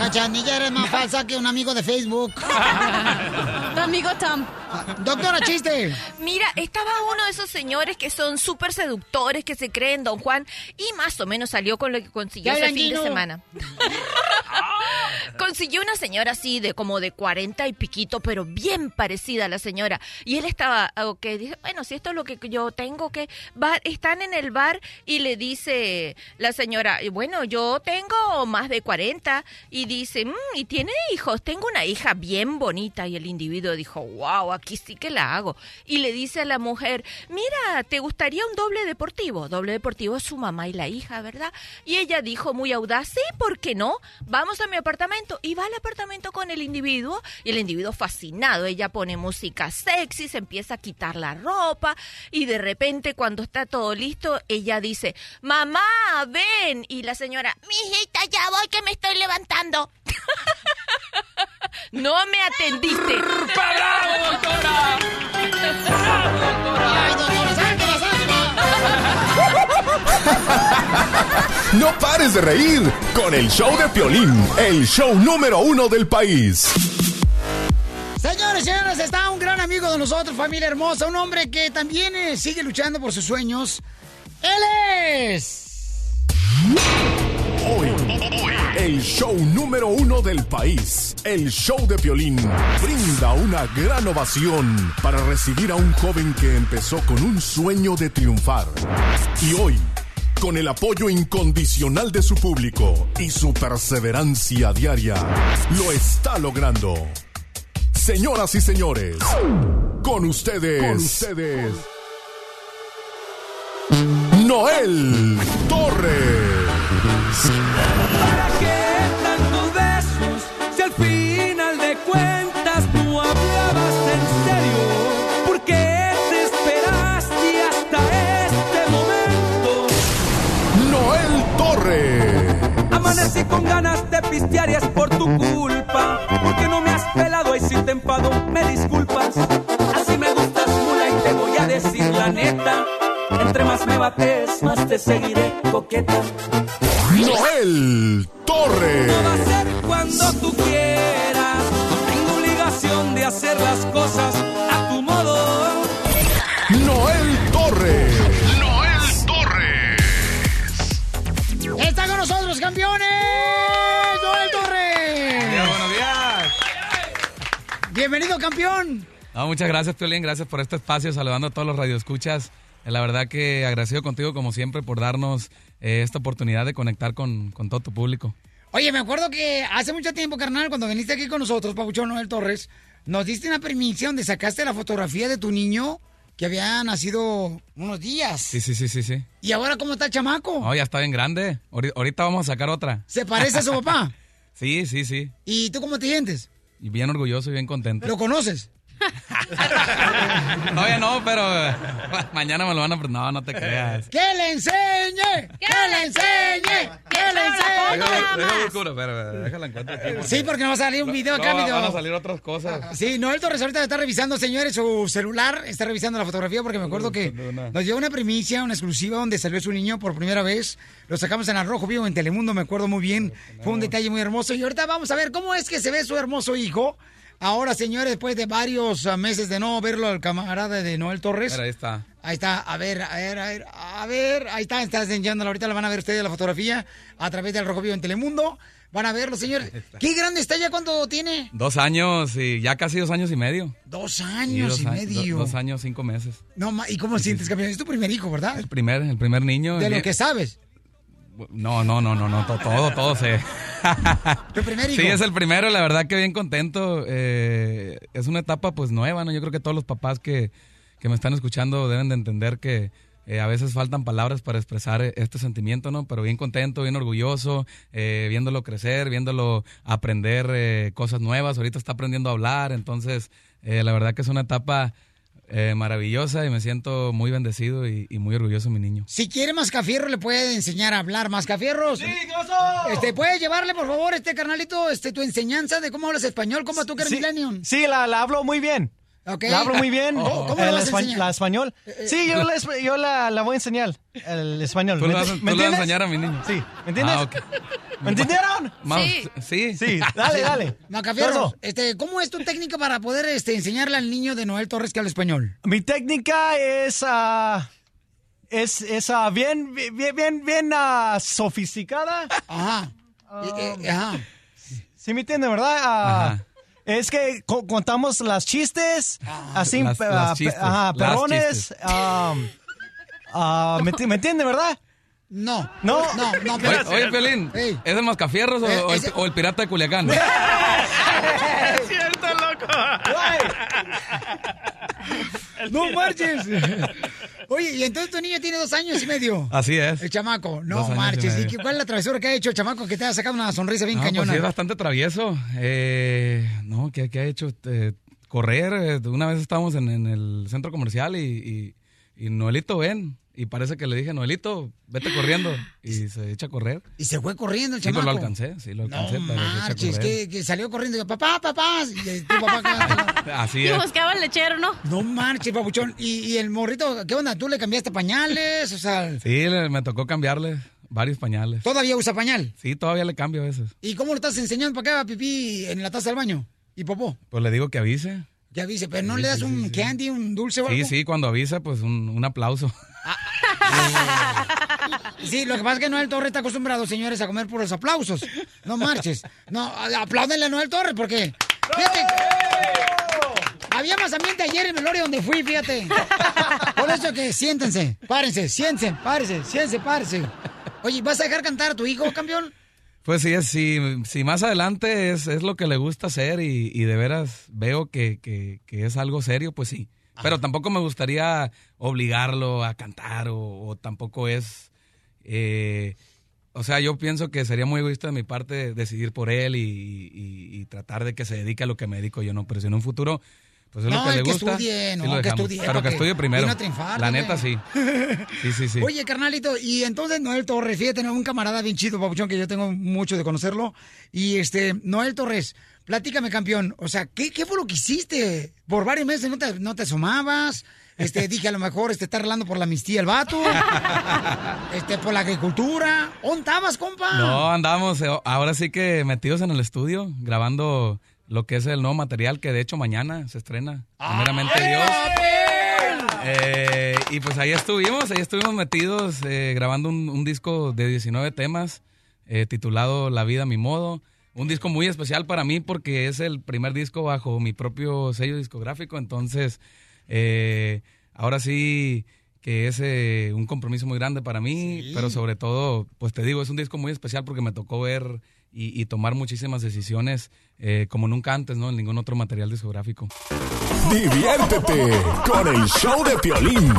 Cachanilla, eres más falsa que un amigo de Facebook. tu amigo Tom. Doctora, chiste. Mira, estaba uno de esos señores que son súper seductores, que se creen Don Juan, y más o menos salió con lo que consiguió ese fin de semana. consiguió una señora así de como de 40 y piquito, pero bien parecida a la señora. Y él estaba, ok, dice, bueno, si esto es lo que yo tengo que... Va, están en el bar y le dice la señora, bueno, yo tengo más de 40. Y dice, "Mm, ¿y tiene hijos? Tengo una hija bien bonita. Y el individuo dijo, wow, aquí sí que la hago. Y le dice a la mujer, mira, ¿te gustaría un doble deportivo? Doble deportivo es su mamá y la hija, ¿verdad? Y ella dijo muy audaz, sí, ¿por qué no? Vamos a mi apartamento. Y va al apartamento con el individuo y el individuo fascinado. Ella pone música sexy, se empieza a quitar la ropa y de repente cuando está todo listo, ella dice, mamá, ven. Y la señora, mijita, ya voy que me estoy levantando. no me atendiste. ¡Bravo, doctora! ¡Ay, doctora, sáquela, No pares de reír con el show de Piolín, el show número uno del país. Señores, señores, está un gran amigo de nosotros, familia hermosa, un hombre que también eh, sigue luchando por sus sueños. Él es... Hoy, el show número uno del país, el show de Piolín, brinda una gran ovación para recibir a un joven que empezó con un sueño de triunfar. Y hoy, con el apoyo incondicional de su público y su perseverancia diaria, lo está logrando. Señoras y señores, con ustedes, con ustedes, Noel Torres. Amanecí con ganas de pistear y es por tu culpa. Porque no me has pelado y si te me disculpas. Así me gustas mula y te voy a decir la neta. Entre más me bates, más te seguiré coqueta. Noel Torres. No va a ser cuando tú quieras. No tengo obligación de hacer las cosas campeones! ¡Noel Torres! buenos días. Bienvenido, campeón. No, muchas gracias, Piolín. Gracias por este espacio. Saludando a todos los radioescuchas. Eh, La verdad que agradecido contigo, como siempre, por darnos eh, esta oportunidad de conectar con, con todo tu público. Oye, me acuerdo que hace mucho tiempo, carnal, cuando viniste aquí con nosotros, Pabuchón Noel Torres, nos diste una permisión de sacaste la fotografía de tu niño que había nacido unos días. Sí, sí, sí, sí, sí. ¿Y ahora cómo está el chamaco? Oh, ya está bien grande. Ahori- Ahorita vamos a sacar otra. ¿Se parece a su papá? Sí, sí, sí. ¿Y tú cómo te sientes? Bien orgulloso y bien contento. ¿Lo conoces? Todavía no, pero eh, mañana me lo van a... No, no te creas. ¡Que le enseñe! ¡Que le enseñe! ¡Que le enseñe! déjala encuentro Sí, porque no va a salir un video acá, No, video. Van a salir otras cosas. Sí, Noel Torres ahorita está revisando, señores, su celular, está revisando la fotografía porque me acuerdo que nos dio una primicia, una exclusiva donde salió su niño por primera vez. Lo sacamos en Arrojo Vivo, en Telemundo, me acuerdo muy bien. Fue un detalle muy hermoso. Y ahorita vamos a ver cómo es que se ve su hermoso hijo. Ahora, señores, después de varios ah, meses de no verlo al camarada de Noel Torres. Mira, ahí está. Ahí está, a ver, a ver, a ver, a ver, ahí está, está enseñándola ahorita, la van a ver ustedes la fotografía a través del Rojo Vivo en Telemundo. Van a verlo, señores. ¿Qué grande está ya? ¿Cuánto tiene? Dos años y ya casi dos años y medio. Dos Sí, años dos y medio. do- dos años, cinco meses. No, ma- ¿y cómo sientes, campeón? Es tu primer hijo, ¿verdad? El primer, el primer niño. De lo que sabes. No, no, no, no, no, to- todo, todo se... Tu primer hijo. Sí, es el primero, la verdad que bien contento. Eh, es una etapa pues nueva, ¿no? Yo creo que todos los papás que, que me están escuchando deben de entender que eh, a veces faltan palabras para expresar eh, este sentimiento, ¿no? Pero bien contento, bien orgulloso, eh, viéndolo crecer, viéndolo aprender eh, cosas nuevas. Ahorita está aprendiendo a hablar, entonces eh, la verdad que es una etapa eh, maravillosa y me siento muy bendecido y, y muy orgulloso de mi niño. Si quiere Mascafierro, le puede enseñar a hablar Mascafierros. ¡Sí, Este, ¿puedes llevarle, por favor, este carnalito, este, tu enseñanza de cómo hablas español, como tú que eres Sí, millennium? Sí, la, la hablo muy bien. La hablo muy bien. ¿Cómo- cómo la vas a espa- enseñar? la español. Eh, Sí, yo, la, esp- yo la, la voy a enseñar. El español. Tú ¿Me vas, a- enseñar a mi niño. Sí. ¿Me entiendes? Ah. ¿Me entendieron? Sí. Sí, dale, dale. Macafierros, este, ¿cómo es tu técnica para poder este, enseñarle al niño de Noel Torres que habla español? Mi técnica es, ah, es, es ah, bien, bien, bien, bien sofisticada. Ajá. ajá. Sí me entiende, ¿verdad? Ah, Es que co- contamos las chistes, así, Las- ah, las chistes, ajá, las perrones. chistes. ah, ah, ¿me, enti- me entiende, verdad? No. No. No, no, Oye, oye, Pelín, ¿es el Mascafierros o, Eh, o el, ese- o el pirata de Culiacán? ¡Es cierto, loco! ¡No marches! Oye, y entonces tu niño tiene dos años y medio. Así es. El chamaco. No Dos y marches. ¿Y qué- cuál es la travesura que ha hecho el chamaco que te ha sacado una sonrisa bien No, pues cañona? sí, es bastante travieso. Eh, no, ¿qué, qué ha hecho? Eh, correr. eh, una vez estábamos en, en el centro comercial y, y, y Noelito ven. Y parece que le dije, Noelito, vete corriendo. Y se echa a correr. Y se fue corriendo el Sí, pues chamaco. lo alcancé, sí, lo alcancé. No pero que, que salió corriendo y dijo, papá, papá. Y tu papá... Así Y buscaba el lechero, ¿no? No marches, papuchón. ¿Y, y el morrito, qué onda? ¿Tú le cambiaste pañales? O sea, Sí, le- me tocó cambiarle varios pañales. ¿todavía usa pañal? Sí, todavía le cambio a veces. ¿Y cómo lo estás enseñando para que haga pipí en la taza del baño? ¿Y popó? Pues le digo que avise. Ya dice, pero no Sí, le das sí, un sí, candy, un dulce o Sí, algo. sí, cuando avisa, pues un, un aplauso. Sí, lo que pasa es que Noel Torres está acostumbrado, señores, a comer puros aplausos. No marches. No, apláudenle a Noel Torres porque. Fíjate. Había más ambiente ayer en Meloria donde fui, fíjate. Por eso que siéntense, párense, siéntense, párense, siéntense, párense. Oye, ¿vas a dejar cantar a tu hijo, campeón? Pues sí, si, si más adelante es, es lo que le gusta hacer y, y de veras veo que, que- que es algo serio, pues sí. Pero tampoco me gustaría obligarlo a cantar o, o tampoco es... eh, o sea, yo pienso que sería muy egoísta de mi parte decidir por él y, y- y tratar de que se dedique a lo que me dedico yo, ¿no? Pero si en un futuro, pues es No, lo que le que gusta. estudie, sí no, lo que estudie, Pero que que estudie primero. vino a triunfar, La neta, sí. Sí, sí, sí. Oye, carnalito, y entonces Noel Torres, fíjate, un camarada bien chido, papuchón, que yo tengo mucho de conocerlo. Y este, Noel Torres, platícame, campeón. O sea, ¿qué, qué fue lo que hiciste? Por varios meses no te, no te asomabas. Este, dije, a lo mejor este, está arreglando por la amnistía el vato. este, por la agricultura. ¿Dónde estabas, compa? No, andamos eh, ahora sí que metidos en el estudio, grabando lo que es el nuevo material que de hecho mañana se estrena. Primeramente Dios. Eh, y pues ahí estuvimos, ahí estuvimos metidos eh, grabando un, un disco de 19 temas eh, titulado La vida a mi modo. Un disco muy especial para mí porque es el primer disco bajo mi propio sello discográfico, entonces eh, ahora sí que es eh, un compromiso muy grande para mí, pero sobre todo, pues te digo, es un disco muy especial porque me tocó ver y, y tomar muchísimas decisiones eh, como nunca antes, ¿no? En ningún otro material discográfico. Diviértete con el show de Piolín.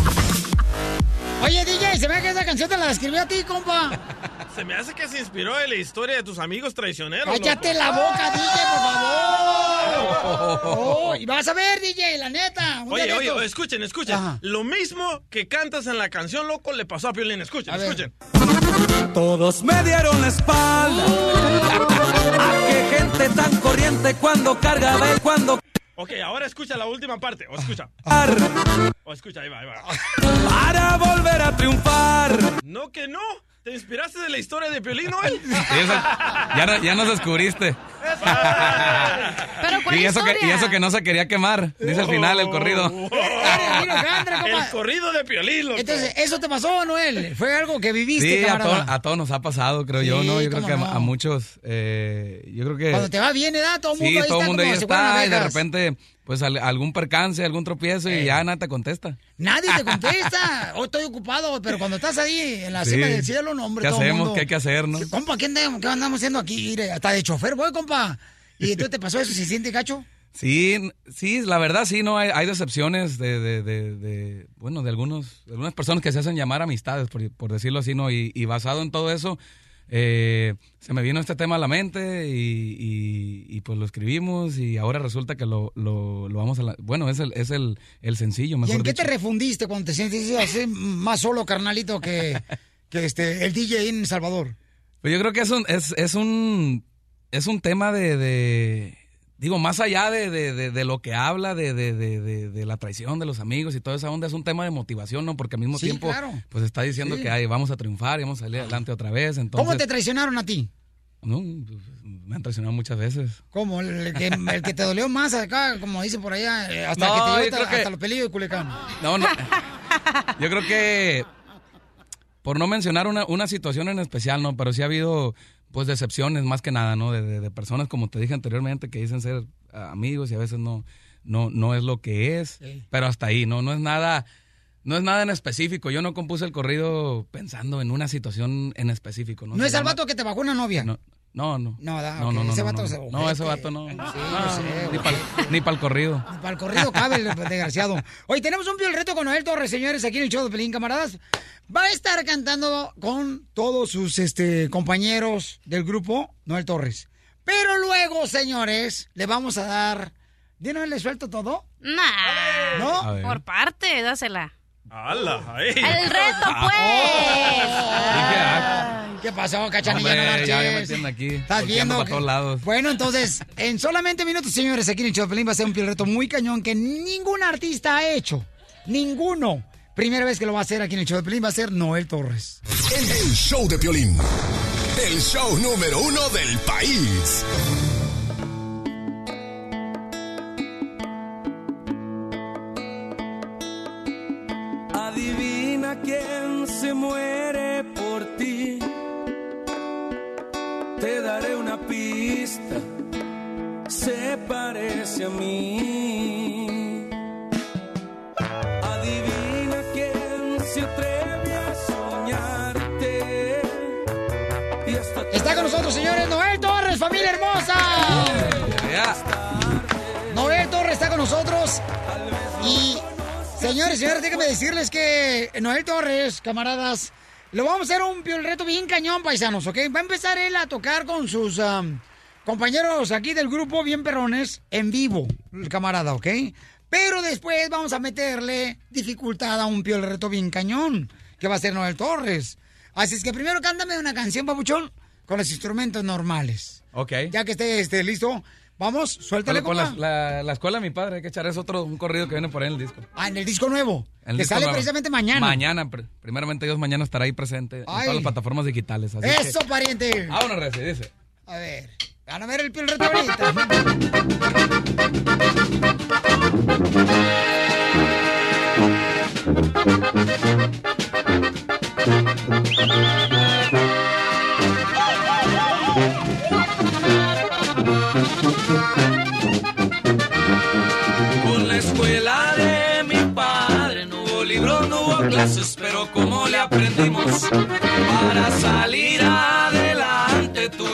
Oye, DJ, se ve que esa canción te la escribió a ti, compa. Se me hace que se inspiró en la historia de tus amigos traicioneros. Cállate loco. la boca, DJ, por favor. Oh, y vas a ver, DJ, la neta. Oye, de oye, oye, escuchen, escuchen. Ajá. Lo mismo que cantas en la canción, loco, le pasó a Piolín. Escuchen, A ver. escuchen. Todos me dieron la espalda. ¿A qué gente tan corriente cuando cargaba el cuando Ok, ahora escucha la última parte. O escucha. O escucha, ahí va, ahí va. para volver a triunfar? No que no. ¿Te inspiraste de la historia de Piolín, Noel? Ya, no- ya nos descubriste. Pero y, eso que, y eso que no se quería quemar, dice al final el corrido. El corrido de Piolín, loco. Entonces, ¿eso te pasó, Noel? Fue algo que viviste, Sí, a, to- a todos nos ha pasado, creo yo, ¿no? Yo creo que a, no. a muchos, eh, yo creo que... Cuando te va bien, ¿edad? Todo el mundo Sí, ahí todo el está mundo ahí como está y de repente, pues al- algún percance, algún tropiezo y ya nada te contesta. Nadie te contesta. Hoy estoy ocupado, pero cuando estás ahí en la Sí. cima del cielo, no, hombre, ¿Qué todo hacemos? mundo- ¿Qué hay que hacer, no? Compa, ¿qué andamos, qué andamos haciendo aquí? Hasta de chofer voy, compa. ¿Y entonces te pasó eso? ¿Se siente gacho? Sí, sí, la verdad sí, no hay, hay decepciones de, de, de- de, bueno, de algunos, de algunas personas que se hacen llamar amistades, por, por decirlo así, ¿no? Y, y basado en todo eso, eh, se me vino este tema a la mente y, y- y, pues lo escribimos y ahora resulta que lo, lo, lo vamos a, la- bueno, es el, es el, el sencillo, ¿Y en qué te refundiste cuando te sientes así más solo, carnalito, que, que este, el DJ en Salvador? Pues yo creo que es un, es, es un, es un tema de, de- digo, más allá de, de- de- de lo que habla, de, la traición de los amigos y toda esa onda, es un tema de motivación, ¿no? Porque al mismo Sí, tiempo, claro. pues está diciendo Sí. que ay, vamos a triunfar y vamos a salir adelante otra vez, entonces... ¿Cómo te traicionaron a ti? No, pues, me han traicionado muchas veces. ¿Cómo? ¿El que, el que te dolió más acá, como dicen por allá, eh, hasta No, que te dio hasta, que- hasta los pelillos de Culiacán? No, no. Yo creo que, por no mencionar una, una situación en especial, ¿no? Pero sí ha habido, pues, decepciones más que nada, ¿no? De, de- de personas, como te dije anteriormente, que dicen ser ah, amigos y a veces no, no, no es lo que es. Pero hasta ahí, ¿no? No es nada... No es nada en específico. Yo no compuse el corrido pensando en una situación en específico. No, ¿No es el llama- vato que te bajó una novia? No, no, no. No, da, no, no, no, ese no, vato no. se- No, ese vato no. Sí, No, sé, ni para ni pa'l corrido. Para el corrido cabe el desgraciado. Hoy tenemos un el reto con Noel Torres, señores, aquí en el show de Pelín, camaradas. Va a estar cantando con todos sus este, compañeros del grupo, Noel Torres. Pero luego, señores, le vamos a dar... ¿De le suelto todo? Nah. ¿No? Por parte, dásela. ¡Hala! ahí. ¡El reto, pues! ¿Qué pasó, cachanilla? Hombre, no marches. ya, ya me entienden aquí. ¿Estás viendo? para que- todos lados. Bueno, entonces, en solamente minutos, señores, aquí en el show de Pelín va a ser un piel reto muy cañón que ningún artista ha hecho. Ninguno. Primera vez que lo va a hacer aquí en el show de Pelín va a ser Noel Torres. El, el show de Piolín. El show número uno del país. Adivina quién se muere Se parece a mí. Adivina quién se atreve a soñarte. Y hasta Está con nosotros, señores, Noel Torres, familia hermosa. Noel Torres está con nosotros. Y, señores, señores, déjenme decirles que Noel Torres, camaradas, lo vamos a hacer un piol reto bien cañón, paisanos, ¿ok? Va a empezar él a tocar con sus am, compañeros aquí del grupo, bien perrones, en vivo, el camarada, ¿ok? Pero después vamos a meterle dificultad a un piol reto bien cañón, que va a ser Noel Torres. Así es que primero cántame una canción, papuchón, con los instrumentos normales. Ok. Ya que esté este, listo, vamos, suéltale Con la, la, la escuela de mi padre, hay que echar es otro, un corrido que viene por ahí en el disco. Ah, en el disco nuevo. En el que disco sale nuevo. precisamente mañana. Mañana, pr- primeramente Dios, mañana estará ahí presente en Ay. todas las plataformas digitales. Así Eso, que, pariente. vámonos, Reci, dice. A ver, a ver el reto ahorita. Con la escuela de mi padre no hubo libros, no hubo clases, pero como le aprendimos para salir adelante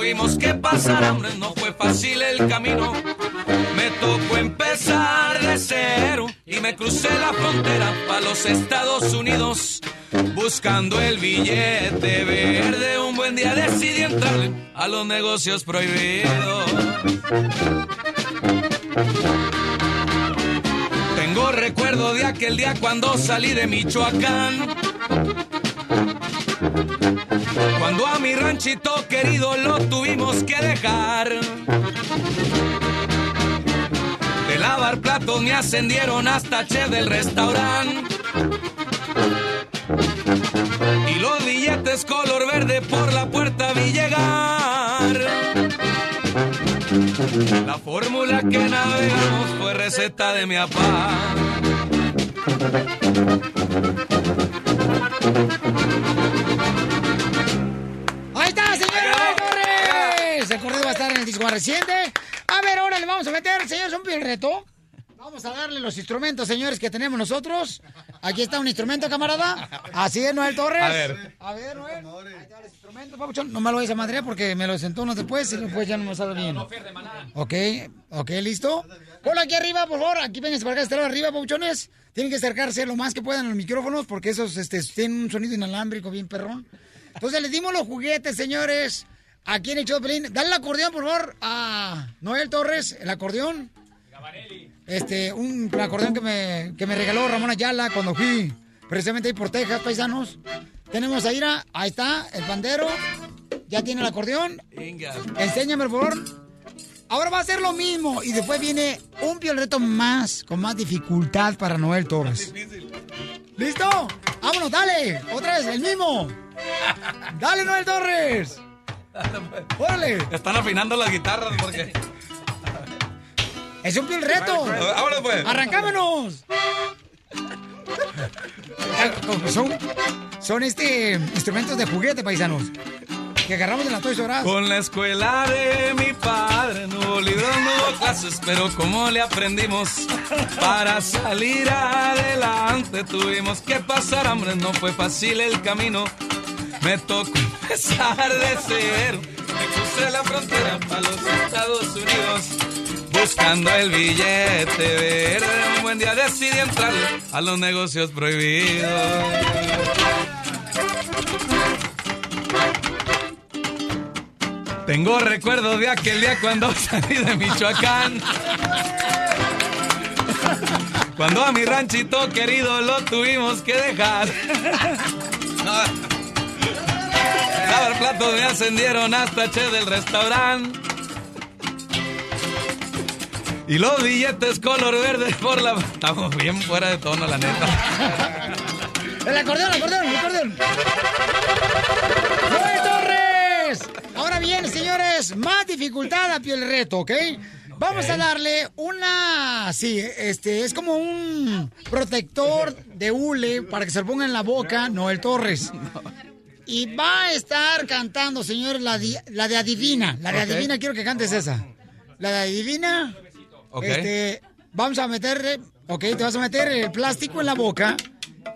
tuvimos que pasar hambre, no fue fácil el camino. Me tocó empezar de cero y me crucé la frontera para los Estados Unidos. Buscando el billete verde, un buen día decidí entrarle a los negocios prohibidos. Tengo recuerdo de aquel día cuando salí de Michoacán. Cuando a mi ranchito querido lo tuvimos que dejar. De lavar platos me ascendieron hasta chef del restaurante. Y los billetes color verde por la puerta vi llegar. La fórmula que navegamos fue receta de mi papá. Torres. El corrido va a estar en el disco más reciente. A ver, ahora le vamos a meter, señor, un el reto. Vamos a darle los instrumentos, señores, que tenemos nosotros. Aquí está un instrumento, camarada. Así es, Noel Torres. A ver. A ver, Noel. Ahí va el instrumento, papuchón. No me lo vayas a madrear porque me lo sentó uno después y después ya no me sale bien. Ok, ok, listo. Ponlo aquí arriba, por favor. Aquí vengan para acá, este lado arriba, papuchones. Tienen que acercarse lo más que puedan a los micrófonos porque esos este, tienen un sonido inalámbrico bien perrón. Entonces les dimos los juguetes, señores. Aquí en el Pelín. Dale el acordeón, por favor, a Noel Torres, el acordeón. Este, un acordeón que me, que me regaló Ramón Ayala cuando fui precisamente ahí por Texas, paisanos. Tenemos a Ira, ahí está, el pandero. Ya tiene el acordeón. Venga. Enséñame, por favor. Ahora va a ser lo mismo. Y después viene un piel reto más, con más dificultad para Noel Torres. ¿Listo? Vámonos, dale. Otra vez, el mismo. Dale, Noel Torres. Órale. Están afinando las guitarras porque. Es un piel reto. Vámonos, pues. Arrancámonos. Son, son este instrumentos de juguete, paisanos. Que agarramos de la Toys R. Con la escuela de mi padre no hubo clases, pero como le aprendimos para salir adelante tuvimos que pasar hambre, no fue fácil el camino. Me tocó empezar de cero, me crucé la frontera para los Estados Unidos. Buscando el billete verde, un buen día decidí entrar a los negocios prohibidos. Tengo recuerdos de aquel día cuando salí de Michoacán. Cuando a mi ranchito querido lo tuvimos que dejar. Lavar platos me ascendieron hasta che del restaurante. Y los billetes color verde por la... Estamos bien fuera de tono, la neta. El acordeón, el acordeón, el acordeón. ¡Noel Torres! Ahora bien, señores, más dificultad a piel reto, ¿ok? Vamos a darle una... Sí, este, es como un protector de hule para que se lo ponga en la boca, Noel Torres. Y va a estar cantando, señores, la, di- la de Adivina. La de. Adivina, quiero que cantes esa. La de Adivina. Este, vamos a meterle, ok, te vas a meter el plástico en la boca,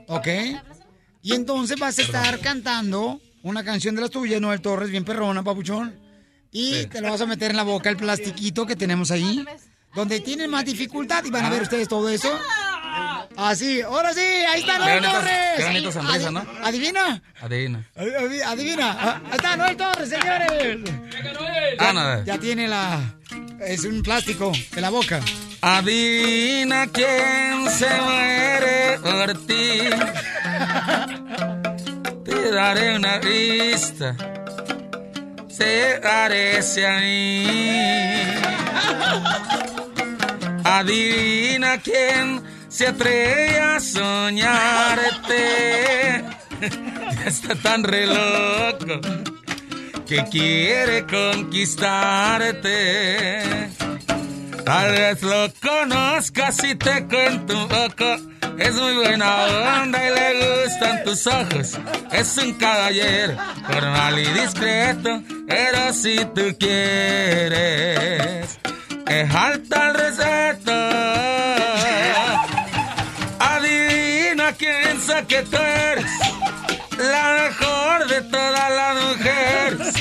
ok. Y entonces vas a estar cantando una canción de las tuyas, Noel Torres, bien perrona, papuchón. Y Sí. te lo vas a meter en la boca el plastiquito que tenemos ahí, donde tienen más dificultad y van a ver ustedes todo eso. Así, ahora sí, ahí está Noel Torres. qué bonita sonrisa, Adi- ¿no? ¿Adivina? Adivina. Adi- Adivina. Ah, Ahí está Noel Torres, señores. Ah, no. Ya tiene la... Es un plástico en la boca. Adivina quién se muere por ti. Te daré una vista. Se parece a mí. Adivina quién se atreve a soñarte. Está tan re loco que quiere conquistarte. Tal vez lo conozcas y te cuento un poco. Es muy buena onda y le gustan tus ojos. Es un caballero, formal y discreto. Pero si tú quieres, es alta el respeto. Piensa que tú eres la mejor de todas las mujeres.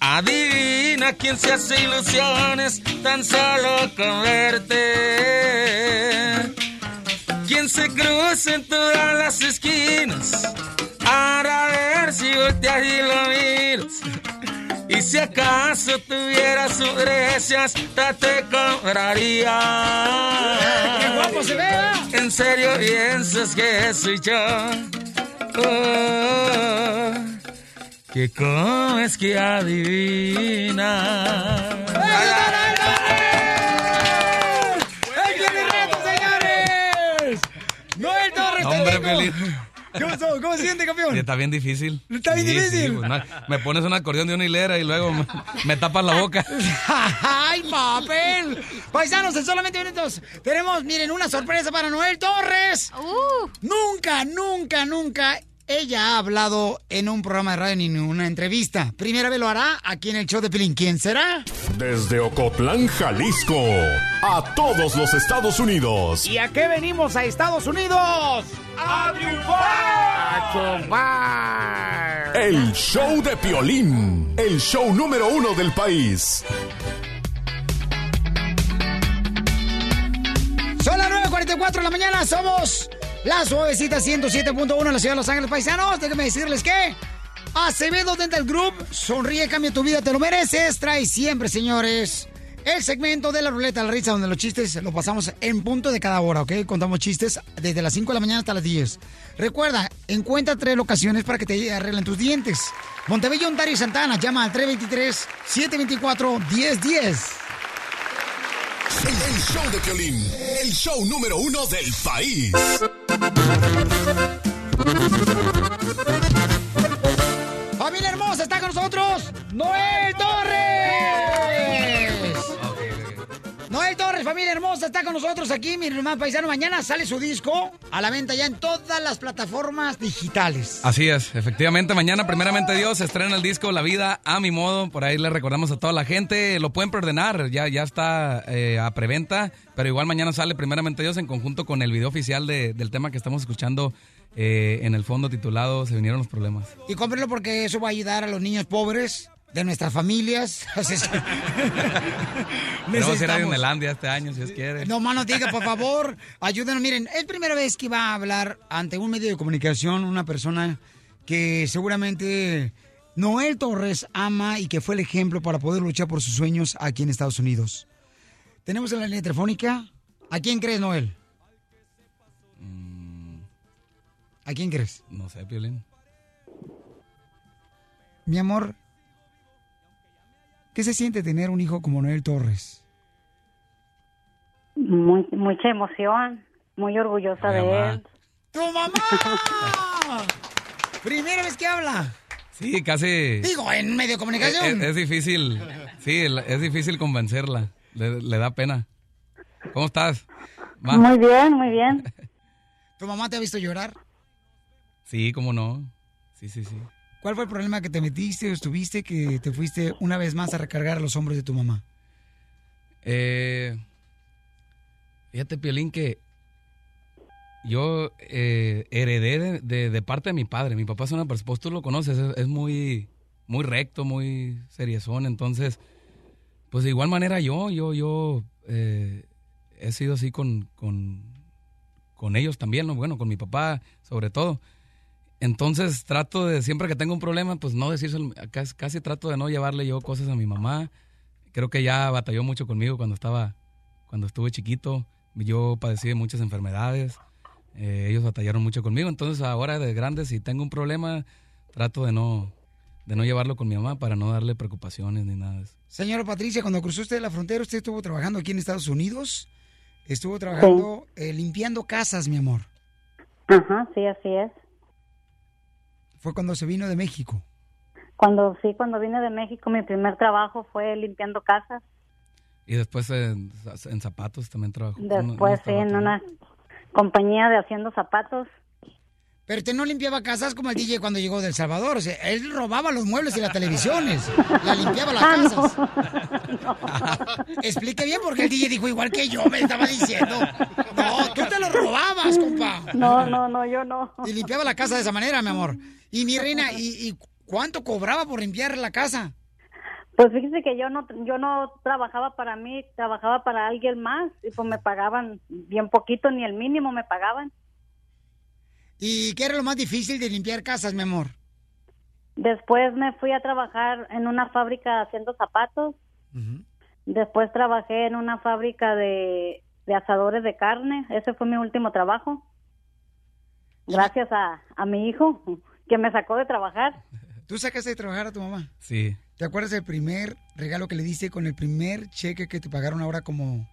Adivina quién se hace ilusiones tan solo con verte. Quién se cruza en todas las esquinas para ver si volteas y lo miras. Y si acaso tuviera sus hasta te compraría. ¡Qué guapo se ve! ¿En serio piensas que soy yo? Oh, que cómo es que adivina. ¡El Piolín Reto, señores! ¡Noel Torres, Hombre, digo! ¿Qué pasó? ¿Cómo se siente, campeón? Sí, está bien difícil. Está bien Sí, sí, difícil. pues, no, me pones un acordeón de una hilera y luego me, me tapas la boca. ¡Ay, papel! Paisanos, en solamente minutos tenemos, miren, una sorpresa para Noel Torres. Nunca, nunca, nunca ella ha hablado en un programa de radio ni en una entrevista. Primera vez lo hará aquí en el show de Pelín. ¿Quién será? Desde Ocotlán, Jalisco, a todos los Estados Unidos. ¿Y a qué venimos a Estados Unidos? ¡A triunfar! ¡A triunfar! El show de Piolín, el show número uno del país. Son las 9.44 de la mañana, somos la suavecita 107.1 en la ciudad de Los Ángeles, paisanos. Déjenme decirles que Acevedo Dental Group, sonríe, cambia tu vida, te lo mereces. Trae siempre, señores, el segmento de la ruleta de la risa, donde los chistes los pasamos en punto de cada hora, ¿ok? Contamos chistes desde las 5 de la mañana hasta las 10. Recuerda, encuentra tres locaciones para que te arreglen tus dientes. Montebello, Ontario y Santana, llama al 323-724-1010. El, show de Piolín, el show número uno del país. Familia hermosa, está con nosotros Noel. Familia hermosa, está con nosotros aquí, mi hermano paisano. Mañana sale su disco a la venta ya en todas las plataformas digitales. Así es, efectivamente, mañana, primeramente Dios, se estrena el disco La Vida a mi modo. Por ahí le recordamos a toda la gente, lo pueden preordenar, ya, ya está eh, a preventa, pero igual mañana sale primeramente Dios en conjunto con el video oficial de- del tema que estamos escuchando eh, en el fondo titulado Se vinieron los problemas. Y cómprenlo porque eso va a ayudar a los niños pobres de nuestras familias. Vamos a ir a Disneylandia este año, si Dios quiere. No más nos diga, por favor, ayúdenos. Miren, es primera vez que va a hablar ante un medio de comunicación una persona que seguramente Noel Torres ama y que fue el ejemplo para poder luchar por sus sueños aquí en Estados Unidos. Tenemos en la línea telefónica. ¿A quién crees, Noel? ¿A quién crees? No sé, Piolín. Mi amor, ¿qué se siente tener un hijo como Noel Torres? Muy, mucha emoción, muy orgullosa de mamá. él. ¡Tu mamá! Primera vez que habla. Sí, casi. Digo, en medio de comunicación. Es, es difícil, sí, es difícil convencerla. Le, le da pena. ¿Cómo estás? Ma? Muy bien, muy bien. ¿Tu mamá te ha visto llorar? Sí, cómo no. Sí, sí, sí. ¿Cuál fue el problema que te metiste o estuviste que te fuiste una vez más a recargar los hombros de tu mamá? Eh, fíjate, Piolín, que yo eh, heredé de, parte de mi padre. Mi papá es una persona, pues tú lo conoces, es, muy, muy recto, muy seriezón. Entonces, pues de igual manera yo, yo, yo eh, he sido así con, con, con ellos también, ¿no? Bueno, con mi papá sobre todo. Entonces trato de, siempre que tengo un problema, pues no decírselo, casi, casi trato de no llevarle yo cosas a mi mamá. Creo que ya batalló mucho conmigo cuando estaba, cuando estuve chiquito. Yo padecí de muchas enfermedades. eh, ellos batallaron mucho conmigo. Entonces ahora de grande, si tengo un problema, trato de no, de no llevarlo con mi mamá para no darle preocupaciones ni nada de eso. Señora Patricia, cuando cruzó usted la frontera, usted estuvo trabajando aquí en Estados Unidos. Estuvo trabajando eh, limpiando casas, mi amor. Ajá, sí, así es. Fue cuando se vino de México. Cuando sí, cuando vine de México, mi primer trabajo fue limpiando casas. Y después en, en zapatos también trabajo. Después sí, en una compañía de haciendo zapatos. Pero usted no limpiaba casas como el DJ cuando llegó de El Salvador. O sea, él robaba los muebles y las televisiones. La limpiaba las Ah, no. casas. Explique bien porque el DJ dijo igual que yo, me estaba diciendo. No, tú te lo robabas, compa. No, no, no, yo no. Y limpiaba la casa de esa manera, mi amor. Y mi reina, ¿y, y cuánto cobraba por limpiar la casa? Pues fíjese que yo no, yo no trabajaba para mí, trabajaba para alguien más y pues me pagaban bien poquito, ni el mínimo me pagaban. ¿Y qué era lo más difícil de limpiar casas, mi amor? Después me fui a trabajar en una fábrica haciendo zapatos. Después trabajé en una fábrica de, de asadores de carne. Ese fue mi último trabajo. Gracias a, a mi hijo que me sacó de trabajar. ¿Tú sacaste de trabajar a tu mamá? Sí. ¿Te acuerdas del primer regalo que le diste con el primer cheque que te pagaron ahora como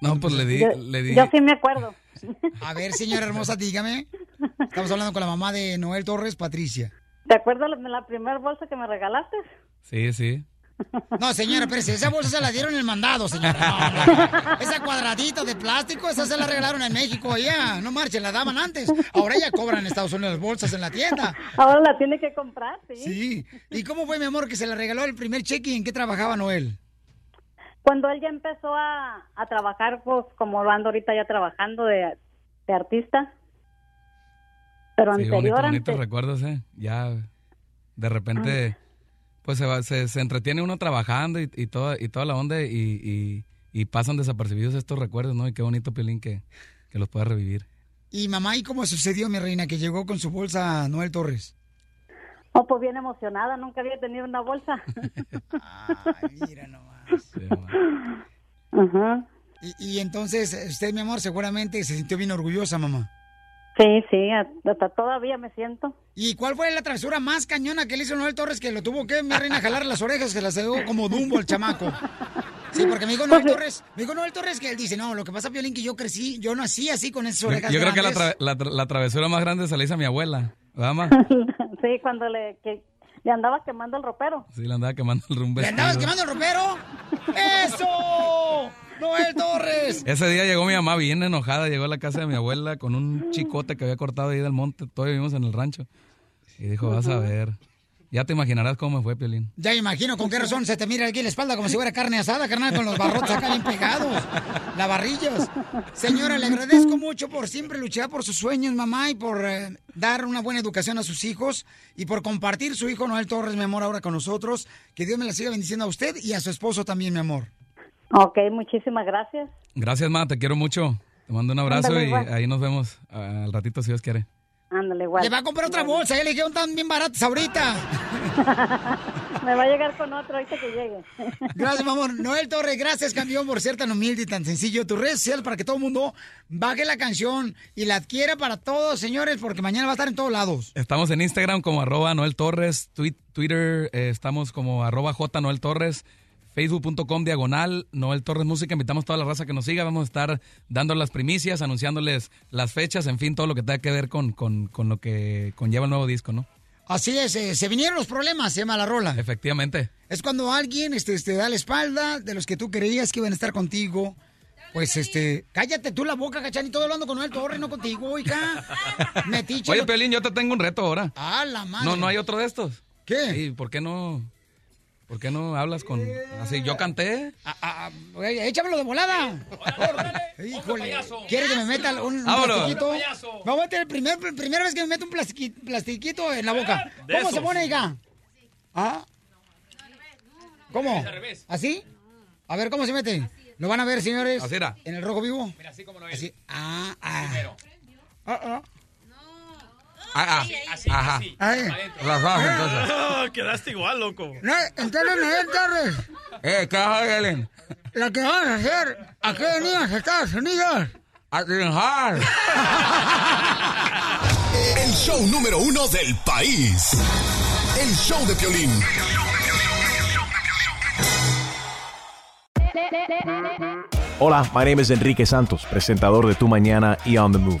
No, pues le di, Yo, le di. yo sí me acuerdo. A ver, señora hermosa, dígame. Estamos hablando con la mamá de Noel Torres, Patricia. ¿Te acuerdas de la primera bolsa que me regalaste? Sí, sí. No, señora, pero esa bolsa se la dieron en el mandado, señora. No, no. Esa cuadradita de plástico, esa se la regalaron en México allá. No marchen, la daban antes. Ahora ya cobran en Estados Unidos las bolsas en la tienda. Ahora la tiene que comprar, sí. Sí. ¿Y cómo fue, mi amor, que se le regaló el primer cheque y en qué trabajaba Noel? Cuando él ya empezó a, a trabajar, pues como lo ando ahorita ya trabajando de, de artista. Pero Sí, anterior, bonito, bonitos antes, recuerdos, ¿eh? Ya, de repente, pues se, va- se, se entretiene uno trabajando y, y toda, y toda la onda y, y, y pasan desapercibidos estos recuerdos, ¿no? Y qué bonito, Piolín, que, que los pueda revivir. Y mamá, ¿y cómo sucedió, mi reina, que llegó con su bolsa Noel Torres? oh, pues bien emocionada, nunca había tenido una bolsa. Ajá. Y, y entonces, usted, mi amor, seguramente se sintió bien orgullosa, mamá. Sí, sí, hasta todavía me siento. ¿Y cuál fue la travesura más cañona que le hizo Noel Torres que lo tuvo que, mi reina, jalar las orejas, que las dejó como Dumbo el chamaco? Sí, porque me dijo Noel Torres, me dijo Noel Torres que él dice, no, lo que pasa, Piolín, que yo crecí, yo nací así con esas Yo, orejas yo creo que la, tra- la, tra- la travesura más grande se la hizo a mi abuela, ¿verdad, ma? sí, cuando le, que, le andaba quemando el ropero. Sí, le andaba quemando el rumbo. ¿Le andabas quemando el ropero? ¡Eso! ¡Noel Torres! Ese día llegó mi mamá bien enojada, llegó a la casa de mi abuela con un chicote que había cortado ahí del monte, todavía vivimos en el rancho. Y dijo, vas a ver. Ya te imaginarás cómo me fue, Piolín. Ya imagino con qué razón se te mira aquí la espalda como si fuera carne asada, carnal, con los barrotes acá bien pegados, las barrillas. Señora, le agradezco mucho por siempre luchar por sus sueños, mamá, y por eh, dar una buena educación a sus hijos, y por compartir su hijo Noel Torres, mi amor, ahora con nosotros. Que Dios me la siga bendiciendo a usted y a su esposo también, mi amor. Ok, muchísimas gracias. Gracias, ma, te quiero mucho. Te mando un abrazo Ándale, y igual. ahí nos vemos al ratito si Dios quiere. Ándale, igual. Le va a comprar otra bolsa, ya le dijeron tan bien baratas ahorita. Me va a llegar con otro ahorita que llegue. Gracias, mi amor. Noel Torres, gracias, campeón, por ser tan humilde y tan sencillo. Tu red social para que todo el mundo baje la canción y la adquiera para todos, señores, porque mañana va a estar en todos lados. Estamos en Instagram como arroba Noel Torres, Twi- Twitter eh, estamos como arroba J Noel Torres, facebook.com diagonal Noel Torres Música. Invitamos a toda la raza que nos siga. Vamos a estar dando las primicias, anunciándoles las fechas, en fin, todo lo que tenga que ver con, con, con lo que conlleva el nuevo disco, ¿no? Así es, eh, se vinieron los problemas, se llama la rola. Efectivamente. Es cuando alguien este, te da la espalda de los que tú creías que iban a estar contigo. Pues este, cállate tú la boca, cachani, todo hablando con Noel Torres, no contigo, hija. Metiche. Oye, Pelín, yo te tengo un reto ahora. Ah, la madre. No, no hay otro de estos. ¿Qué? Sí, ¿por qué no? ¿Por qué no hablas con así? Yo canté. Ah, Oye, échamelo de volada. Híjole. ¿Quieres que me meta un, un plastiquito? Vamos a meter el primer, primera vez que me meto un plastiqui- plastiquito en la boca. De ¿Cómo se esos. pone, hija? ¿Ah? ¿Cómo? ¿Así? A ver, ¿cómo se mete? ¿Lo van a ver, señores? Así era. ¿En el rojo vivo? Mira, así como lo Así. Ah, ah. Ah, ah. Ah, ah. Ajá. Ahí. Las bajas, entonces. Oh, quedaste igual, loco. No, entonces, Noel Torres, Eh, ¿qué vas a hacer, Ellen? lo que van a hacer, ¿a qué venimos a Estados Unidos? A triunfar. El show número uno del país. El show de Piolín. Hola, my name is Enrique Santos, presentador de Tu Mañana y On the Move.